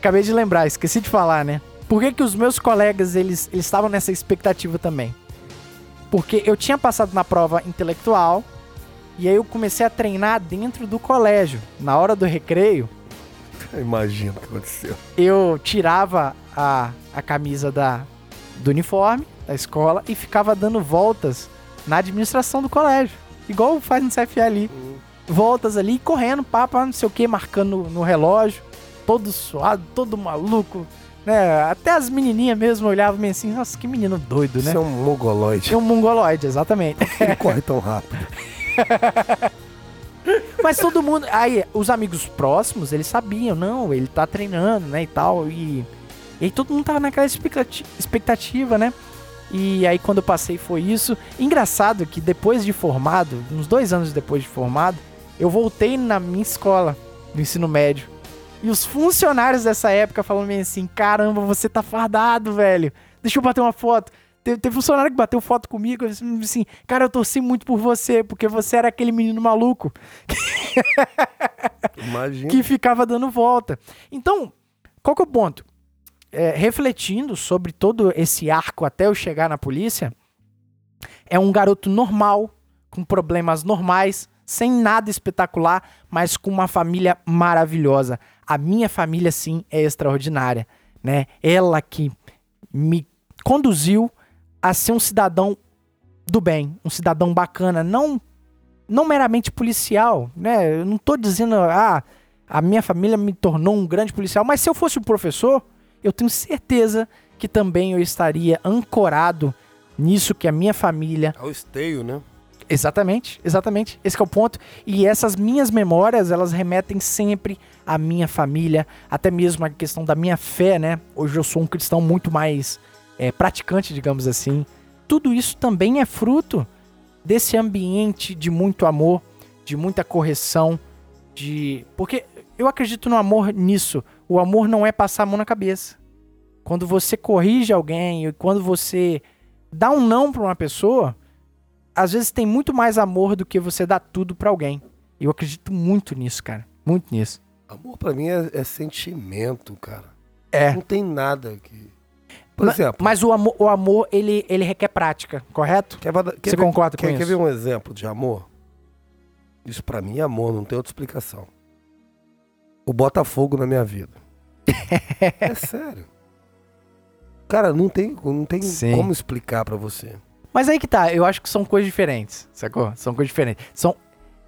acabei de lembrar, esqueci de falar, né? Por que, que os meus colegas, eles eles estavam nessa expectativa também? Porque eu tinha passado na prova intelectual e aí eu comecei a treinar dentro do colégio. Na hora do recreio, Imagina o que aconteceu. eu tirava a, a camisa da, do uniforme da escola e ficava dando voltas na administração do colégio. Igual faz no CFA ali. Voltas ali, correndo, papa, não sei o que, marcando no, no relógio. Todo suado, todo maluco. Né? Até as menininhas mesmo olhavam meio assim, nossa, que menino doido, né? Isso é um mongoloide. É um mongoloide, exatamente. Ele corre tão rápido. [laughs] Mas todo mundo. Aí, os amigos próximos, eles sabiam, não, ele tá treinando, né, e tal. E, e aí todo mundo tava naquela expectati- expectativa, né? E aí quando eu passei foi isso. Engraçado que depois de formado, uns dois anos depois de formado, eu voltei na minha escola, do ensino médio. E os funcionários dessa época falaram bem assim: caramba, você tá fardado, velho. Deixa eu bater uma foto. Teve, teve funcionário que bateu foto comigo, assim, cara, eu torci muito por você, porque você era aquele menino maluco [laughs] Imagina. que ficava dando volta. Então, qual que é o ponto? É, refletindo sobre todo esse arco até eu chegar na polícia, é um garoto normal, com problemas normais, sem nada espetacular, mas com uma família maravilhosa. A minha família, sim, é extraordinária, né? Ela que me conduziu a ser um cidadão do bem, um cidadão bacana, não não meramente policial, né? Eu não tô dizendo, ah, a minha família me tornou um grande policial, mas se eu fosse um professor, eu tenho certeza que também eu estaria ancorado nisso que a minha família Ao esteio, né? Exatamente, exatamente. Esse que é o ponto. E essas minhas memórias, elas remetem sempre à minha família, até mesmo à questão da minha fé, né? Hoje eu sou um cristão muito mais é, praticante, digamos assim. Tudo isso também é fruto desse ambiente de muito amor, de muita correção, de. Porque eu acredito no amor nisso. O amor não é passar a mão na cabeça. Quando você corrige alguém, e quando você dá um não pra uma pessoa, às vezes tem muito mais amor do que você dar tudo pra alguém. Eu acredito muito nisso, cara. Muito nisso. Amor pra mim é, é sentimento, cara. É. Não tem nada que. Por Ma- exemplo, Mas o amor, o amor ele, ele requer prática, correto? quer, quer Você ver, concorda com quer, isso? quer ver um exemplo de amor? Isso pra mim é amor, não tem outra explicação. O Botafogo na minha vida. [laughs] é sério. Cara, não tem, não tem Sim. como explicar pra você. Mas aí que tá, eu acho que são coisas diferentes, sacou? São coisas diferentes. São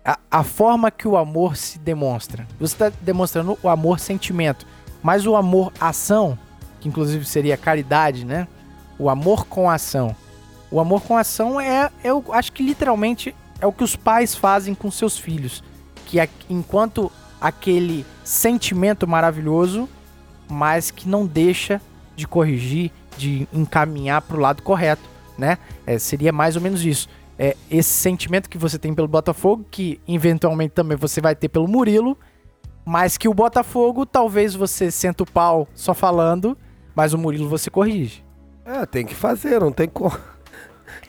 a, a forma que o amor se demonstra. Você tá demonstrando o amor sentimento, mas o amor ação, que inclusive seria caridade, né? O amor com ação. O amor com ação é, eu acho que literalmente é o que os pais fazem com seus filhos, que é, enquanto aquele sentimento maravilhoso, mas que não deixa de corrigir, de encaminhar para o lado correto, né? É, seria mais ou menos isso. É, esse sentimento que você tem pelo Botafogo, que eventualmente também você vai ter pelo Murilo, mas que o Botafogo, talvez você senta o pau só falando, mas o Murilo você corrige. É, tem que fazer, não tem como. [laughs]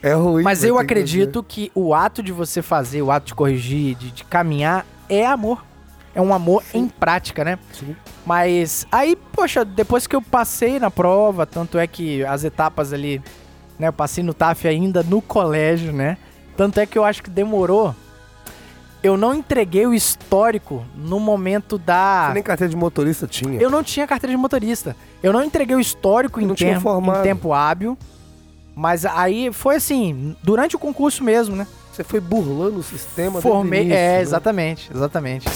É ruim. Mas eu tem que acredito que o ato de você fazer, o ato de corrigir, de, de caminhar, é amor. É um amor em prática, né? Sim. Mas aí, poxa, depois que eu passei na prova, tanto é que as etapas ali, né, eu passei no TAF ainda no colégio, né? Tanto é que eu acho que demorou. Eu não entreguei o histórico no momento da. Você nem carteira de motorista tinha. Eu não tinha carteira de motorista. Eu não entreguei o histórico em, formado. em tempo hábil. Mas aí foi assim, durante o concurso mesmo, né? Você foi burlando o sistema Formei. início, é, né? exatamente, exatamente. [laughs]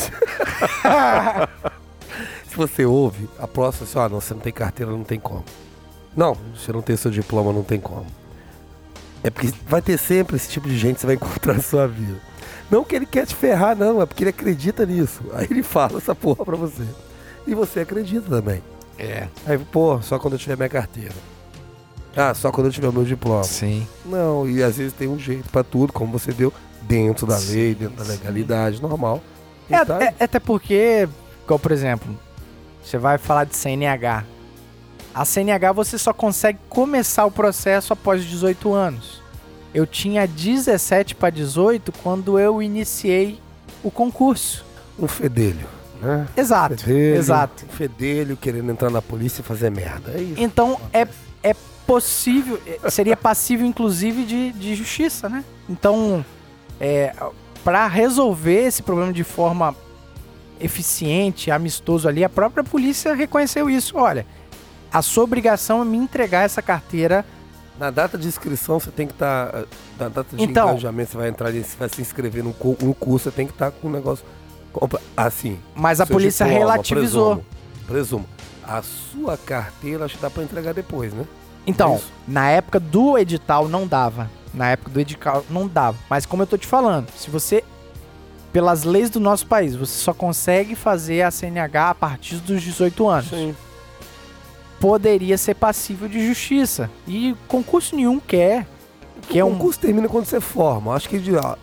Se você ouve, a próxima assim, ah, não, você não tem carteira, não tem como. Não, você não tem seu diploma, não tem como. É porque vai ter sempre esse tipo de gente que você vai encontrar na sua vida. Não que ele quer te ferrar, não, é porque ele acredita nisso. Aí ele fala essa porra pra você. E você acredita também. é, Aí, pô, só quando eu tiver minha carteira. Ah, só quando eu tiver o meu diploma. sim. Não, e às vezes tem um jeito pra tudo, como você deu, dentro da lei, dentro da legalidade, normal. E É, tá- é- até porque, igual, por exemplo, você vai falar de CNH. A CNH você só consegue começar o processo após os 18 anos. Eu tinha 17 para 18 quando eu iniciei o concurso. um fedelho, né? Exato, Fedelho, exato. Um fedelho querendo entrar na polícia e fazer merda. É isso. Então é, é possível, é, seria passível inclusive de, de justiça, né? Então, é, para resolver esse problema de forma eficiente, amistoso ali, a própria polícia reconheceu isso. Olha, a sua obrigação é me entregar essa carteira. Na data de inscrição, você tem que estar. na data de Então- engajamento, você vai entrar ali, você vai se inscrever num cu- um curso, você tem que estar com o negócio. compra- Assim. Mas a polícia diploma, relativizou. Presumo, presumo. A sua carteira acho que dá pra entregar depois, né? Então, Isso. na época do edital não dava. Na época do edital não dava. Mas como eu tô te falando, se você pelas leis do nosso país, você só consegue fazer a CNH a partir dos 18 anos. Sim. Poderia ser passível de justiça. E concurso nenhum quer. Que é o um concurso termina quando você forma. Acho que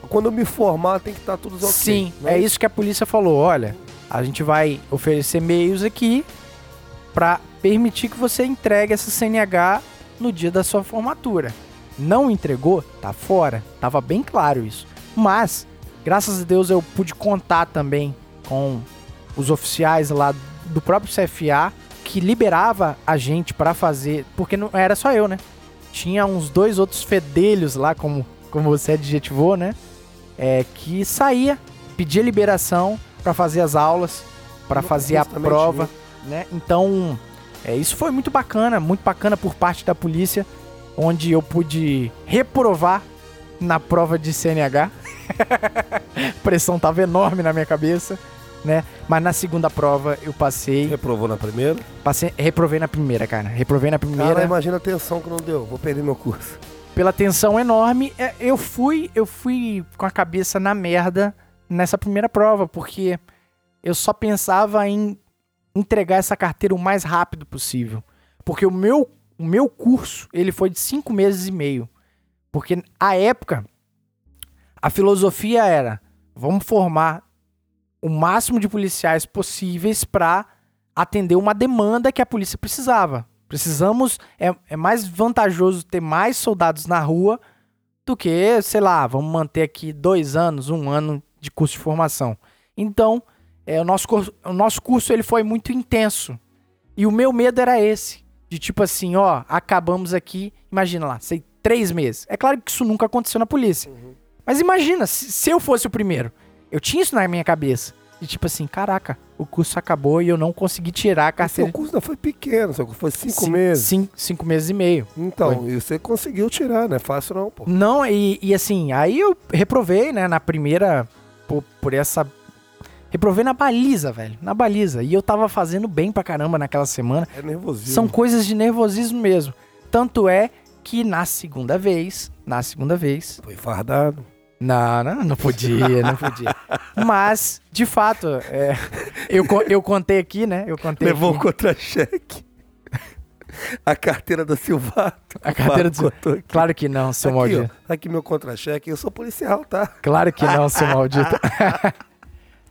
quando eu me formar tem que estar tudo ok. Sim, né? é isso que a polícia falou. Olha, a gente vai oferecer meios aqui pra permitir que você entregue essa CNH no dia da sua formatura. Não entregou, tá fora. Tava bem claro isso. Mas, graças a Deus, eu pude contar também com os oficiais lá do próprio CFA que liberava a gente pra fazer, porque não era só eu, né? Tinha uns dois outros fedelhos lá, como, como você adjetivou, né? é, que saía, pedia liberação para fazer as aulas, para fazer a prova, né? Então, é, isso foi muito bacana, muito bacana por parte da polícia, onde eu pude reprovar na prova de CNH. [laughs] Pressão tava enorme na minha cabeça, né? Mas na segunda prova eu passei, Reprovou na primeira? passei, reprovei na primeira, cara. Reprovei na primeira Cara, imagina a tensão que não deu. Vou perder meu curso. pela tensão enorme, é, eu fui, eu fui com a cabeça na merda nessa primeira prova, porque eu só pensava em entregar essa carteira o mais rápido possível. Porque o meu, o meu curso, ele foi de cinco meses e meio. Porque a época, a filosofia era, vamos formar o máximo de policiais possíveis para atender uma demanda que a polícia precisava. Precisamos. É, é mais vantajoso ter mais soldados na rua do que, sei lá, vamos manter aqui dois anos, um ano de curso de formação. Então, é, o, nosso curso, o nosso curso ele foi muito intenso. E o meu medo era esse. De tipo assim, ó, acabamos aqui, imagina lá, sei, três meses. É claro que isso nunca aconteceu na polícia. Mas imagina, se, se eu fosse o primeiro. Eu tinha isso na minha cabeça. De tipo assim, caraca, o curso acabou e eu não consegui tirar a Seu carteira. curso não foi pequeno, curso foi cinco Cin- meses. cin- cinco meses e meio. Então, e você conseguiu tirar, não é fácil não, pô. Não, e, e assim, aí eu reprovei, né, na primeira, por, por essa... Reprovei na baliza, velho, na baliza. E eu tava fazendo bem pra caramba naquela semana. É nervosismo. São coisas de nervosismo mesmo. Tanto é que na segunda vez, na segunda vez... Foi fardado. Não, não, não podia, não podia. [laughs] Mas, de fato, é, eu, eu contei aqui, né, eu contei Levou aqui. o contra-cheque. A carteira da Silvato. A carteira do- aqui. Claro que não, seu aqui, maldito. ó, aqui meu contra-cheque. Eu sou policial, tá? Claro que não, seu maldito. [laughs]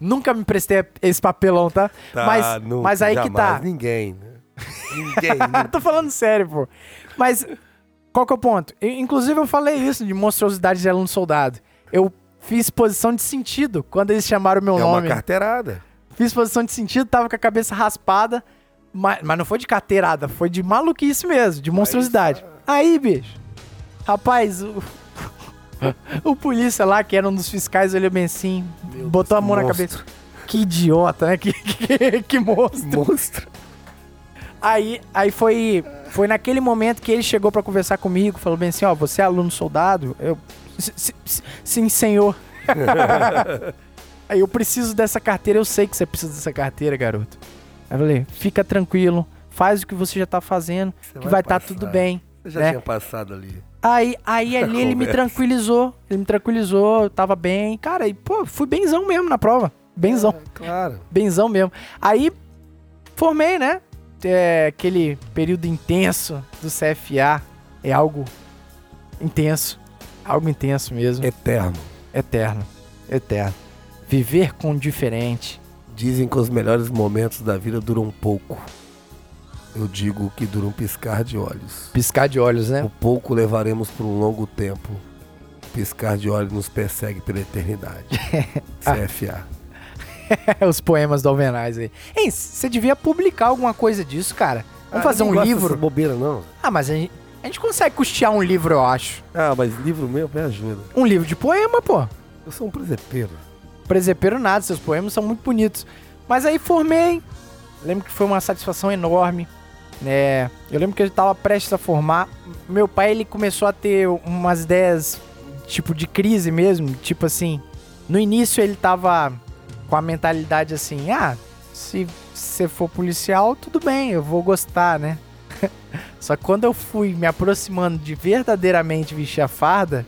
Nunca me prestei esse papelão, tá? mas, nunca, mas aí que jamais. tá. Ninguém, né? Ninguém. [laughs] Tô falando sério, pô. Mas qual que é o ponto? Eu- inclusive eu falei isso de monstruosidade de aluno soldado. Eu fiz posição de sentido quando eles chamaram o meu é uma nome. carteirada. Fiz posição de sentido, tava com a cabeça raspada. Mas, mas não foi de carteirada, foi de maluquice mesmo, de monstruosidade. Aí, bicho. Rapaz, o, [laughs] o polícia lá, que era um dos fiscais, olhou bem assim, Meu botou Deus, a mão na monstro. cabeça. Que idiota, né? [laughs] Que, que, que monstro. Monstro. Aí, aí foi, foi naquele momento que ele chegou pra conversar comigo, falou bem assim, ó, você é aluno soldado? Eu, "S- s- s- sim, senhor. [laughs] aí eu preciso dessa carteira, eu sei que você precisa dessa carteira, garoto. Aí eu falei, fica tranquilo, faz o que você já tá fazendo, Você que vai estar passar. tudo bem. Você já né? tinha passado ali. Aí, aí [laughs] ali ele me tranquilizou, ele me tranquilizou, eu tava bem. Cara, e pô, fui benzão mesmo na prova, benzão. É, claro. Benzão mesmo. Aí, formei, né? É, aquele período intenso do CFA é algo intenso. Algo intenso mesmo. Eterno. Eterno. Eterno. Viver com o diferente. Dizem que os melhores momentos da vida duram pouco. Eu digo que duram um piscar de olhos. Piscar de olhos, né? O pouco levaremos por um longo tempo. Piscar de olhos nos persegue pela eternidade. [laughs] CFA. [laughs] Os poemas do Alvenaz aí. Hein, você devia publicar alguma coisa disso, cara. Vamos Ah, fazer um livro. bobeira, não. Ah, mas a gente, a gente consegue custear um livro, eu acho. Ah, mas livro meu me ajuda. Um livro de poema, pô. Eu sou um presepeiro. Presepeiro nada, seus poemas são muito bonitos. Mas aí formei. Lembro que foi uma satisfação enorme. Né? Eu lembro que eu tava prestes a formar. Meu pai, ele começou a ter umas ideias, tipo, de crise mesmo. Tipo assim, no início ele tava com a mentalidade assim, ah, se você for policial, tudo bem, eu vou gostar, né? [laughs] Só que quando eu fui me aproximando de verdadeiramente vestir a farda,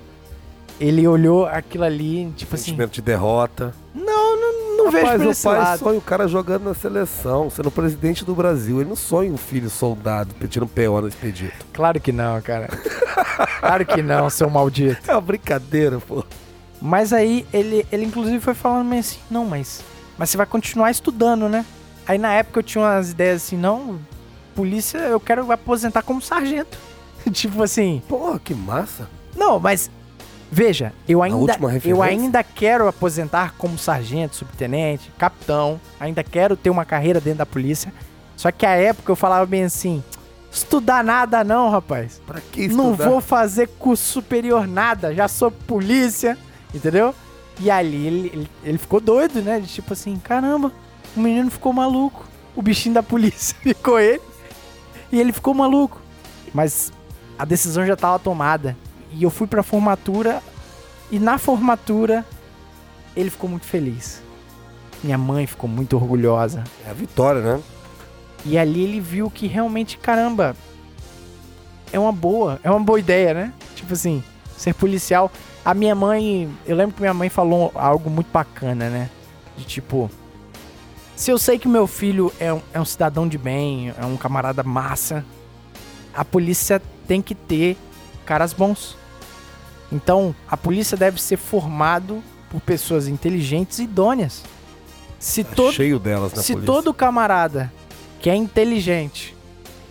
ele olhou aquilo ali, tipo assim, Sentimento de derrota. não, não, não vejo Rapaz, por esse pai lado. sonha o cara jogando na seleção, sendo presidente do Brasil. Ele não sonha um filho soldado pedindo PO no expedito. Claro que não, cara. claro que não, seu maldito. [laughs] É uma brincadeira, pô. Mas aí ele, ele inclusive foi falando meio assim, não, mas, mas você vai continuar estudando, né? Aí na época eu tinha umas ideias assim, não, polícia, eu quero aposentar como sargento. [laughs] tipo assim, Porra, que massa. não, mas veja, eu ainda, eu ainda quero aposentar como sargento, subtenente, capitão, ainda quero ter uma carreira dentro da polícia. Só que a época eu falava bem assim, estudar nada não, rapaz. Pra que estudar? Não vou fazer curso superior nada, já sou polícia, entendeu? E ali ele, ele, ele ficou doido, né? De tipo assim, caramba, o menino ficou maluco. O bichinho da polícia [laughs] ficou ele. E ele ficou maluco. Mas a decisão já estava tomada. E eu fui pra formatura. E na formatura, ele ficou muito feliz. Minha mãe ficou muito orgulhosa. É a vitória, né? E ali ele viu que realmente, caramba, é uma boa, é uma boa ideia, né? Tipo assim, ser policial. A minha mãe, eu lembro que minha mãe falou algo muito bacana, né? De tipo, se eu sei que meu filho é um, é um cidadão de bem, é um camarada massa, a polícia tem que ter caras bons. Então, a polícia deve ser formado por pessoas inteligentes e idôneas. Se Tá todo cheio delas na se polícia. todo camarada que é inteligente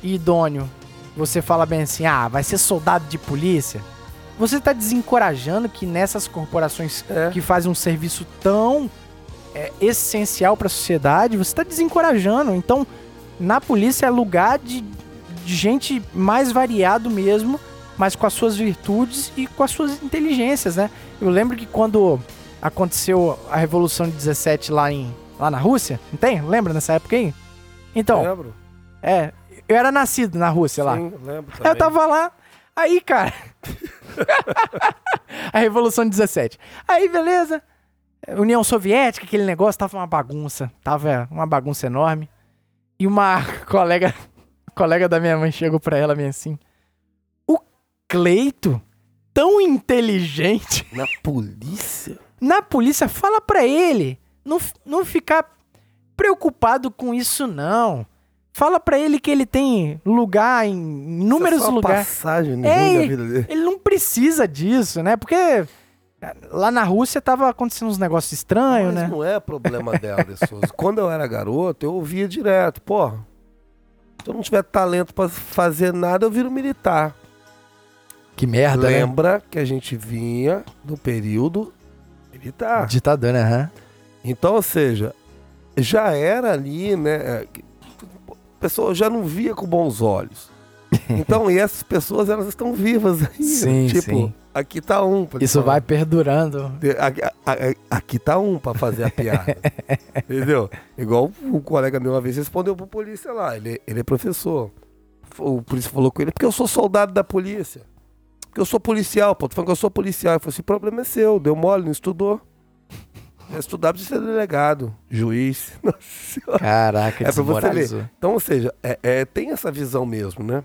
e idôneo, você fala bem assim, ah, vai ser soldado de polícia, você tá desencorajando que nessas corporações É. que fazem um serviço tão é, essencial para a sociedade, você tá desencorajando. Então, na polícia é lugar de, de gente mais variado mesmo, mas com as suas virtudes e com as suas inteligências, né? Eu lembro que quando aconteceu a Revolução de 17 lá, em, lá na Rússia, não tem? Lembra nessa época aí? Então, Lembro? é, eu era nascido na Rússia lá. Sim, lembro Eu também. tava lá. Aí, cara. [laughs] a Revolução de 17. Aí, beleza. União Soviética, aquele negócio, tava uma bagunça. Tava uma bagunça enorme. E uma [laughs] colega, colega da minha mãe chegou pra ela bem assim. Cleito, tão inteligente, [laughs] Na polícia? na polícia, fala pra ele não, não ficar preocupado com isso, não. Fala pra ele que ele tem lugar em inúmeros Isso é só lugares. passagem no É, da vida dele. Ele não precisa disso, né? Porque lá na Rússia tava acontecendo uns negócios estranhos, Mas né? não é problema dela, [laughs] De Souza. Quando eu era garoto, eu ouvia direto, porra. Se eu não tiver talento pra fazer nada, eu viro militar. Que merda, né? Lembra que a gente vinha do período militar. Ditador, né? Aham. Então, ou seja, já era ali, né? é, A pessoa já não via com bons olhos. [laughs] Então, e essas pessoas, elas estão vivas aí. Sim, tipo, sim. aqui tá um. Isso falar. vai perdurando. De- a- a- a- Aqui tá um pra fazer a piada. [laughs] Entendeu? Igual o colega meu uma vez respondeu pro polícia lá. Ele, ele é professor. O polícia falou com ele, porque eu sou soldado da polícia. Porque eu sou policial, pô. Tô falando que eu sou policial. Ele falou assim: problema é seu, deu mole, não estudou. É estudar pra ser delegado, juiz. [laughs] Nossa senhora. Caraca, É pra você desmoralizou. Então, ou seja, é, é- tem essa visão mesmo, né?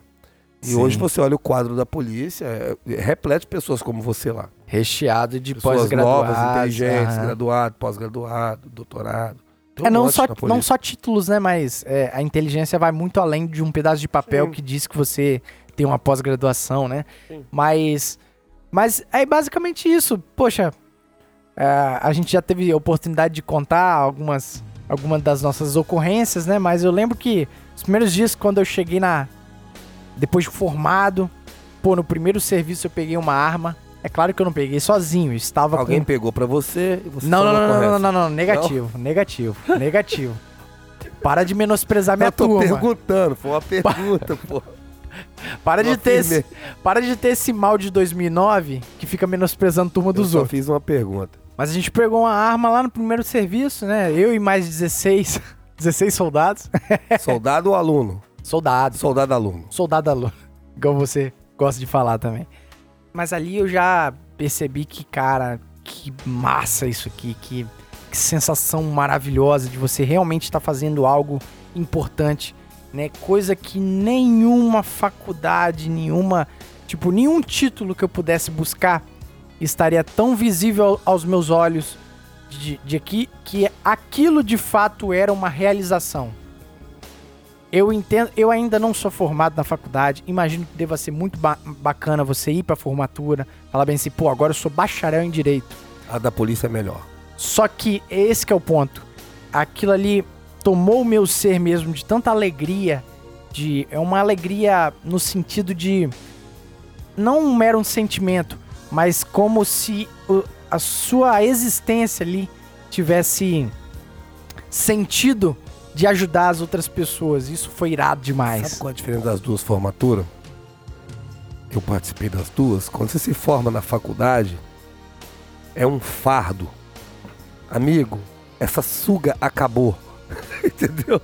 E Sim. hoje você olha o quadro da polícia, é, é repleto de pessoas como você lá. Recheado de pós-graduados. inteligentes, aham. graduado, pós-graduado, doutorado. Tem um É não só, não só títulos, né? Mas é, a inteligência vai muito além de um pedaço de papel Sim. que diz que você tem uma pós-graduação, né? Sim. Mas, mas é basicamente isso. Poxa, é, a gente já teve a oportunidade de contar algumas, algumas das nossas ocorrências, né? Mas eu lembro que os primeiros dias, quando eu cheguei na. Depois de formado, pô, no primeiro serviço eu peguei uma arma. É claro que eu não peguei sozinho, estava com Alguém pegou pra você e você não, não, não, não, correto. não, não, não, negativo, negativo, negativo. [laughs] Para de menosprezar minha Eu tô turma. perguntando, foi uma pergunta, pô. [laughs] Para de, Eu ter esse, para de ter esse mal de 2009 que fica menosprezando a turma Eu dos só outros. fiz uma pergunta. Mas a gente pegou uma arma lá no primeiro serviço, né? Eu e mais 16, 16 [laughs] soldados. [laughs] Soldado ou aluno? Soldados. Soldado aluno. Soldado aluno. Igual você gosta de falar também. Mas ali eu já percebi que, cara, que massa isso aqui, que, que sensação maravilhosa de você realmente estar fazendo algo importante, né? Coisa que nenhuma faculdade, nenhuma, tipo, nenhum título que eu pudesse buscar estaria tão visível aos meus olhos de, de que, que aquilo de fato era uma realização. Eu entendo, eu ainda não sou formado na faculdade. Imagino que deva ser muito ba- bacana você ir pra formatura, falar bem assim, pô, agora eu sou bacharel em direito. A da polícia é melhor. Só que esse que é o ponto. Aquilo ali tomou o meu ser mesmo de tanta alegria, de é uma alegria no sentido de não um mero sentimento, mas como se a sua existência ali tivesse sentido de ajudar as outras pessoas. Isso foi irado demais. Sabe qual é a diferença das duas formaturas? Eu participei das duas. Quando você se forma na faculdade, é um fardo. Amigo, essa suga acabou. [laughs] Entendeu?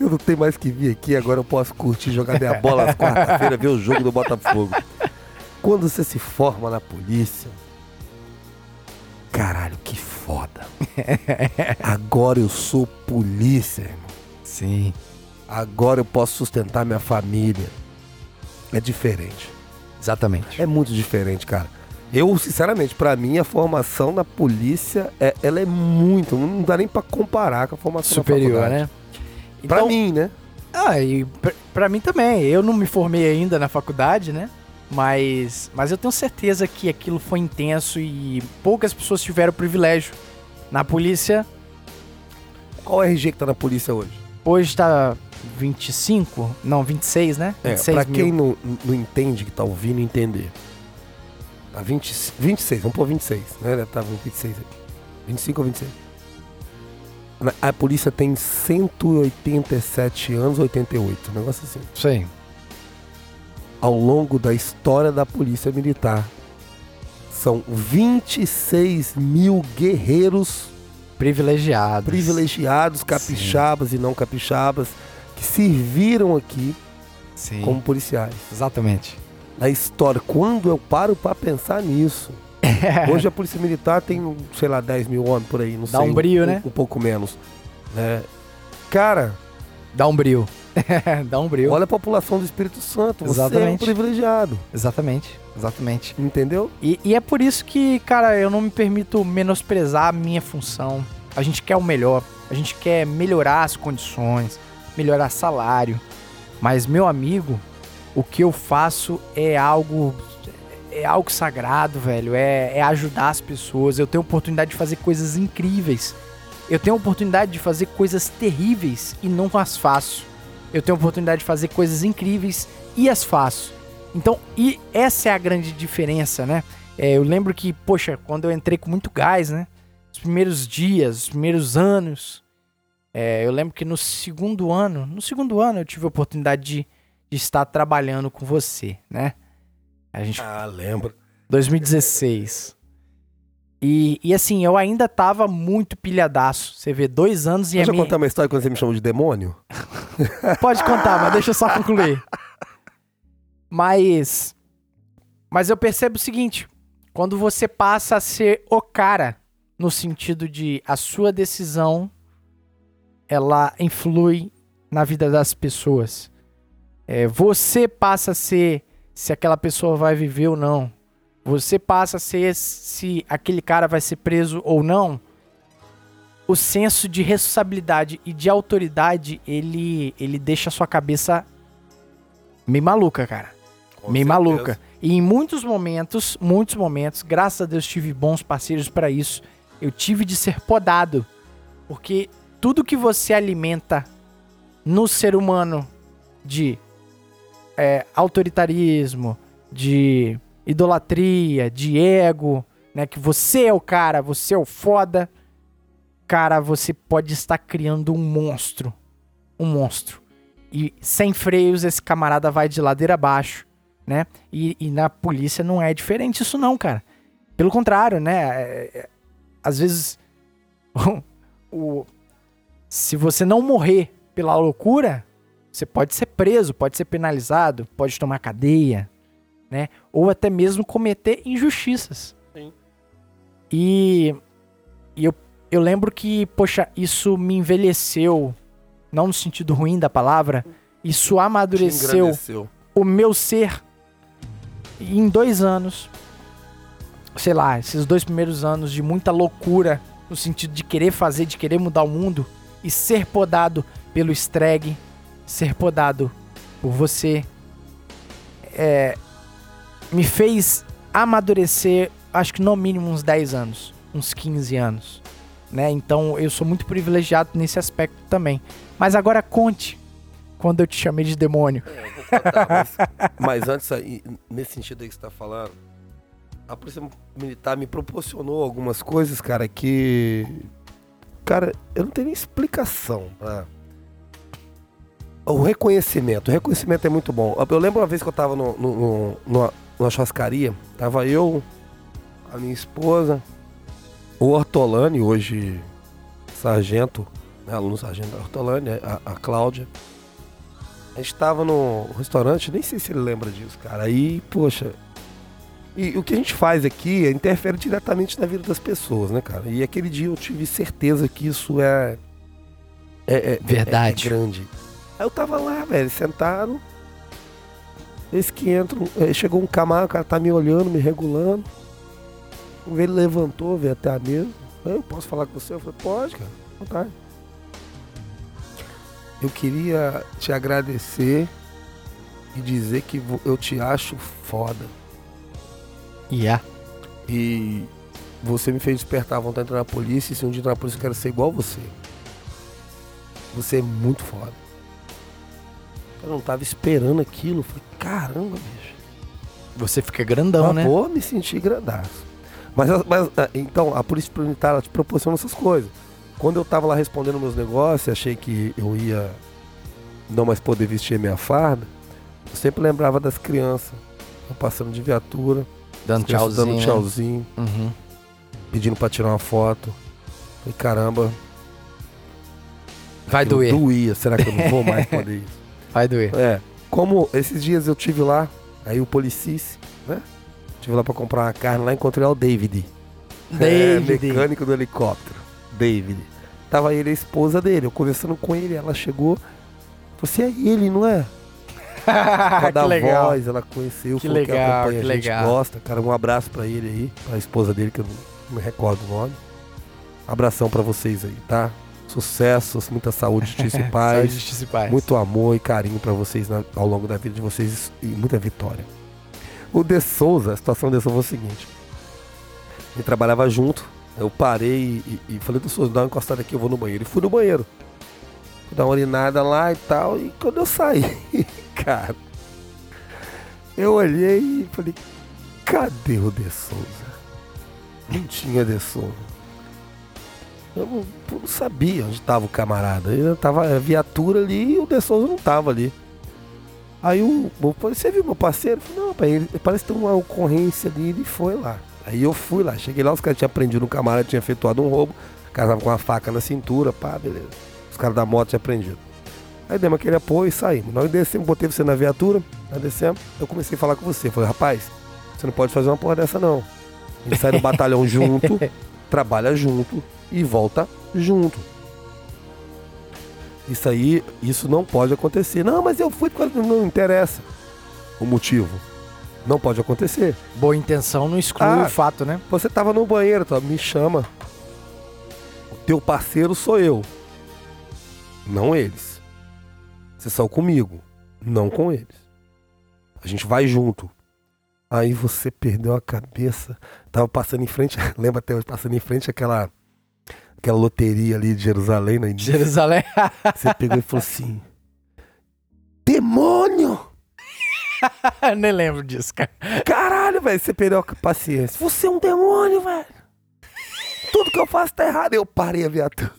Eu não tenho mais que vir aqui, agora eu posso curtir, jogar minha bola às quarta-feira, ver o jogo do Botafogo. Quando você se forma na polícia, caralho, que foda. Agora eu sou polícia, irmão. Sim. Agora eu posso sustentar minha família. É diferente. Exatamente. É muito diferente, cara. Eu, sinceramente, pra mim, a formação da polícia, é, ela é muito. Não dá nem pra comparar com a formação superior, né? Pra mim, né? Ah, e pra, pra mim também. Eu não me formei ainda na faculdade, né? Mas, mas eu tenho certeza que aquilo foi intenso e poucas pessoas tiveram o privilégio. Na polícia, Qual RG que tá na polícia hoje? hoje tá 25? Não, 26, né? É, 26 pra mil. quem não, não entende, que tá ouvindo entender. Tá 20, 26, vamos pôr 26, né? Deve estar 26 aqui. 25 ou 26. Na- A polícia tem 187 anos, 88, um negócio assim. Aí. ao longo da história da Polícia Militar. São 26 mil guerreiros Privilegiados. privilegiados, capixabas e não capixabas, que serviram aqui Sim. como policiais. Exatamente. Na história, quando eu paro pra pensar nisso. Hoje a Polícia Militar tem, sei lá, 10 mil homens por aí, não Dá sei. um brio, né? Um pouco menos. né? Cara, Dá um brilho. [laughs] Dá um brilho. olha a população do Espírito Santo. Você é um Exatamente. privilegiado. Exatamente. Exatamente. Entendeu? E, e é por isso que, cara, eu não me permito menosprezar a minha função. A gente quer o melhor. A gente quer melhorar as condições, melhorar salário. Mas, meu amigo, o que eu faço é algo. É algo sagrado, velho. É, é ajudar as pessoas. Eu tenho oportunidade de fazer coisas incríveis. Eu tenho oportunidade de fazer coisas terríveis e não as faço. Eu tenho oportunidade de fazer coisas incríveis e as faço. Então, e essa é a grande diferença, né? É, eu lembro que, poxa, quando eu entrei com muito gás, né? Os primeiros dias, os primeiros anos, É, eu lembro que no segundo ano, no segundo ano eu tive a oportunidade de, de estar trabalhando com você, né? A gente Ah, lembro. 2016. E, e assim, eu ainda tava muito pilhadaço. Você vê, dois anos e Deixa a eu minha... contar uma história quando você me chamou de demônio? [laughs] Pode contar, mas deixa eu só concluir. Mas. Mas eu percebo o seguinte: quando você passa a ser o cara, no sentido de a sua decisão ela influi na vida das pessoas. É, você passa a ser se aquela pessoa vai viver ou não. Você passa a ser se aquele cara vai ser preso ou não. O senso de responsabilidade e de autoridade, ele, ele deixa a sua cabeça meio maluca, cara. Com meio certeza. maluca. E em muitos momentos, muitos momentos, graças a Deus tive bons parceiros para isso. Eu tive de ser podado, porque tudo que você alimenta no ser humano de é, autoritarismo, de idolatria, de ego, né, que você é o cara, você é o foda, cara, você pode estar criando um monstro, um monstro. E sem freios esse camarada vai de ladeira abaixo né? E, e na polícia não é diferente isso não, cara. Pelo contrário, né? É, é, às vezes, [laughs] o, se você não morrer pela loucura, você pode ser preso, pode ser penalizado, pode tomar cadeia, né? Ou até mesmo cometer injustiças. Sim. E, e eu, eu lembro que, poxa, isso me envelheceu, não no sentido ruim da palavra, isso amadureceu o meu ser em dois anos, sei lá, esses dois primeiros anos de muita loucura, no sentido de querer fazer, de querer mudar o mundo, e ser podado pelo Streg, ser podado por você, é, me fez amadurecer, acho que no mínimo uns 10 anos, uns 15 anos. Né? Então eu sou muito privilegiado nesse aspecto também. Mas agora conte quando eu te chamei de demônio. É, eu vou contar, mas, [laughs] mas antes, nesse sentido aí que você tá falando, a polícia militar me proporcionou algumas coisas, cara, que. Cara, eu não tenho nem explicação pra. O reconhecimento. O reconhecimento é muito bom. Eu lembro uma vez que eu tava no, no- no- numa, numa churrascaria, tava eu, a minha esposa, o Ortolani, hoje sargento, né, aluno sargento da Ortolani, a, a Cláudia. A gente tava no restaurante, nem sei se ele lembra disso, cara. Aí, poxa. E o que a gente faz aqui é interfere diretamente na vida das pessoas, né, cara? E aquele dia eu tive certeza que isso é. É, é- Verdade. é- é grande. Aí eu tava lá, velho, sentado. Eles que entram. eh, Chegou um camarada, o cara tá me olhando, me regulando. Ele levantou, veio até a mesa. Eu posso falar com você? Eu falei, pode, cara. Vontade. Eu queria te agradecer e dizer que eu te acho foda. Yeah. E você me fez despertar a vontade de entrar na polícia. E se um dia entrar na polícia, eu quero ser igual você. Você é muito foda. Eu não tava esperando aquilo. Eu falei, caramba, bicho. Você fica grandão, Ah, né? Pô, me senti grandaço. Mas, mas, ah, então, a polícia militar ela te proporciona essas coisas. Quando eu tava lá respondendo meus negócios, achei que eu ia não mais poder vestir minha farda, eu sempre lembrava das crianças. Passando de viatura, Dando tchauzinho. dando tchauzinho, Uhum. pedindo pra tirar uma foto. Falei, caramba, Vai doer. doía. Será que eu não vou mais poder [laughs] isso? Vai doer. É, como esses dias eu tive lá, aí o policice, né? Tive lá pra comprar uma carne lá, encontrei lá o David. É, David. mecânico do helicóptero. David. Tava ele e a esposa dele, eu conversando com ele, ela chegou. Você é ele, não é? [laughs] Ela dá que legal. voz, ela conheceu, Que legal, acompanha, que a gente legal. gosta. Cara, um abraço pra ele aí, pra esposa dele, que eu não me recordo o nome. Abração pra vocês aí, tá? Sucesso, muita saúde, [laughs] justiça e Saúde, paz. justiça e paz. Muito amor e carinho pra vocês na- ao longo da vida de vocês e muita vitória. O De Souza, a situação do De Souza foi o seguinte. Ele trabalhava junto, eu parei e, e falei, De Souza, dá uma encostada aqui, eu vou no banheiro. E fui no banheiro. Fui dar uma urinada lá e tal, e quando eu saí, [laughs] cara, eu olhei e falei, cadê o De Souza? Não tinha De Souza. Eu não, eu não sabia onde tava o camarada. Ele tava a viatura ali e o De Souza não tava ali. Aí o, o você viu meu parceiro? Eu falei, não, pai, ele, parece que tem uma ocorrência ali, ele foi lá. Aí eu fui lá, cheguei lá, os caras tinham prendido um camarada, tinha efetuado um roubo, o cara tava com uma faca na cintura, pá, beleza. Os caras da moto tinham prendido. Aí demos aquele apoio e saímos. Nós descemos, botei você na viatura, nós descemos, eu comecei a falar com você. Falei, rapaz, você não pode fazer uma porra dessa não. A gente sai do batalhão junto, [laughs] trabalha junto e volta junto. Isso aí, isso não pode acontecer. Não, mas eu fui porque não interessa o motivo. Não pode acontecer. Boa intenção não exclui Ah. o fato, né? Você tava no banheiro, tá? me chama. O teu parceiro sou eu. Não eles. Você saiu comigo, não com eles. A gente vai junto. Aí você perdeu a cabeça. Tava passando em frente, [laughs] lembra até hoje, passando em frente àquela aquela loteria ali de Jerusalém, início. Jerusalém. [laughs] Você pegou e falou assim: Demônio! Eu Nem lembro disso, cara. Caralho, velho, você perdeu a paciência. Você é um demônio, velho. Tudo que eu faço tá errado. Eu parei a viatura.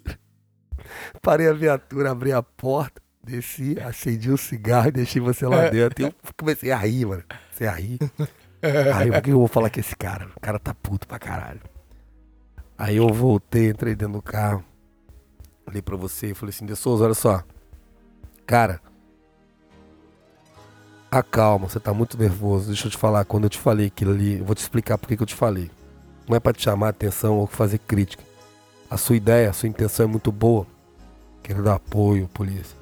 Parei a viatura, abri a porta, desci, acendi um cigarro e deixei você lá dentro. E eu comecei a rir, mano. Você a rir. Aí o que eu vou falar com esse cara? O cara tá puto pra caralho. Aí eu voltei, entrei dentro do carro. Olhei pra você e falei assim, De Souza, olha só. Cara, acalma, você tá muito nervoso. Deixa eu te falar, quando eu te falei aquilo ali, eu vou te explicar por que eu te falei. Não é pra te chamar a atenção ou fazer crítica. A sua ideia, a sua intenção é muito boa. Quero dar apoio, polícia.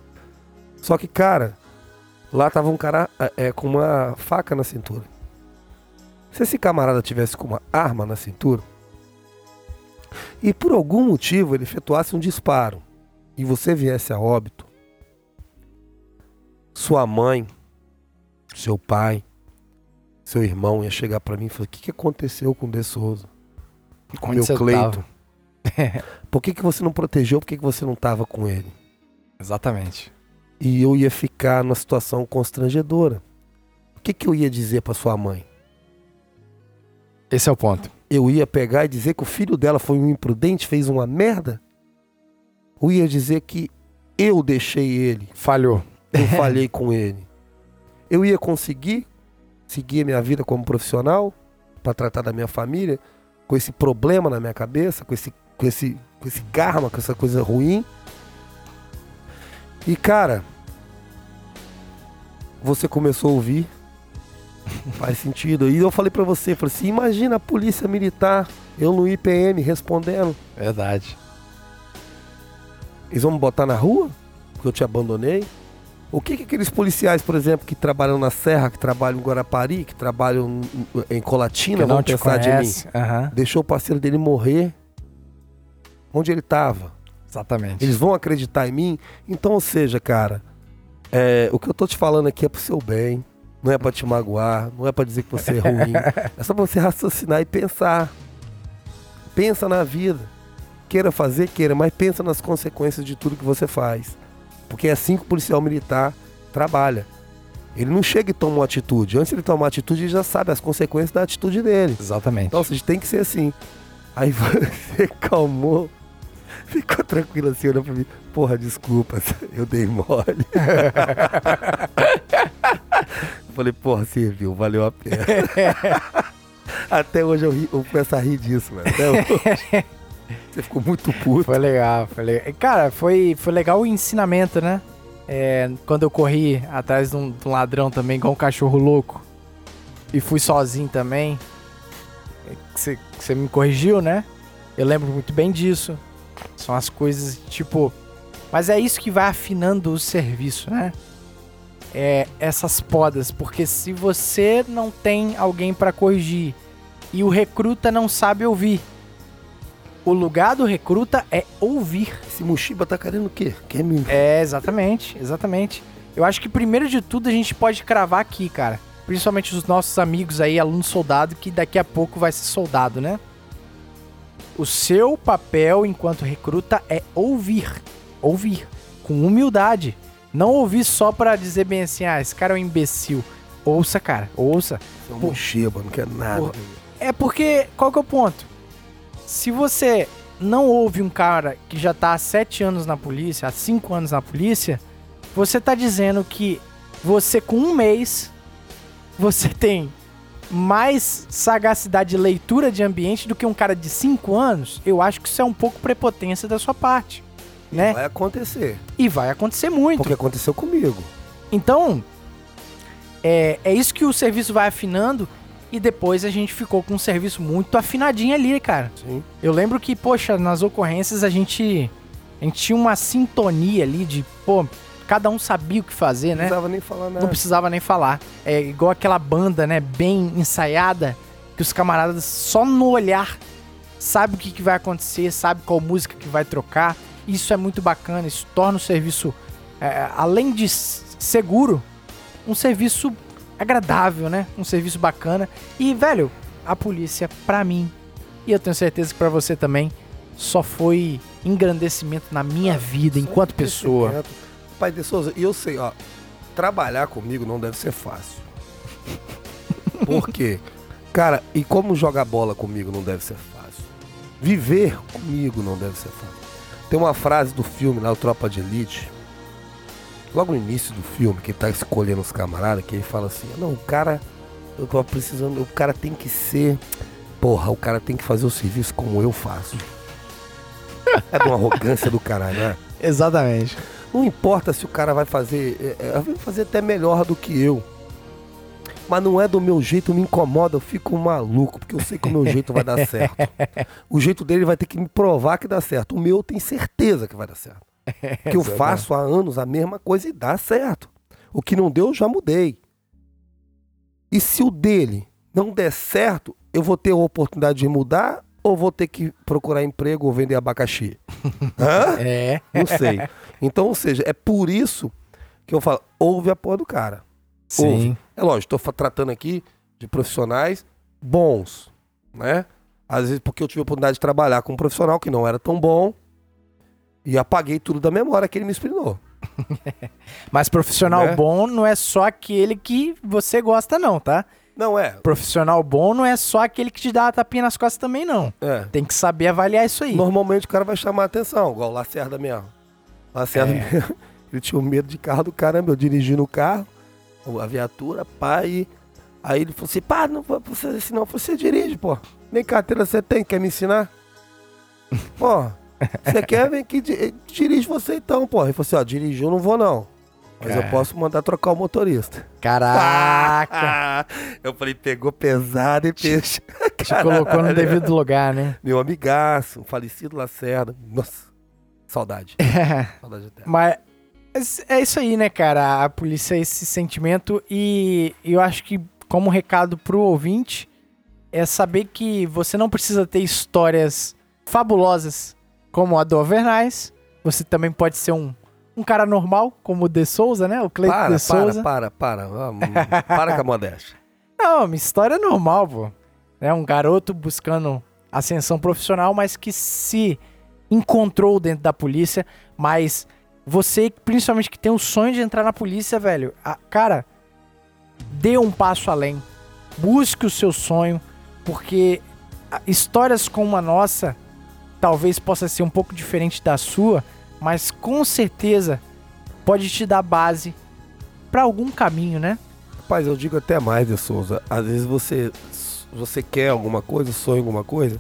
Só que, cara, lá tava um cara é, é, com uma faca na cintura. Se esse camarada tivesse com uma arma na cintura e por algum motivo ele efetuasse um disparo e você viesse a óbito, sua mãe, seu pai, seu irmão ia chegar pra mim e falar: O que, que aconteceu com o De Souza? Com Onde meu tava? [laughs] Por que, que você não protegeu? Por que, que você não tava com ele? Exatamente. E eu ia ficar numa situação constrangedora. O que, que eu ia dizer pra sua mãe? Esse é o ponto. Eu ia pegar e dizer que o filho dela foi um imprudente, fez uma merda? Ou ia dizer que eu deixei ele, Falhou. eu [laughs] falhei com ele? Eu ia conseguir seguir a minha vida como profissional para tratar da minha família com esse problema na minha cabeça, com esse, com esse, com esse karma, com essa coisa ruim? E cara, você começou a ouvir, faz sentido. E eu falei pra você, falei assim, imagina a polícia militar, eu no IPM respondendo, Verdade. eles vão me botar na rua? Porque eu te abandonei? O que, que aqueles policiais, por exemplo, que trabalham na Serra, que trabalham em Guarapari, que trabalham em- Colatina, vão pensar de mim? conhece. Aham. Deixou o parceiro dele morrer. Onde ele tava? Exatamente. Eles vão acreditar em mim? Então, ou seja, cara, é, o que eu tô te falando aqui é pro seu bem. Não é pra te magoar, não é pra dizer que você é ruim. [laughs] é só pra você raciocinar e pensar. Pensa na vida. Queira fazer, queira, mas pensa nas consequências de tudo que você faz. Porque é assim que o policial militar trabalha. Ele não chega e toma uma atitude. Antes de ele tomar uma atitude, ele já sabe as consequências da atitude dele. Exatamente. Então, a gente tem que ser assim. Aí [laughs] você calmou, ficou tranquilo assim, olhou pra mim. Porra, desculpa, [laughs] eu dei mole. Falei, porra, serviu, valeu a pena. [laughs] Até hoje eu, ri, eu começo a rir disso, velho. Até hoje. [laughs] Você ficou muito puto. Foi legal, foi legal. Cara, foi, foi legal o ensinamento, né? É, quando eu corri atrás de um, de um ladrão também, igual um cachorro louco, e fui sozinho também, é, você me corrigiu, né? Eu lembro muito bem disso. São as coisas, tipo. Mas é isso que vai afinando o serviço, né? É essas podas, porque se você não tem alguém pra corrigir e o recruta não sabe ouvir, o lugar do recruta é ouvir. Esse Mushiba tá querendo o quê? Quer me... É, exatamente, exatamente. Eu acho que primeiro de tudo a gente pode cravar aqui, cara. Principalmente os nossos amigos aí, aluno soldado, que daqui a pouco vai ser soldado, né? O seu papel enquanto recruta é ouvir. Ouvir. Com humildade. Não ouvir só pra dizer bem assim, ah, esse cara é um imbecil. Ouça, cara, ouça. Seu Mushiba, não quer nada. Porra. É porque, qual que é o ponto? Se você não houve um cara que já tá há sete anos na polícia, há cinco anos na polícia, você tá dizendo que você com um mês, você [laughs] tem mais sagacidade de leitura de ambiente do que um cara de cinco anos, eu acho que isso é um pouco prepotência da sua parte, né? Vai acontecer. E vai acontecer muito. Porque aconteceu comigo. Então, é, é isso que o serviço vai afinando e depois a gente ficou com um serviço muito afinadinho ali, cara. Sim. Eu lembro que, poxa, nas ocorrências a gente, a gente tinha uma sintonia ali de, pô, cada um sabia o que fazer, Não né? precisava nem falar nada. Não precisava nem falar. É igual aquela banda, né, bem ensaiada, que os camaradas só no olhar sabe o que, que vai acontecer, sabe qual música que vai trocar. Isso é muito bacana, isso torna o serviço, é, além de seguro, um serviço agradável, né? Um serviço bacana. E, velho, a polícia, pra mim, e eu tenho certeza que pra você também, só foi engrandecimento na minha vida enquanto pessoa. Pai de Souza, e eu sei, ó, trabalhar comigo não deve ser fácil. [laughs] Por quê? Cara, e como jogar bola comigo não deve ser fácil. Viver comigo não deve ser fácil. Tem uma frase do filme lá, o Tropa de Elite, logo no início do filme, que ele tá escolhendo os camaradas, que ele fala assim, não, o cara, eu tô precisando, o cara tem que ser, porra, o cara tem que fazer o serviço como eu faço. É de uma arrogância do caralho, né? Exatamente. Não importa se o cara vai fazer, é, é, vai fazer até melhor do que eu. Mas não é do meu jeito, me incomoda, eu fico maluco, porque eu sei que o meu jeito vai dar [laughs] certo. O jeito dele vai ter que me provar que dá certo. O meu eu tenho certeza que vai dar certo. [laughs] Porque eu faço há anos a mesma coisa e dá certo. O que não deu, eu já mudei. E se o dele não der certo, eu vou ter a oportunidade de mudar ou vou ter que procurar emprego ou vender abacaxi? [laughs] Hã? É. Não sei. Então, ou seja, é por isso que eu falo, ouve a porra do cara. Sim. É lógico, estou tratando aqui de profissionais bons, né? Às vezes porque eu tive a oportunidade de trabalhar com um profissional que não era tão bom e apaguei tudo da memória que ele me ensinou. [laughs] Mas profissional Né? bom não é só aquele que você gosta, não, tá? Não é, Profissional bom não é só aquele que te dá a tapinha nas costas também, não. é. Tem que saber avaliar isso aí. Normalmente o cara vai chamar a atenção, igual o Lacerda mesmo. Lacerda É. mesmo, [laughs] ele tinha um medo de carro do caramba, eu dirigindo o carro, a viatura, e aí ele falou assim, pá, não vou fazer assim não, você dirige, pô. Nem carteira você tem, quer me ensinar? [laughs] Pô, você quer, vem aqui, di- dirige você então, pô. Ele falou assim, ó, dirigir eu não vou não, mas eu Cara. posso mandar trocar o motorista. Caraca! [laughs] eu falei, pegou pesado e peixe. [laughs] Te colocou no devido lugar, né? Meu amigaço, um falecido Lacerda. Nossa, saudade. Saudade eterna. Mas é isso aí, né, cara? A polícia é esse sentimento e eu acho que como recado pro ouvinte é saber que você não precisa ter histórias fabulosas como a do Overnice. Você também pode ser um, um cara normal, como o De Souza, né? O Cleiton Para, De Souza. para, para, para. Para com a modéstia. [laughs] Não, uma história normal, pô. É um garoto buscando ascensão profissional, mas que se encontrou dentro da polícia. Mas você, principalmente que tem o sonho de entrar na polícia, velho, a- cara, dê um passo além. Busque o seu sonho, porque histórias como a nossa talvez possa ser um pouco diferente da sua, mas com certeza pode te dar base pra algum caminho, né? Rapaz, eu digo até mais, De Souza. Às vezes você, você quer alguma coisa, sonha alguma coisa,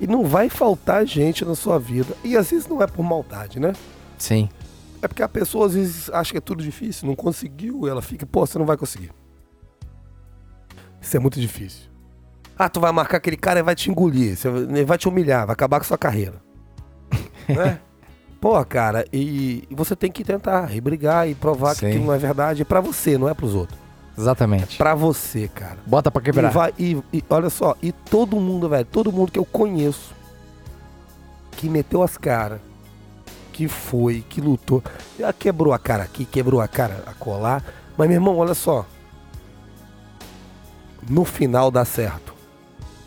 e não vai faltar gente na sua vida. E às vezes não é por maldade, né? Sim. É porque a pessoa às vezes acha que é tudo difícil, não conseguiu, ela fica, pô, você não vai conseguir. Isso é muito difícil. Ah, tu vai marcar aquele cara e vai te engolir, ele vai te humilhar, vai acabar com sua carreira. [laughs] né? Pô, cara, e, e você tem que tentar, e brigar, e provar que Sim. aquilo não é verdade. É pra você, não é pros outros. Exatamente. Pra você, cara. Bota pra E, quebrar. vai, e, e olha só, e todo mundo, velho, todo mundo que eu conheço que meteu as caras, que foi, que lutou, já quebrou a cara aqui, quebrou a cara a colar. Mas, meu irmão, olha só. No final dá certo.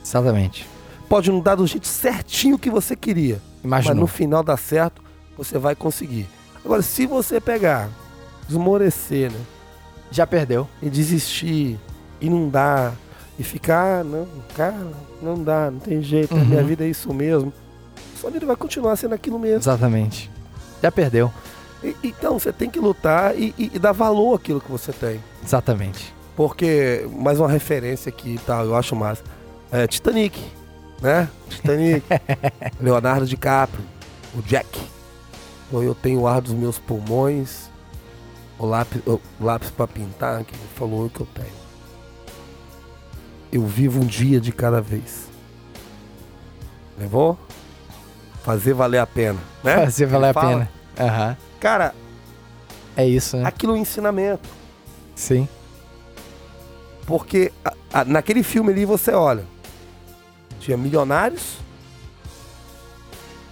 Exatamente. Pode não dar do jeito certinho que você queria, mas Imaginou. no final dá certo, você vai conseguir. Agora, se você pegar, esmorecer, né? Já perdeu. e desistir e não dá e ficar, "Ah, não, cara, não dá, não tem jeito, minha Uhum. vida é isso mesmo. sua vida vai continuar sendo aquilo mesmo. Exatamente. Já perdeu. E- então, você tem que lutar e, e- e dar valor àquilo que você tem. Exatamente. Porque, mais uma referência aqui e tal, eu acho massa. É Titanic, né? Titanic. [laughs] Leonardo DiCaprio, o Jack. Então, eu tenho o ar dos meus pulmões, o lápis, o lápis pra pintar, que ele falou o que eu tenho. Eu vivo um dia de cada vez. Levou? Fazer valer a pena, né? Fazer Ele valer a fala. pena. Aham. Cara, É isso, né? aquilo é um ensinamento. Sim. Porque a- a- naquele filme ali você olha, tinha milionários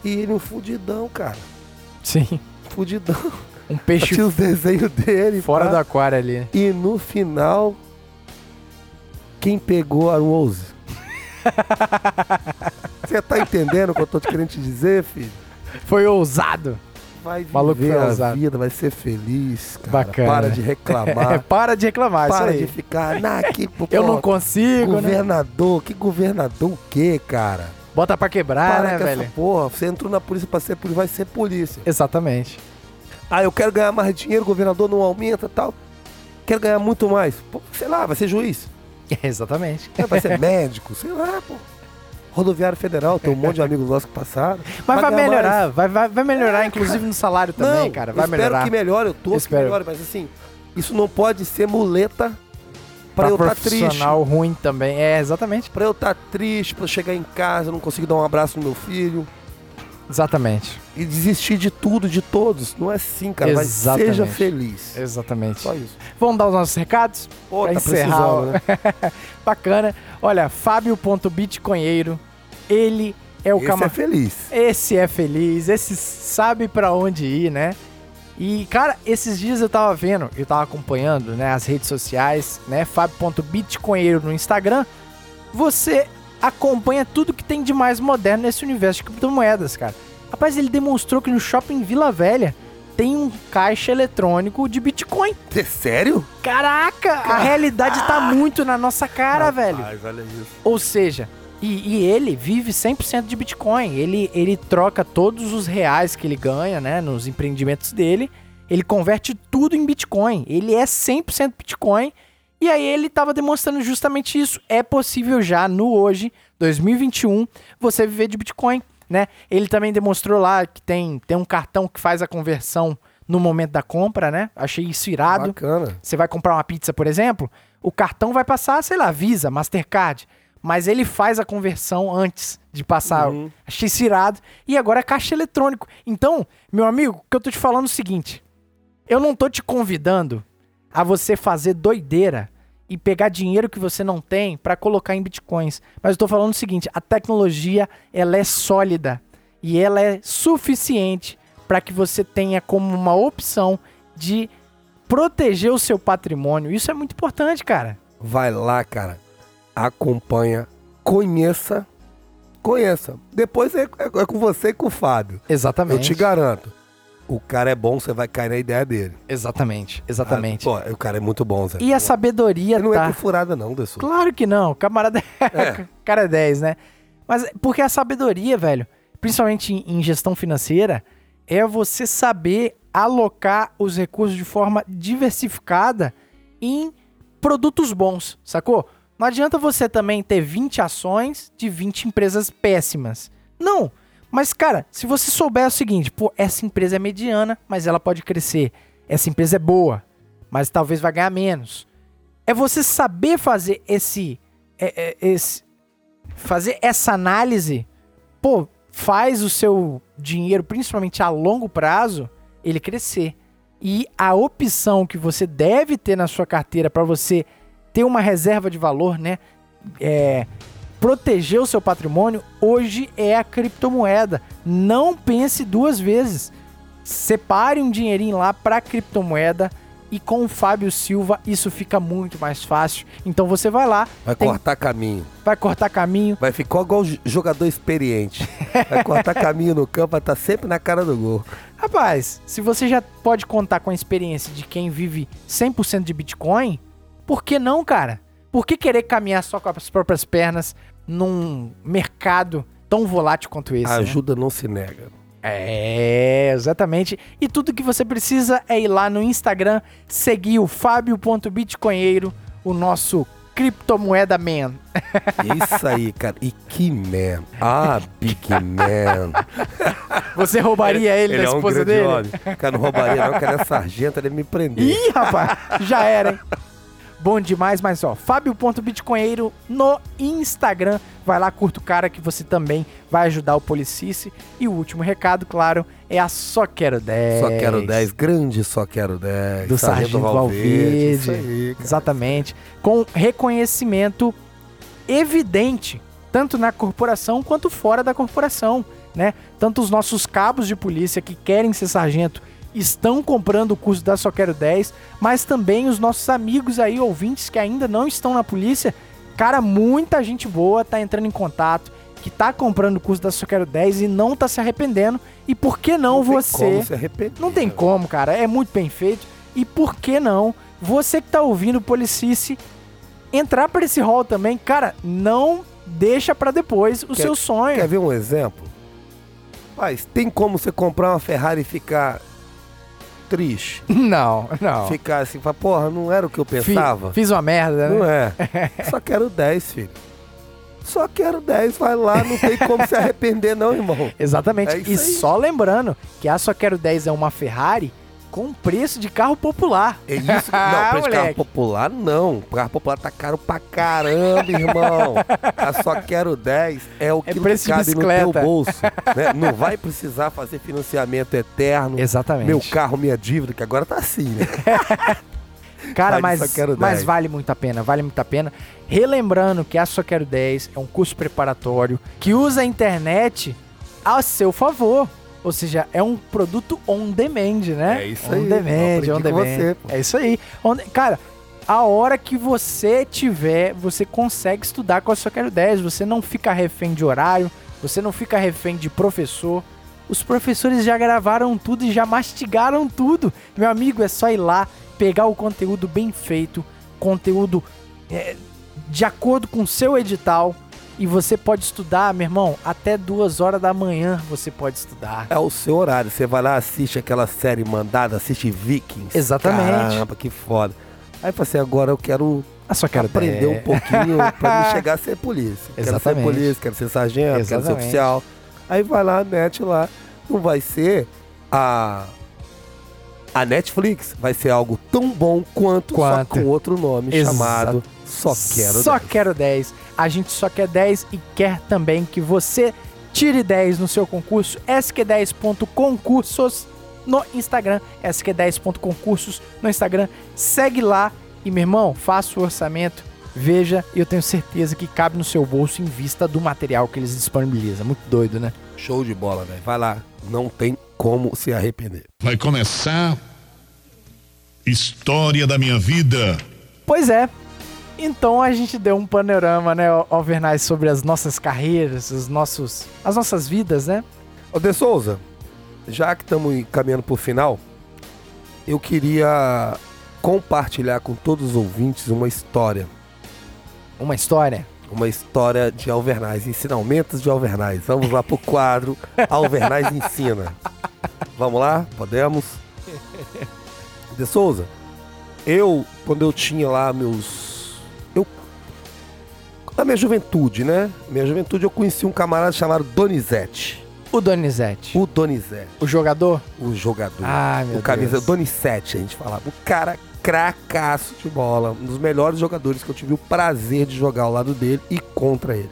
e ele um fudidão, cara. Sim. Fudidão. Um peixe Tinha os desenhos dele. fora pá. do aquário ali. E no final, quem pegou a Rose? [laughs] Você tá entendendo o que eu tô te querendo te dizer, filho? Foi ousado. Vai viver a ousado. vida, vai ser feliz, cara. Bacana. Para de [laughs] É, reclamar. para de reclamar, para de ficar, nah, que, [laughs] Eu pô, não consigo, né? Governador, que governador o quê, cara? Bota pra quebrar, Para né, velho? essa porra. Você entrou na polícia pra ser polícia, vai ser polícia. Exatamente. Ah, eu quero ganhar mais dinheiro, governador não aumenta e tal. Quero ganhar muito mais. Pô, sei lá, vai ser juiz. [laughs] Exatamente. É, Vai ser médico, sei lá, pô. Rodoviário Federal, tem um monte de amigos nossos que passaram. Mas vai, ganhar melhorar, vai, vai, vai melhorar, inclusive no salário também, não, cara. Vai espero melhorar. que melhore, eu que Espero. melhore, mas assim, isso não pode ser muleta pra, Pra eu estar triste. profissional ruim também. É, exatamente. Pra eu estar triste, pra eu chegar em casa, não conseguir dar um abraço no meu filho. Exatamente. E desistir de tudo, de todos. Não é assim, cara. Mas Exatamente. seja feliz. Exatamente. Só isso. Vamos dar os nossos recados? Pô, Pra tá encerrar, né? [laughs] Bacana. Olha, Fábio.bitcoinheiro. Ele é o Esse cama... é feliz. Esse é feliz, esse sabe pra onde ir, né? E, cara, esses dias eu tava vendo, eu tava acompanhando, né, as redes sociais, né, fábio.bitcoinheiro no Instagram. Você acompanha tudo que tem de mais moderno nesse universo de criptomoedas, cara. Rapaz, ele demonstrou que no shopping Vila Velha tem um caixa eletrônico de Bitcoin. É sério? Caraca, a realidade tá muito na nossa cara, velho. Rapaz, olha isso. Ou seja, e, e ele vive 100% de Bitcoin. Ele, ele troca todos os reais que ele ganha, né, nos empreendimentos dele. Ele converte tudo em Bitcoin. Ele é 100% Bitcoin. E aí ele estava demonstrando justamente isso. É possível já no hoje, 2021, você viver de Bitcoin, né? Ele também demonstrou lá que tem, tem um cartão que faz a conversão no momento da compra, né? Achei isso irado. Bacana. Você vai comprar uma pizza, por exemplo, o cartão vai passar, sei lá, Visa, Mastercard. Mas ele faz a conversão antes de passar. Uhum. Achei isso irado. E agora é caixa eletrônico. Então, meu amigo, o que eu tô te falando é o seguinte: eu não tô te convidando a você fazer doideira e pegar dinheiro que você não tem para colocar em bitcoins. Mas eu tô falando o seguinte: a tecnologia ela é sólida e ela é suficiente para que você tenha como uma opção de proteger o seu patrimônio. Isso é muito importante, cara. Vai lá, cara. Acompanha. Conheça. Conheça. Depois é, é- é com você e com o Fábio. Exatamente. Eu te garanto. O cara é bom, você vai cair na ideia dele. Exatamente, exatamente. Ah, pô, o cara é muito bom, Zé. e a sabedoria Ele não é tá. furada, não, Dessu. Claro que não, o camarada É. o [laughs] cara é 10, né? Mas porque a sabedoria, velho, principalmente em, em gestão financeira, é você saber alocar os recursos de forma diversificada em produtos bons, sacou? Não adianta você também ter 20 ações de 20 empresas péssimas. Não. Mas, cara, se você souber o seguinte, pô, essa empresa é mediana, mas ela pode crescer. Essa empresa é boa, mas talvez vai ganhar menos. É você saber fazer esse, é- é- esse fazer essa análise, pô, faz o seu dinheiro, principalmente a longo prazo, ele crescer. E a opção que você deve ter na sua carteira para você ter uma reserva de valor, né? É, proteger o seu patrimônio, hoje é a criptomoeda. Não pense duas vezes. Separe um dinheirinho lá para criptomoeda e com o Fábio Silva isso fica muito mais fácil. Então você vai lá, Vai tem- cortar caminho. vai cortar caminho, Vai ficar igual jogador experiente. Vai cortar [laughs] caminho no campo, vai estar sempre na cara do gol. Rapaz, se você já pode contar com a experiência de quem vive 100% de Bitcoin, por que não, cara? Por que querer caminhar só com as próprias pernas num mercado tão volátil quanto esse. A né? ajuda não se nega. É, exatamente. E tudo que você precisa é ir lá no Instagram, seguir o Fábio.bitcoinheiro, o nosso criptomoeda man. Isso aí, cara. E que man. Ah, big man. Você roubaria ele, da é um esposa grande dele? homem. Cara, não roubaria não, ele é sargento, ele me prender. Ih, rapaz, já era, hein? Bom demais, mas ó, Fábio.bitcoinheiro no Instagram. Vai lá, curta o cara que você também vai ajudar o Policice. E o último recado, claro, é a Só Quero 10. Só quero 10, grande só quero 10. Do Sargento Valverde. Isso aí. Exatamente. Com reconhecimento evidente, tanto na corporação quanto fora da corporação, né? Tanto os nossos cabos de polícia que querem ser sargento estão comprando o curso da Só Quero 10, mas também os nossos amigos aí, ouvintes que ainda não estão na polícia. Cara, muita gente boa tá entrando em contato, que tá comprando o curso da Só Quero 10 e não tá se arrependendo. E por que não, tem você... como se arrepender. Não tem como, cara. É muito bem feito. E por que não você que tá ouvindo o Policice entrar pra esse hall também? Cara, não deixa pra depois o Quer- seu sonho. Quer ver um exemplo? Mas tem como você comprar uma Ferrari e ficar triste? [laughs] Não, não. Ficar assim, falar, porra, não era o que eu pensava? fiz uma merda, né? Não é. [laughs] Só quero 10, filho. Só quero 10, vai lá, não tem como se arrepender não, irmão. Exatamente. É e aí. só lembrando que a Só Quero 10 é uma Ferrari com preço de carro popular. É isso. Não, [laughs] Ah, preço de carro popular não. Carro popular tá caro pra caramba, irmão. [laughs] A só quero 10 é o É que preço de cabe no teu bolso. né? [laughs] Não vai precisar fazer financiamento eterno. Exatamente. Meu carro, minha dívida, que agora tá assim, né? Cara, mas, mas 10. vale muito a pena, vale muito a pena. Relembrando que a Só Quero 10 é um curso preparatório que usa a internet a seu favor. Ou seja, é um produto on demand, né? É isso on aí, Demand, on demand. você. É isso aí. Cara, a hora que você tiver, você consegue estudar com a Só Quero 10. Você não fica refém de horário, você não fica refém de professor. Os professores já gravaram tudo e já mastigaram tudo. Meu amigo, é só ir lá, pegar o conteúdo bem feito, conteúdo é, de acordo com o seu edital. E você pode estudar, meu irmão, até duas horas da manhã você pode estudar. É o seu horário. Você vai lá, assiste aquela série mandada, assiste Vikings. Exatamente. Caramba, que foda. Aí você assim, agora eu quero Ah, só quero aprender um ter. pouquinho [laughs] pra me chegar a ser polícia. Quero ser Exatamente. polícia, quero ser sargento, quero ser Exatamente. oficial. Aí vai lá, mete lá. Não vai ser a a Netflix, vai ser algo tão bom quanto, só Quanto. com outro nome Exato. chamado Só Quero Só 10. quero 10. A gente só quer 10 e quer também que você tire 10 no seu concurso sk10.concursos no Instagram, sk10.concursos no Instagram. Segue lá e, meu irmão, faça o orçamento, veja e eu tenho certeza que cabe no seu bolso em vista do material que eles disponibilizam. Muito doido, né? Show de bola, velho. Vai lá, não tem como se arrepender. Vai começar História da minha vida. Pois é. Então a gente deu um panorama, né, Alvernais, sobre as nossas carreiras, os nossos, as nossas vidas, né? Ô, De Souza, já que estamos caminhando pro final, eu queria compartilhar com todos os ouvintes uma história. Uma história. Uma história de Alvernais, ensinamentos de Alvernais. Vamos lá pro quadro [laughs] Alvernais Ensina. Vamos lá? Podemos? [laughs] De Souza, eu, quando eu tinha lá meus. Eu. Na minha juventude, né? Minha juventude eu conheci um camarada chamado Donizete. O Donizete. O, O Donizete, jogador? o jogador. Ah, meu o camisa Deus. Donizete, a gente falava. O cara cracaço de bola. Um dos melhores jogadores que eu tive o prazer de jogar ao lado dele e contra ele.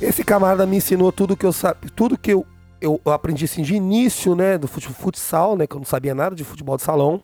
Esse camarada me ensinou tudo que eu sabia, tudo que eu, eu aprendi assim, de início, né, do futsal, né, que eu não sabia nada de futebol de salão.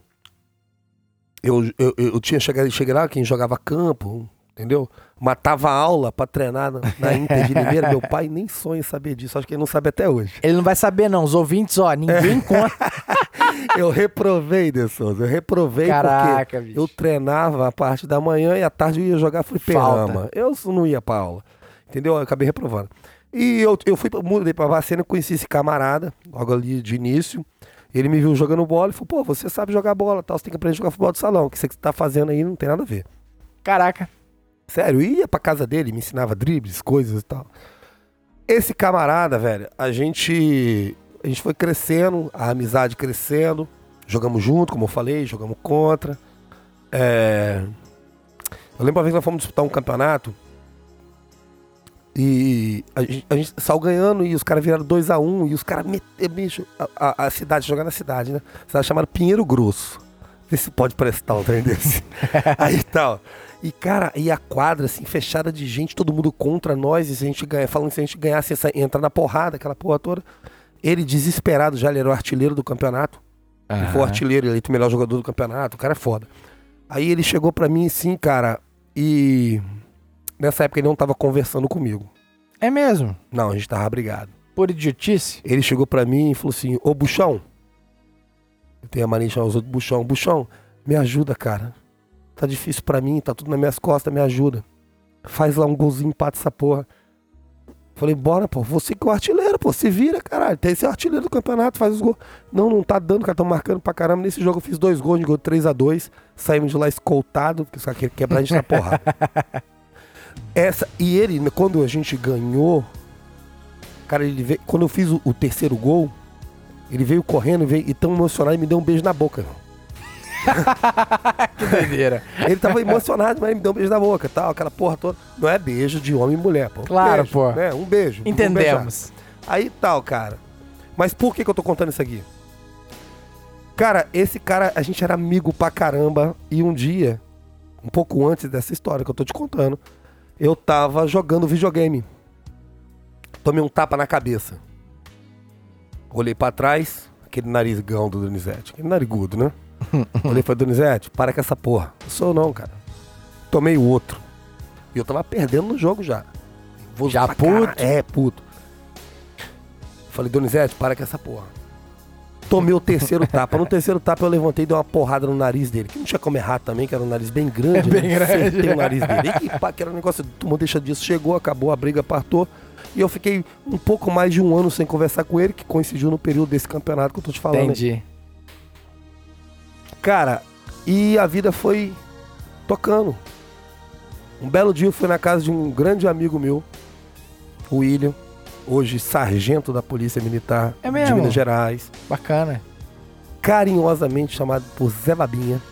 Eu, eu, eu tinha chegado, cheguei lá, quem jogava campo, entendeu? Matava aula pra treinar na, [laughs] Inter de Limeira. Meu pai nem sonha em saber disso, acho que ele não sabe até hoje. Ele não vai saber, não. Os ouvintes, ó, ninguém conta. [laughs] Eu reprovei, De Souza. Eu reprovei Caraca, porque bicho. eu treinava a parte da manhã e à tarde eu ia jogar fliperama. Eu não ia pra aula. Entendeu? Eu acabei reprovando. E eu, eu fui, mudei pra Vacena, conheci esse camarada, logo ali de início. Ele me viu jogando bola e falou, pô, você sabe jogar bola, tal, você tem que aprender a jogar futebol de salão. O que você tá fazendo aí não tem nada a ver. Caraca. Sério, eu ia pra casa dele, me ensinava dribles, coisas e tal. Esse camarada, velho, a gente. A gente foi crescendo, a amizade crescendo. Jogamos junto, como eu falei, jogamos contra. É, Eu lembro uma vez que nós fomos disputar um campeonato. E a gente, a gente saiu ganhando e os caras viraram 2x1 e os caras meteram, bicho, a, a- a cidade, jogar na cidade, né? Cidade chamada Pinheiro Grosso. Vê se pode prestar um trem desse. [laughs] Aí tal. E, cara, e a quadra, assim, fechada de gente, todo mundo contra nós, e se a gente ganha, falando que se a gente ganhasse, ia entrar na porrada, aquela porra toda. Ele, desesperado, já ele era o artilheiro do campeonato. Ele foi o artilheiro, eleito o melhor jogador do campeonato, o cara é foda. Aí ele chegou pra mim assim, cara, e nessa época ele não tava conversando comigo. É mesmo. Não, a gente tava brigado. Por idiotice? Ele chegou pra mim e falou assim: Ô Buchão, eu tenho a mania de chamar os outros Buchão. Buchão, me ajuda, cara. Tá difícil pra mim, tá tudo nas minhas costas, me ajuda. Faz lá um golzinho, empata essa porra. Falei, bora, pô, você que é o artilheiro, pô, se vira, caralho. Tem esse artilheiro do campeonato, faz os gols. Não, não tá dando, cara, tão marcando pra caramba. Nesse jogo eu fiz dois gols, a gente ganhou 3x2. Saímos de lá escoltado, porque os caras queriam quebrar a gente na porrada. [laughs] Essa, e ele, quando a gente ganhou, cara, ele veio, quando eu fiz o, o terceiro gol, ele veio correndo veio, e tão emocionado e me deu um beijo na boca. [laughs] Que doideira. Ele tava emocionado, mas ele me deu um beijo na boca, tal, aquela porra toda. Não é beijo de homem e mulher, pô. Claro, Beijo, pô. Né? Um beijo. um Entendemos. beijar. Aí tal, cara. Mas por que, que eu tô contando isso aqui? Cara, esse cara, a gente era amigo pra caramba. E um dia, um pouco antes dessa história que eu tô te contando, eu tava jogando videogame. Tomei um tapa na cabeça. Olhei pra trás, aquele narizgão do Donizete. Aquele narigudo, né? Olhei [laughs] e falei, Donizete, para com essa porra. Não sou não, cara. Tomei o outro. E eu tava perdendo no jogo já. Vou Já pra cara- puto? É, puto. Falei, Donizete, para com essa porra. Tomei o terceiro [laughs] tapa. No terceiro tapa eu levantei e dei uma porrada no nariz dele. Que não tinha como errar também, que era um nariz bem grande. É bem né? grande. Acertei o nariz dele. E pá, que era um negócio, tomou deixa disso. Chegou, acabou, a briga partou. E eu fiquei um pouco mais de um ano sem conversar com ele, que coincidiu no período desse campeonato que eu tô te falando. Entendi. Cara, e a vida foi tocando. Um belo dia eu fui na casa de um grande amigo meu, o William, hoje sargento da Polícia Militar É de? Minas Gerais, Bacana. carinhosamente chamado por Zé Babinha.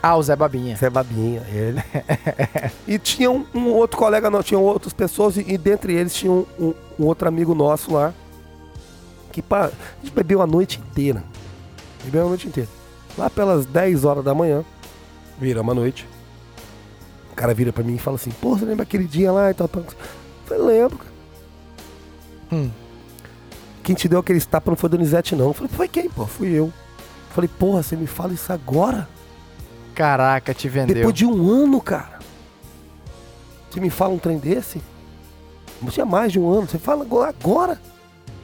Ah, o Zé Babinha. Zé Babinha, ele. [laughs] e tinha um, um outro colega, não, tinham outras pessoas, e, e dentre eles tinha um, um- um outro amigo nosso lá, que pá, a gente bebeu a noite inteira. Bebeu a noite inteira. Lá pelas 10 horas da manhã, viramos a noite. O cara vira pra mim e fala assim, pô, você lembra aquele dia lá e tal? tal? Eu falei, lembro. Hum. Quem te deu aquele tapa não foi Donizete, não. Eu falei, foi quem, pô? Fui eu. Eu falei, porra, você me fala isso agora? Caraca, te vendeu. Depois de um ano, cara. Você me fala um trem desse? Não tinha mais de um ano. Você fala agora.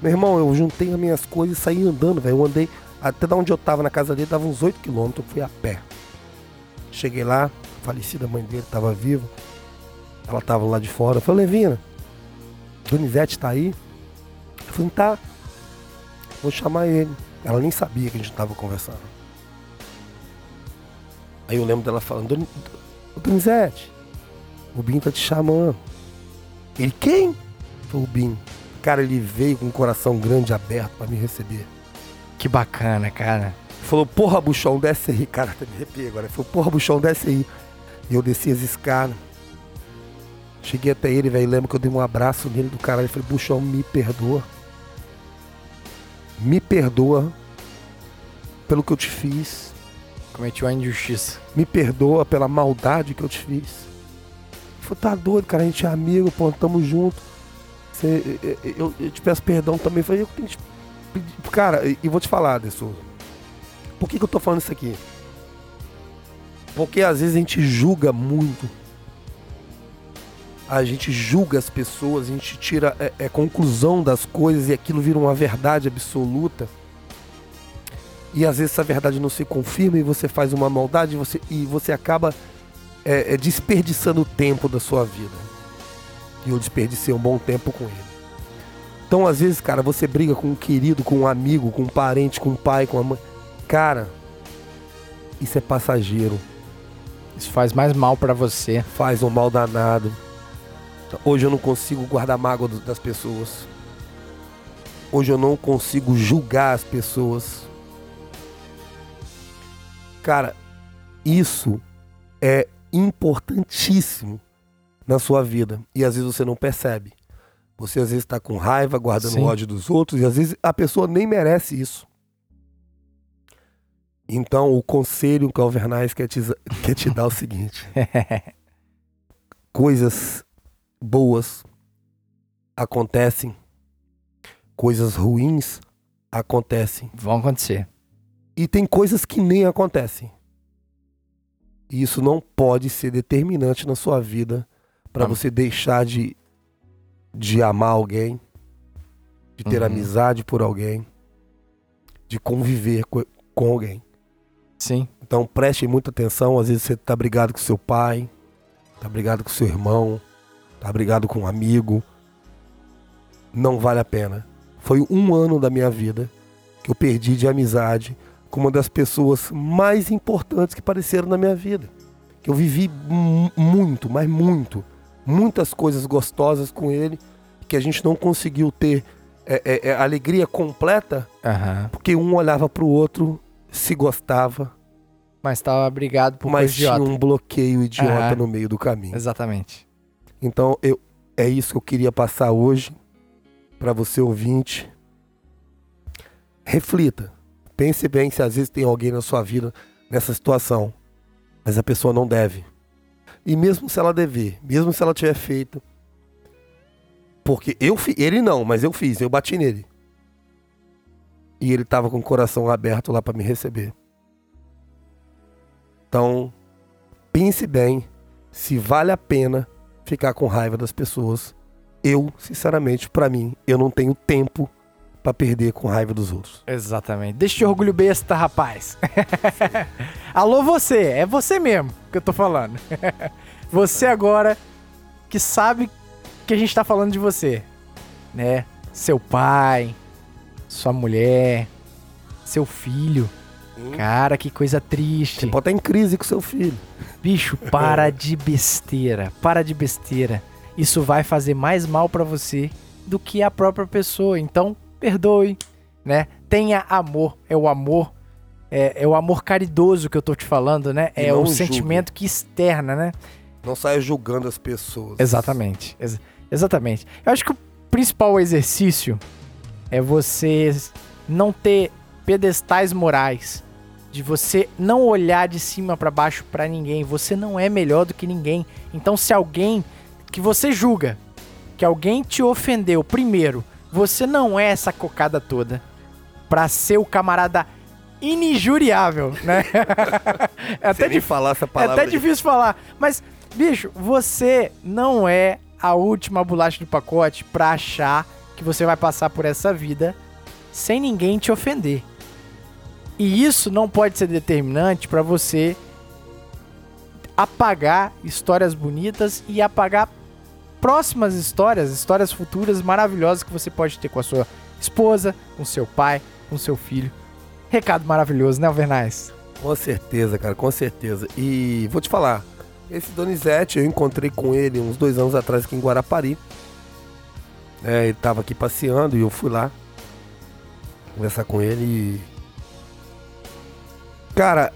Meu irmão, eu juntei as minhas coisas e saí andando, velho. Eu andei até da onde eu tava na casa dele, dava uns 8 quilômetros. Eu fui a pé. Cheguei lá, a falecida mãe dele tava viva. Ela tava lá de fora. Eu falei, Levina, Donizete tá aí? Eu falei, tá. Vou chamar ele. Ela nem sabia que a gente tava conversando. Aí eu lembro dela falando, "Doni- Ô, Donizete, o Binho tá te chamando. Ele, quem? Foi o Binho. Cara, ele veio com o coração grande aberto pra me receber. Que bacana, cara. Falou, porra, buchão, desce aí. Cara, até me arrepiei agora. Ele falou, porra, buchão, desce aí. E eu desci as escadas. Cheguei até ele, velho. Lembro que eu dei um abraço nele do caralho. Falei, buchão, me perdoa. Me perdoa pelo que eu te fiz. Cometeu a injustiça. Me perdoa pela maldade que eu te fiz. Ele falou, tá doido, cara. A gente é amigo, pô, tamo junto. Você- eu, eu- te peço perdão também. Eu falei, eu tenho que te. Cara, e, vou te falar, De. Por que, que eu tô falando isso aqui? Porque às vezes a gente julga muito. A gente julga as pessoas, a gente tira é, é, conclusão das coisas e aquilo vira uma verdade absoluta. E às vezes essa verdade não se confirma e você faz uma maldade e você, e você acaba é, é, desperdiçando o tempo da sua vida. E eu desperdicei um bom tempo com ele. Então, às vezes, cara, você briga com um querido, com um amigo, com um parente, com um pai, com a mãe. Cara, isso é passageiro. Isso faz mais mal pra você. Faz um mal danado. Hoje eu não consigo guardar mágoa das pessoas. Hoje eu não consigo julgar as pessoas. Cara, isso é importantíssimo na sua vida e às vezes você não percebe. Você às vezes está com raiva, guardando Sim. o ódio dos outros e às vezes a pessoa nem merece isso. Então o conselho que o Alvernais quer te, [laughs] quer te dar é o seguinte: [laughs] coisas boas acontecem, coisas ruins acontecem Vão acontecer. e tem coisas que nem acontecem. E isso não pode ser determinante na sua vida para você deixar de, de amar alguém, de ter Uhum. amizade por alguém, de conviver co- com alguém. Sim. Então preste muita atenção. Às vezes você tá brigado com seu pai, tá brigado com seu irmão, tá brigado com um amigo. Não vale a pena. Foi um ano da minha vida que eu perdi de amizade com uma das pessoas mais importantes que apareceram na minha vida. Que eu vivi mu- muito, mas muito, muitas coisas gostosas com ele que a gente não conseguiu ter é, é, é, alegria completa Aham. porque um olhava pro outro, se gostava, Mas tava brigado por mas tinha idiota. um bloqueio idiota Aham. no meio do caminho. Exatamente. Então, eu, é isso que eu queria passar hoje para você ouvinte. Reflita. Pense bem se às vezes tem alguém na sua vida nessa situação, mas a pessoa não deve. E mesmo se ela dever, mesmo se ela tiver feito, porque eu fi, ele não, mas eu fiz, eu bati nele. E ele tava com o coração aberto lá para me receber. Então, pense bem se vale a pena ficar com raiva das pessoas. Eu, sinceramente, pra mim, eu não tenho tempo pra perder com raiva dos outros. Exatamente. Deixa de orgulho besta, rapaz. [laughs] Alô, você. É você mesmo que eu tô falando. [laughs] você agora que sabe que a gente tá falando de você. Né? Seu pai, sua mulher, seu filho. Cara, que coisa triste. Você pode estar em crise com seu filho. Bicho, para de besteira. Para de besteira. Isso vai fazer mais mal pra você do que a própria pessoa. Então, perdoe, né? Tenha amor. É o amor. É, é o amor caridoso que eu tô te falando, né? E É o julgue. sentimento que externa, né? Não saia julgando as pessoas. Exatamente. Ex- exatamente. Eu acho que o principal exercício é você não ter pedestais morais, de você não olhar de cima pra baixo pra ninguém. Você não é melhor do que ninguém. Então, se alguém que você julga, que alguém te ofendeu, primeiro, você não é essa cocada toda pra ser o camarada injuriável, né? [laughs] é até Sem nem difícil. falar essa É palavra. até difícil falar. Mas, bicho, você não é a última bolacha do pacote pra achar que você vai passar por essa vida sem ninguém te ofender. E isso não pode ser determinante pra você apagar histórias bonitas e apagar próximas histórias, histórias futuras maravilhosas que você pode ter com a sua esposa, com seu pai, com seu filho. Recado maravilhoso, né, Alvernais? Com certeza, cara, com certeza. E vou te falar, esse Donizete, eu encontrei com ele uns dois anos atrás aqui em Guarapari. É, ele tava aqui passeando e eu fui lá conversar com ele e... Cara,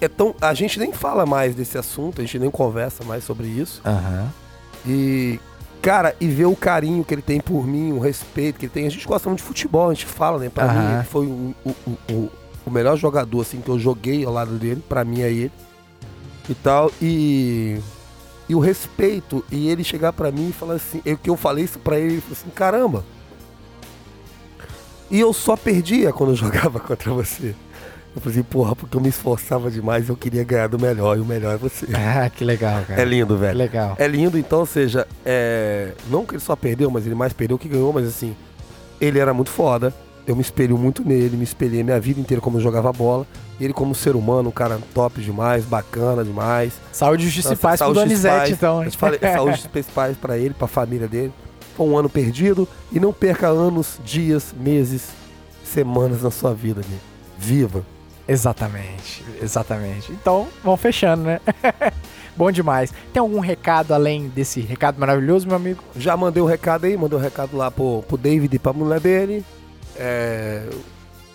é tão... a gente nem fala mais desse assunto, a gente nem conversa mais sobre isso. Aham. E, cara, e ver o carinho que ele tem por mim, o respeito que ele tem. A gente gosta muito de futebol, a gente fala, né? Pra mim, ele foi o, o, o, o melhor jogador, assim, que eu joguei ao lado dele. Pra mim é ele. E tal. E. E o respeito. E ele chegar pra mim e falar assim. Eu, que eu falei isso pra ele, ele falou assim: caramba. E eu só perdia quando eu [laughs] jogava contra você. Eu falei assim, porra, porque eu me esforçava demais, eu queria ganhar do melhor, e o melhor é você. Ah, que legal, cara. É lindo, Que velho. legal. É lindo, então, ou seja, é... não que ele só perdeu, mas ele mais perdeu que ganhou, mas assim, ele era muito foda. Eu me espelho muito nele, me espelhei minha vida inteira como eu jogava bola. Ele como ser humano, um cara top demais, bacana demais. Saúde, justiça e paz pro saúde Donizete, então. Falei, [laughs] saúde e paz pra ele, pra família dele. Foi um ano perdido e não perca anos, dias, meses, semanas na sua vida, amigo. Viva. Exatamente, exatamente. Então, vamos fechando, né? [laughs] Bom demais. Tem algum recado além desse recado maravilhoso, meu amigo? Já mandei um recado aí, mandei um recado lá pro, pro David e pra mulher dele. É,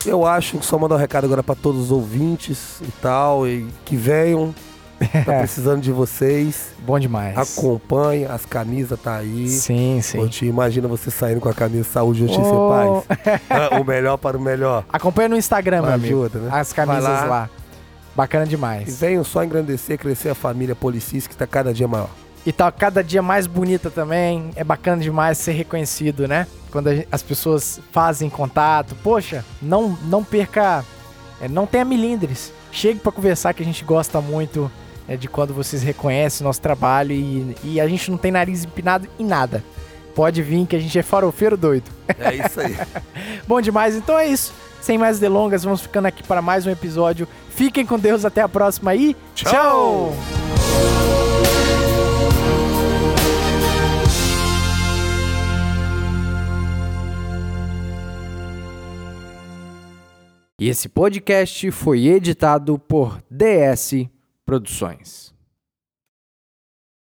eu acho que só mandar um recado agora pra todos os ouvintes e tal, e que venham. [laughs] Tá precisando de vocês. Bom demais. Acompanhe, as camisas tá aí. Sim, sim. Ô, tio, imagina você saindo com a camisa Saúde, Justiça Oh. e Paz. O melhor para o melhor. Acompanha no Instagram, meu amigo. Ajuda, né? As camisas lá. lá. Bacana E demais. venham só engrandecer, crescer a família Policis, que tá cada dia maior. E tá cada dia mais bonita também. É bacana demais ser reconhecido, né? Quando a gen- as pessoas fazem contato. Poxa, não, não perca. é, não tenha milindres. Chegue pra conversar que a gente gosta muito é, de quando vocês reconhecem o nosso trabalho e, e a gente não tem nariz empinado em nada. Pode vir que a gente é farofeiro doido. É isso aí. [laughs] Bom demais, então é isso. Sem mais delongas, vamos ficando aqui para mais um episódio. Fiquem com Deus, até a próxima aí. Tchau! E esse podcast foi editado por DS Produções.